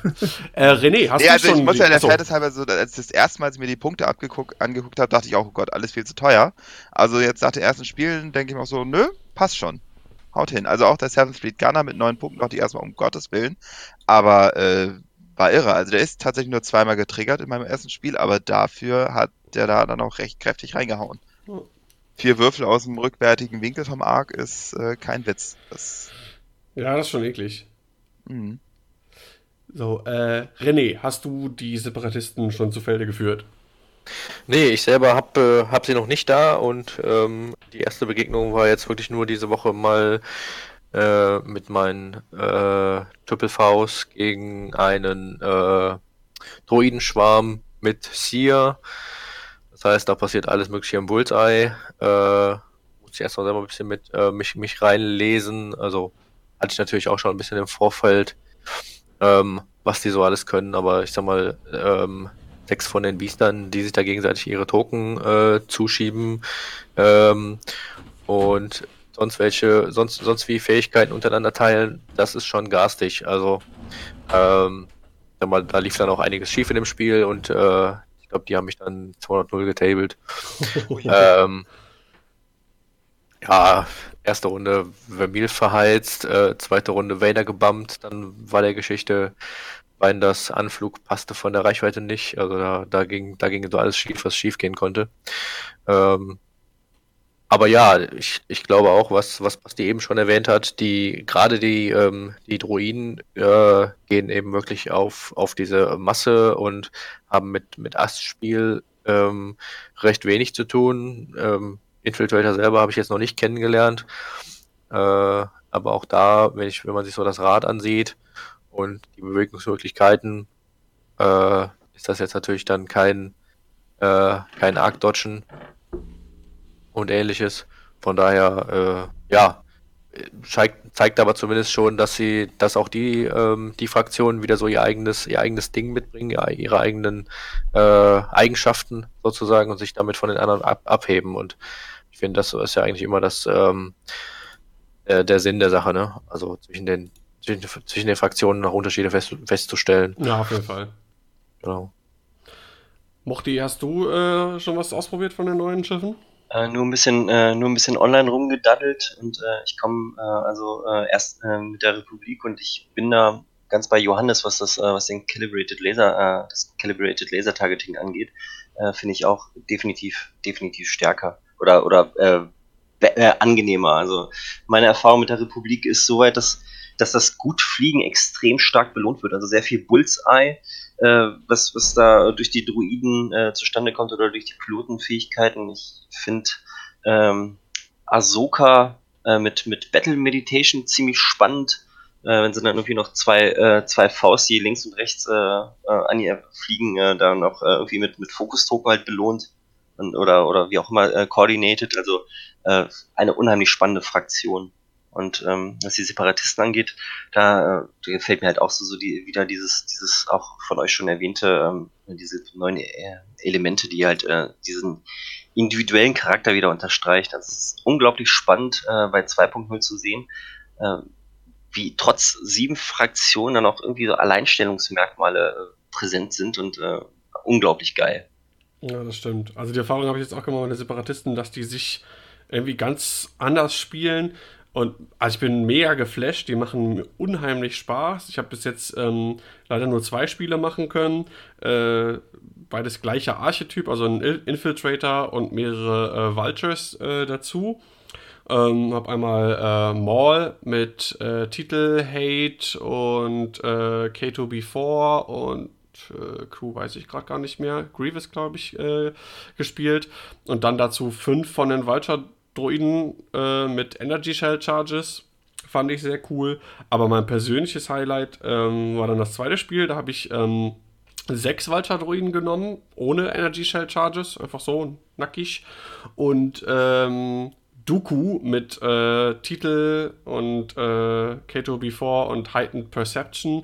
äh, René, hast nee, du also schon... Ich muss ja der Fairness halber so, als ich das erste Mal mir die Punkte abgeguckt, angeguckt habe, dachte ich auch, oh Gott, alles viel zu teuer. Also jetzt nach den ersten Spielen denke ich mir auch so, nö, passt schon. Haut hin. Also auch der Seventh Street Gunner mit neun Punkten dachte ich erstmal, um Gottes Willen. Aber äh, war irre. Also der ist tatsächlich nur zweimal getriggert in meinem ersten Spiel, aber dafür hat der da dann auch recht kräftig reingehauen. Hm. Vier Würfel aus dem rückwärtigen Winkel vom Arc ist äh, kein Witz. Das ja, das ist schon eklig. Mhm. So, äh, René, hast du die Separatisten schon zu Felde geführt? Nee, ich selber habe äh, hab sie noch nicht da und ähm, die erste Begegnung war jetzt wirklich nur diese Woche mal äh, mit meinen äh, Vs gegen einen äh, Droidenschwarm mit Seer. Das heißt, da passiert alles mögliche im Bullseye. Äh, muss ich erst mal selber ein bisschen mit äh, mich, mich reinlesen. Also hatte ich natürlich auch schon ein bisschen im Vorfeld, ähm, was die so alles können, aber ich sag mal, ähm, sechs von den Biestern, die sich da gegenseitig ihre Token äh, zuschieben ähm, und sonst welche, sonst, sonst wie Fähigkeiten untereinander teilen, das ist schon garstig. Also ähm, sag mal, da lief dann auch einiges schief in dem Spiel und äh, ich glaube, die haben mich dann 200-0 getabled. Oh, ja. ähm, ja, erste Runde Vermil verheizt, äh, zweite Runde Vader gebumpt, dann war der Geschichte, weil das Anflug passte von der Reichweite nicht. Also da, da ging, da ging so alles schief, was schief gehen konnte. Ähm, aber ja, ich, ich glaube auch, was, was Basti eben schon erwähnt hat, die, gerade die, ähm, die Druiden äh, gehen eben wirklich auf, auf diese Masse und haben mit, mit Astspiel ähm, recht wenig zu tun. Ähm, Infiltrator selber habe ich jetzt noch nicht kennengelernt. Äh, aber auch da, wenn, ich, wenn man sich so das Rad ansieht und die Bewegungsmöglichkeiten, äh, ist das jetzt natürlich dann kein, äh, kein Arc-Dodgen und ähnliches. Von daher, äh, ja, zeigt, zeigt aber zumindest schon, dass sie, dass auch die, ähm, die Fraktionen wieder so ihr eigenes, ihr eigenes Ding mitbringen, ihre eigenen äh, Eigenschaften sozusagen und sich damit von den anderen ab, abheben. Und finde, das ist ja eigentlich immer das ähm, äh, der Sinn der Sache, ne? Also zwischen den zwischen, zwischen den Fraktionen noch Unterschiede fest, festzustellen. Ja, auf jeden Fall. Genau. Mochti, hast du äh, schon was ausprobiert von den neuen Schiffen? Äh, nur ein bisschen, äh, nur ein bisschen online rumgedaddelt und äh, ich komme äh, also äh, erst äh, mit der Republik und ich bin da ganz bei Johannes, was das, äh, was den Calibrated Laser, äh, das Calibrated Laser Targeting angeht, äh, finde ich auch definitiv, definitiv stärker oder oder äh, äh, angenehmer. Also meine Erfahrung mit der Republik ist soweit, dass dass das gut Fliegen extrem stark belohnt wird. Also sehr viel Bullseye, äh, was, was da durch die Druiden äh, zustande kommt oder durch die Pilotenfähigkeiten. Ich finde ähm, Ahsoka äh, mit, mit Battle Meditation ziemlich spannend. Äh, wenn sie dann irgendwie noch zwei, äh, zwei Fausti links und rechts äh, äh, an ihr fliegen, äh, dann auch äh, irgendwie mit, mit Fokusdruck halt belohnt und, oder, oder wie auch immer äh, coordinated. Also äh, eine unheimlich spannende Fraktion. Und ähm, was die Separatisten angeht, da, äh, gefällt mir halt auch so, so die, wieder dieses, dieses auch von euch schon erwähnte, ähm, diese neuen äh, Elemente, die halt äh, diesen individuellen Charakter wieder unterstreicht. Das ist unglaublich spannend äh, bei 2.0 zu sehen, äh, wie trotz sieben Fraktionen dann auch irgendwie so Alleinstellungsmerkmale äh, präsent sind und äh, unglaublich geil. Ja, das stimmt. Also die Erfahrung habe ich jetzt auch gemacht mit den Separatisten, dass die sich irgendwie ganz anders spielen und also ich bin mega geflasht, die machen mir unheimlich Spaß. Ich habe bis jetzt ähm, leider nur zwei Spiele machen können. Äh, beides gleicher Archetyp, also ein Infiltrator und mehrere äh, Vultures äh, dazu. Ähm, habe einmal äh, Maul mit äh, Titel Hate und äh, K2B4 und äh, Crew weiß ich gerade gar nicht mehr. Grievous, glaube ich, äh, gespielt. Und dann dazu fünf von den Vulture Droiden äh, mit Energy Shell Charges. Fand ich sehr cool. Aber mein persönliches Highlight ähm, war dann das zweite Spiel. Da habe ich ähm, sechs Vulture-Droiden genommen, ohne Energy Shell Charges. Einfach so nackig. Und ähm, Dooku mit äh, Titel und äh, K2B4 und Heightened Perception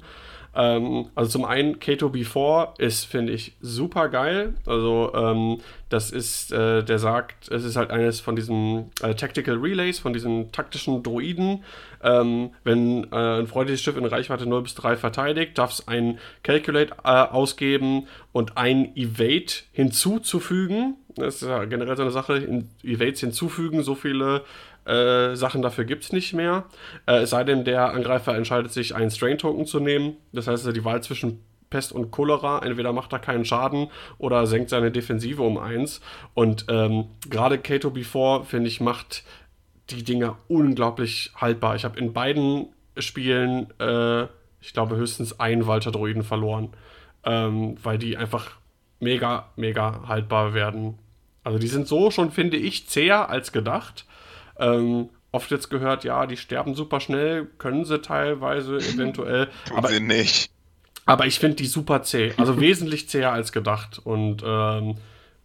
ähm, also zum einen Kato B4 ist, finde ich, super geil. Also ähm, das ist, äh, der sagt, es ist halt eines von diesen äh, Tactical Relays, von diesen taktischen Droiden. Ähm, wenn äh, ein freundliches Schiff in Reichweite 0 bis 3 verteidigt, darf es ein Calculate äh, ausgeben und ein Evade hinzuzufügen. Das ist ja generell so eine Sache, in Evades hinzufügen, so viele äh, Sachen dafür gibt es nicht mehr. Äh, es sei denn, der Angreifer entscheidet sich, einen Strain-Token zu nehmen. Das heißt, die Wahl zwischen Pest und Cholera. Entweder macht er keinen Schaden oder senkt seine Defensive um eins. Und ähm, gerade Kato Before, finde ich, macht die Dinger unglaublich haltbar. Ich habe in beiden Spielen, äh, ich glaube, höchstens einen Walter-Droiden verloren. Ähm, weil die einfach mega, mega haltbar werden. Also die sind so schon, finde ich, zäher als gedacht. Ähm, oft jetzt gehört, ja, die sterben super schnell, können sie teilweise eventuell. Tun aber, sie nicht. aber ich finde die super zäh, also wesentlich zäher als gedacht und ähm,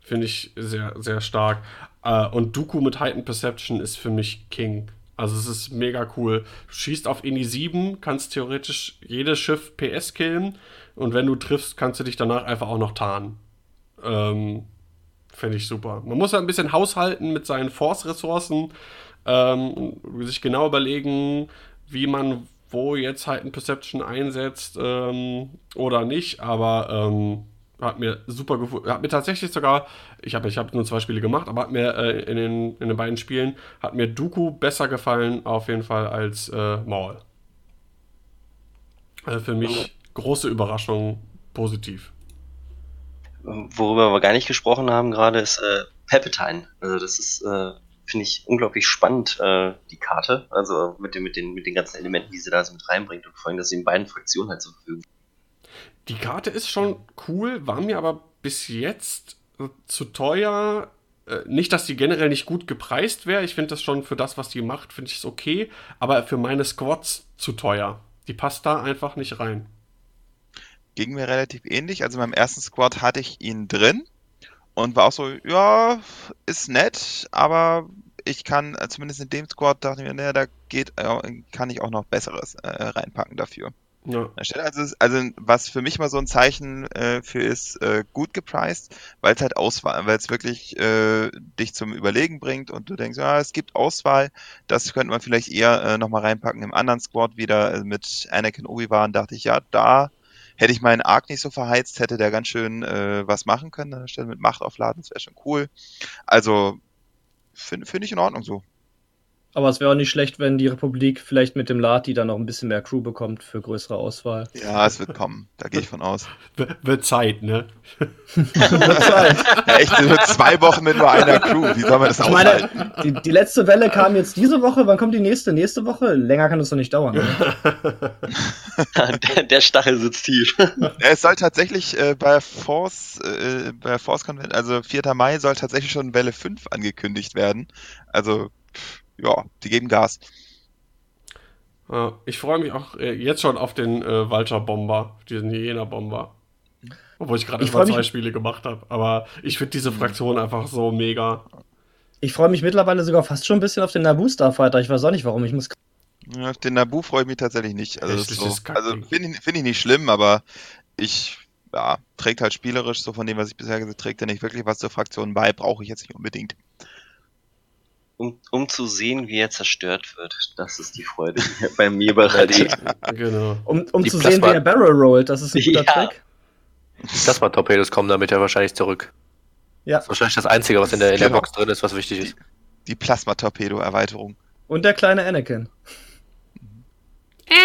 finde ich sehr, sehr stark. Äh, und Dooku mit Heightened Perception ist für mich King. Also es ist mega cool. Du schießt auf Ini 7, kannst theoretisch jedes Schiff PS killen und wenn du triffst, kannst du dich danach einfach auch noch tarnen. Ähm, Finde ich super. Man muss ja ein bisschen haushalten mit seinen Force-Ressourcen, ähm, sich genau überlegen, wie man wo jetzt halt ein Perception einsetzt ähm, oder nicht, aber ähm, hat mir super gefallen. Hat mir tatsächlich sogar, ich habe ich hab nur zwei Spiele gemacht, aber hat mir äh, in, den, in den beiden Spielen, hat mir Dooku besser gefallen, auf jeden Fall, als äh, Maul. Also für mich große Überraschung, positiv worüber wir gar nicht gesprochen haben gerade, ist äh, Palpatine. Also das ist, äh, finde ich, unglaublich spannend, äh, die Karte. Also mit, den, mit, den, mit den ganzen Elementen, die sie da so mit reinbringt und vor allem, dass sie in beiden Fraktionen halt zur Verfügung Die Karte ist schon cool, war mir aber bis jetzt zu teuer. Äh, nicht, dass die generell nicht gut gepreist wäre. Ich finde das schon für das, was die macht, finde ich es okay. Aber für meine Squads zu teuer. Die passt da einfach nicht rein ging mir relativ ähnlich. Also meinem ersten Squad hatte ich ihn drin und war auch so, ja, ist nett, aber ich kann, äh, zumindest in dem Squad, dachte ich mir, naja, da geht, äh, kann ich auch noch Besseres äh, reinpacken dafür. Ja. Also, also was für mich mal so ein Zeichen äh, für ist, äh, gut gepriced, weil es halt Auswahl, weil es wirklich äh, dich zum Überlegen bringt und du denkst, ja, es gibt Auswahl, das könnte man vielleicht eher äh, nochmal reinpacken im anderen Squad wieder äh, mit Anakin Obi-Wan, dachte ich, ja, da hätte ich meinen Arc nicht so verheizt, hätte der ganz schön äh, was machen können, anstelle mit Macht aufladen, das wäre schon cool. Also finde find ich in Ordnung so. Aber es wäre auch nicht schlecht, wenn die Republik vielleicht mit dem Lati dann noch ein bisschen mehr Crew bekommt für größere Auswahl. Ja, es wird kommen. Da gehe ich von aus. W wird Zeit, ne? ja, echt, nur zwei Wochen mit nur einer Crew. Wie soll man das ich meine, die, die, letzte Welle kam jetzt diese Woche. Wann kommt die nächste? Nächste Woche? Länger kann es doch nicht dauern. der, der, Stachel sitzt tief. es soll tatsächlich äh, bei Force, äh, bei Force Convent, also 4. Mai, soll tatsächlich schon Welle 5 angekündigt werden. Also, pff ja, die geben Gas. Ich freue mich auch äh, jetzt schon auf den äh, Vulture-Bomber, diesen Hyena-Bomber. Obwohl ich gerade schon zwei Spiele gemacht habe. Aber ich finde diese Fraktion einfach so mega. Ich freue mich mittlerweile sogar fast schon ein bisschen auf den Naboo Starfighter. Ich weiß auch nicht warum. Ich muss. Ja, auf den Naboo freue ich mich tatsächlich nicht. Also, so, also finde ich, find ich nicht schlimm, aber ich ja, trägt halt spielerisch so von dem, was ich bisher gesehen habe, trägt er nicht wirklich was zur Fraktion bei, brauche ich jetzt nicht unbedingt um, um zu sehen, wie er zerstört wird. Das ist die Freude die bei mir bereitet. genau. Um, um zu Plasma sehen, wie er Barrel rollt, das ist ein guter ja. Trick. Plasma-Torpedos kommen damit ja wahrscheinlich zurück. Ja. Das ist wahrscheinlich das Einzige, was in der, in der genau. Box drin ist, was wichtig ist. Die Plasma-Torpedo-Erweiterung. Und der kleine Anakin.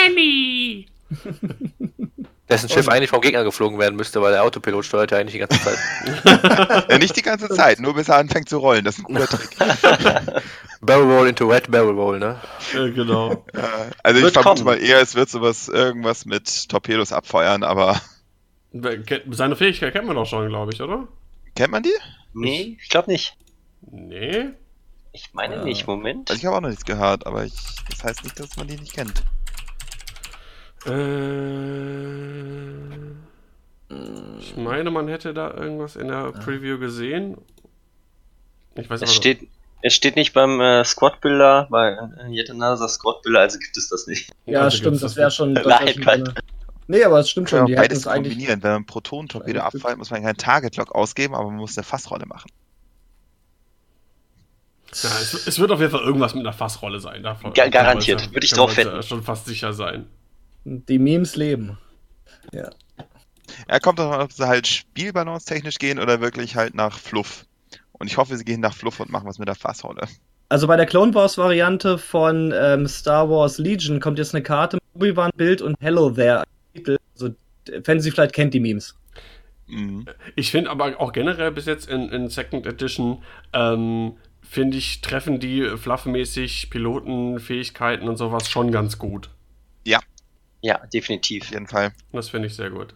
Annie! Dessen Schiff eigentlich vom Gegner geflogen werden müsste, weil der Autopilot steuert ja eigentlich die ganze Zeit. ja, nicht die ganze Zeit, nur bis er anfängt zu rollen. Das ist ein guter Trick. barrel Roll into Red Barrel Roll, ne? Ja, genau. Ja, also wird ich vermute kommen. mal eher, es wird sowas irgendwas mit Torpedos abfeuern, aber. Seine Fähigkeit kennt man doch schon, glaube ich, oder? Kennt man die? Nee, ich glaube nicht. Nee. Ich meine ja. nicht, Moment. Also ich habe auch noch nichts gehört, aber ich, das heißt nicht, dass man die nicht kennt. Äh, ich meine, man hätte da irgendwas in der Preview gesehen. Ich weiß es steht, es steht nicht beim äh, Squad-Builder, bei äh, Yet Another Squad-Builder, also gibt es das nicht. Ja, also stimmt, das wäre schon. Nein, schon Nee, aber es stimmt schon. Die beides kombinieren. Wenn man Proton-Torpedo abfällt, muss man keinen Target-Lock ausgeben, aber man muss eine Fassrolle machen. Ja, es, es, wird auf jeden Fall irgendwas mit einer Fassrolle sein. Davon, Gar garantiert, würde ich drauf wetten. schon fast sicher sein. Die Memes leben. Ja. Er kommt doch, ob sie halt Spielbalance technisch gehen oder wirklich halt nach Fluff. Und ich hoffe, sie gehen nach Fluff und machen was mit der Fassrolle. Also bei der Clone Wars Variante von ähm, Star Wars Legion kommt jetzt eine Karte mit Obi-Wan Bild und Hello There. Also Fantasy vielleicht kennt die Memes. Mhm. Ich finde aber auch generell bis jetzt in, in Second Edition ähm, finde ich treffen die fluffmäßig Pilotenfähigkeiten und sowas schon ganz gut. Ja, ja, definitiv. Auf jeden Fall. Das finde ich sehr gut.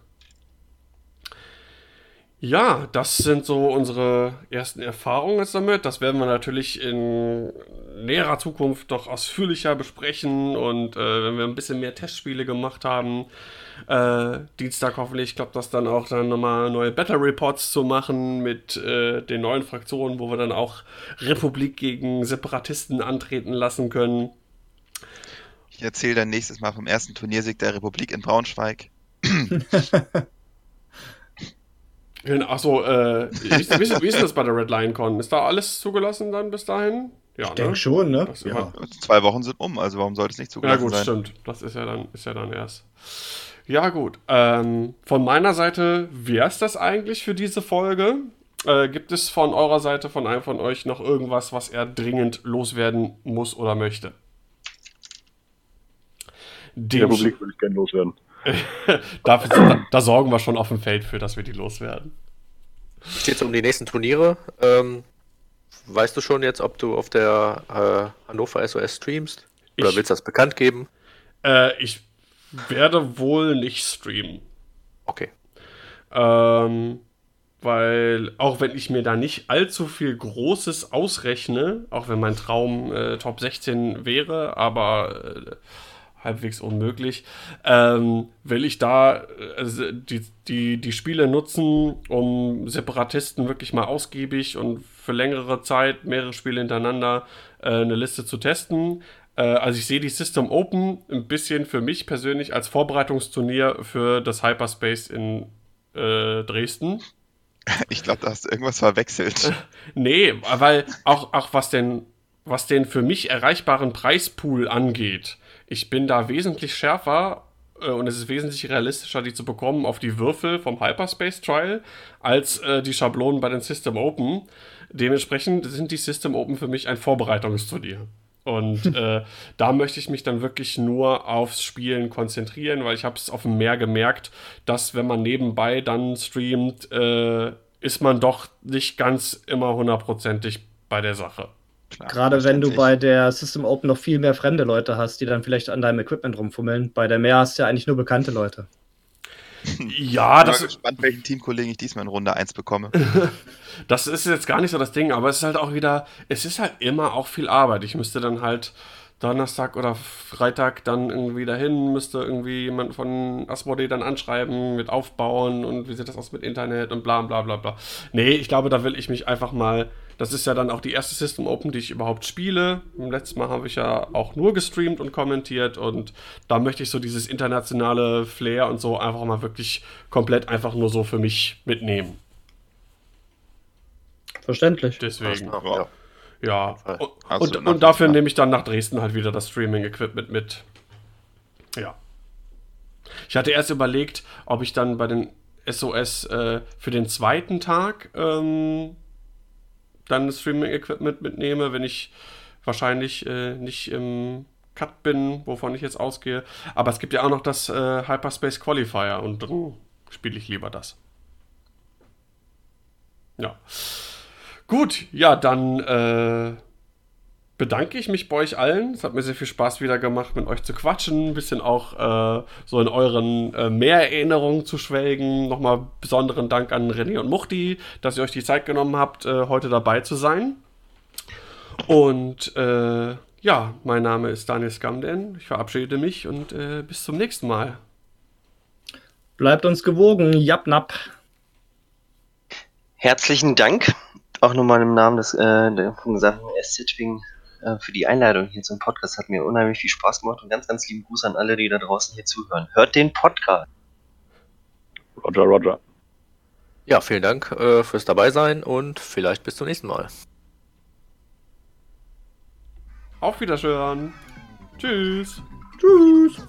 Ja, das sind so unsere ersten Erfahrungen jetzt damit. Das werden wir natürlich in näherer Zukunft noch ausführlicher besprechen und äh, wenn wir ein bisschen mehr Testspiele gemacht haben, äh, Dienstag hoffentlich klappt das dann auch dann nochmal neue Battle Reports zu machen mit äh, den neuen Fraktionen, wo wir dann auch Republik gegen Separatisten antreten lassen können. Ich erzähle dann nächstes Mal vom ersten Turniersieg der Republik in Braunschweig. Achso, äh, wie, wie, wie, ist das bei der Red Lion Con? Ist da alles zugelassen dann bis dahin? Ja, ich ne? denke schon, ne? Ja. Zwei Wochen sind um, also warum sollte es nicht zugelassen sein? Ja gut, sein? stimmt. Das ist ja dann, ist ja dann erst. Ja gut, ähm, von meiner Seite wäre es das eigentlich für diese Folge. Äh, gibt es von eurer Seite, von einem von euch noch irgendwas, was er dringend loswerden muss oder möchte? Die Republik würde ich gerne loswerden. Dafür, da, da, sorgen wir schon auf dem Feld für, dass wir die loswerden. Steht es um die nächsten Turniere? Ähm, weißt du schon jetzt, ob du auf der äh, Hannover SOS streamst? Oder ich, willst du das bekannt geben? Äh, ich werde wohl nicht streamen. Okay. Ähm, weil auch wenn ich mir da nicht allzu viel Großes ausrechne, auch wenn mein Traum äh, Top 16 wäre, aber äh, halbwegs unmöglich. Ähm, will ich da äh, die, die, die Spiele nutzen, um Separatisten wirklich mal ausgiebig und für längere Zeit, mehrere Spiele hintereinander, äh, eine Liste zu testen. Äh, also ich sehe die System Open ein bisschen für mich persönlich als Vorbereitungsturnier für das Hyperspace in äh, Dresden. Ich glaube, da hast du irgendwas verwechselt. nee, weil auch, auch was den was den für mich erreichbaren Preispool angeht, ich bin da wesentlich schärfer äh, und es ist wesentlich realistischer, die zu bekommen auf die Würfel vom Hyperspace Trial als äh, die Schablonen bei den System Open. Dementsprechend sind die System Open für mich ein Vorbereitungsturnier. Und äh, da möchte ich mich dann wirklich nur aufs Spielen konzentrieren, weil ich habe es auf dem Meer gemerkt, dass wenn man nebenbei dann streamt, äh, ist man doch nicht ganz immer hundertprozentig bei der Sache. Klar, Gerade wenn du bei der System Open noch viel mehr fremde Leute hast, die dann vielleicht an deinem Equipment rumfummeln. Bei der Mehr hast du ja eigentlich nur bekannte Leute. Ja, das ist gespannt, welchen Teamkollegen ich diesmal in Runde 1 bekomme. das ist jetzt gar nicht so das Ding, aber es ist halt auch wieder, es ist halt immer auch viel Arbeit. Ich müsste dann halt Donnerstag oder Freitag dann irgendwie dahin, müsste irgendwie jemand von Asmodee dann anschreiben mit aufbauen und wie sieht das aus mit Internet und bla bla bla bla. Nee, ich glaube, da will ich mich einfach mal das ist ja dann auch die erste System Open, die ich überhaupt spiele. Im letzten Mal habe ich ja auch nur gestreamt und kommentiert und da möchte ich so dieses internationale Flair und so einfach mal wirklich komplett einfach nur so für mich mitnehmen. Verständlich. Deswegen. Ja. ja. Und, und, und dafür nehme ich dann nach Dresden halt wieder das Streaming-Equipment mit. Ja. Ich hatte erst überlegt, ob ich dann bei den SOS äh, für den zweiten Tag ähm, dann Streaming-Equipment mitnehme, wenn ich wahrscheinlich äh, nicht im Cut bin, wovon ich jetzt ausgehe. Aber es gibt ja auch noch das äh, Hyperspace Qualifier und dann spiele ich lieber das. Ja. Gut, ja, dann äh, bedanke ich mich bei euch allen. Es hat mir sehr viel Spaß wieder gemacht, mit euch zu quatschen, ein bisschen auch äh, so in euren äh, Mehrerinnerungen zu schwelgen. Nochmal besonderen Dank an René und Muchti, dass ihr euch die Zeit genommen habt, äh, heute dabei zu sein. Und äh, ja, mein Name ist Daniel Skamden. Ich verabschiede mich und äh, bis zum nächsten Mal. Bleibt uns gewogen, Japnap. Herzlichen Dank auch nochmal im Namen des äh, der, vom gesamten SZ-Wing äh, für die Einladung hier zum Podcast. Hat mir unheimlich viel Spaß gemacht und ganz, ganz lieben Gruß an alle, die da draußen hier zuhören. Hört den Podcast. Roger, Roger. Ja, vielen Dank äh, fürs Dabeisein und vielleicht bis zum nächsten Mal. Auf Wiedersehen. Tschüss. Tschüss.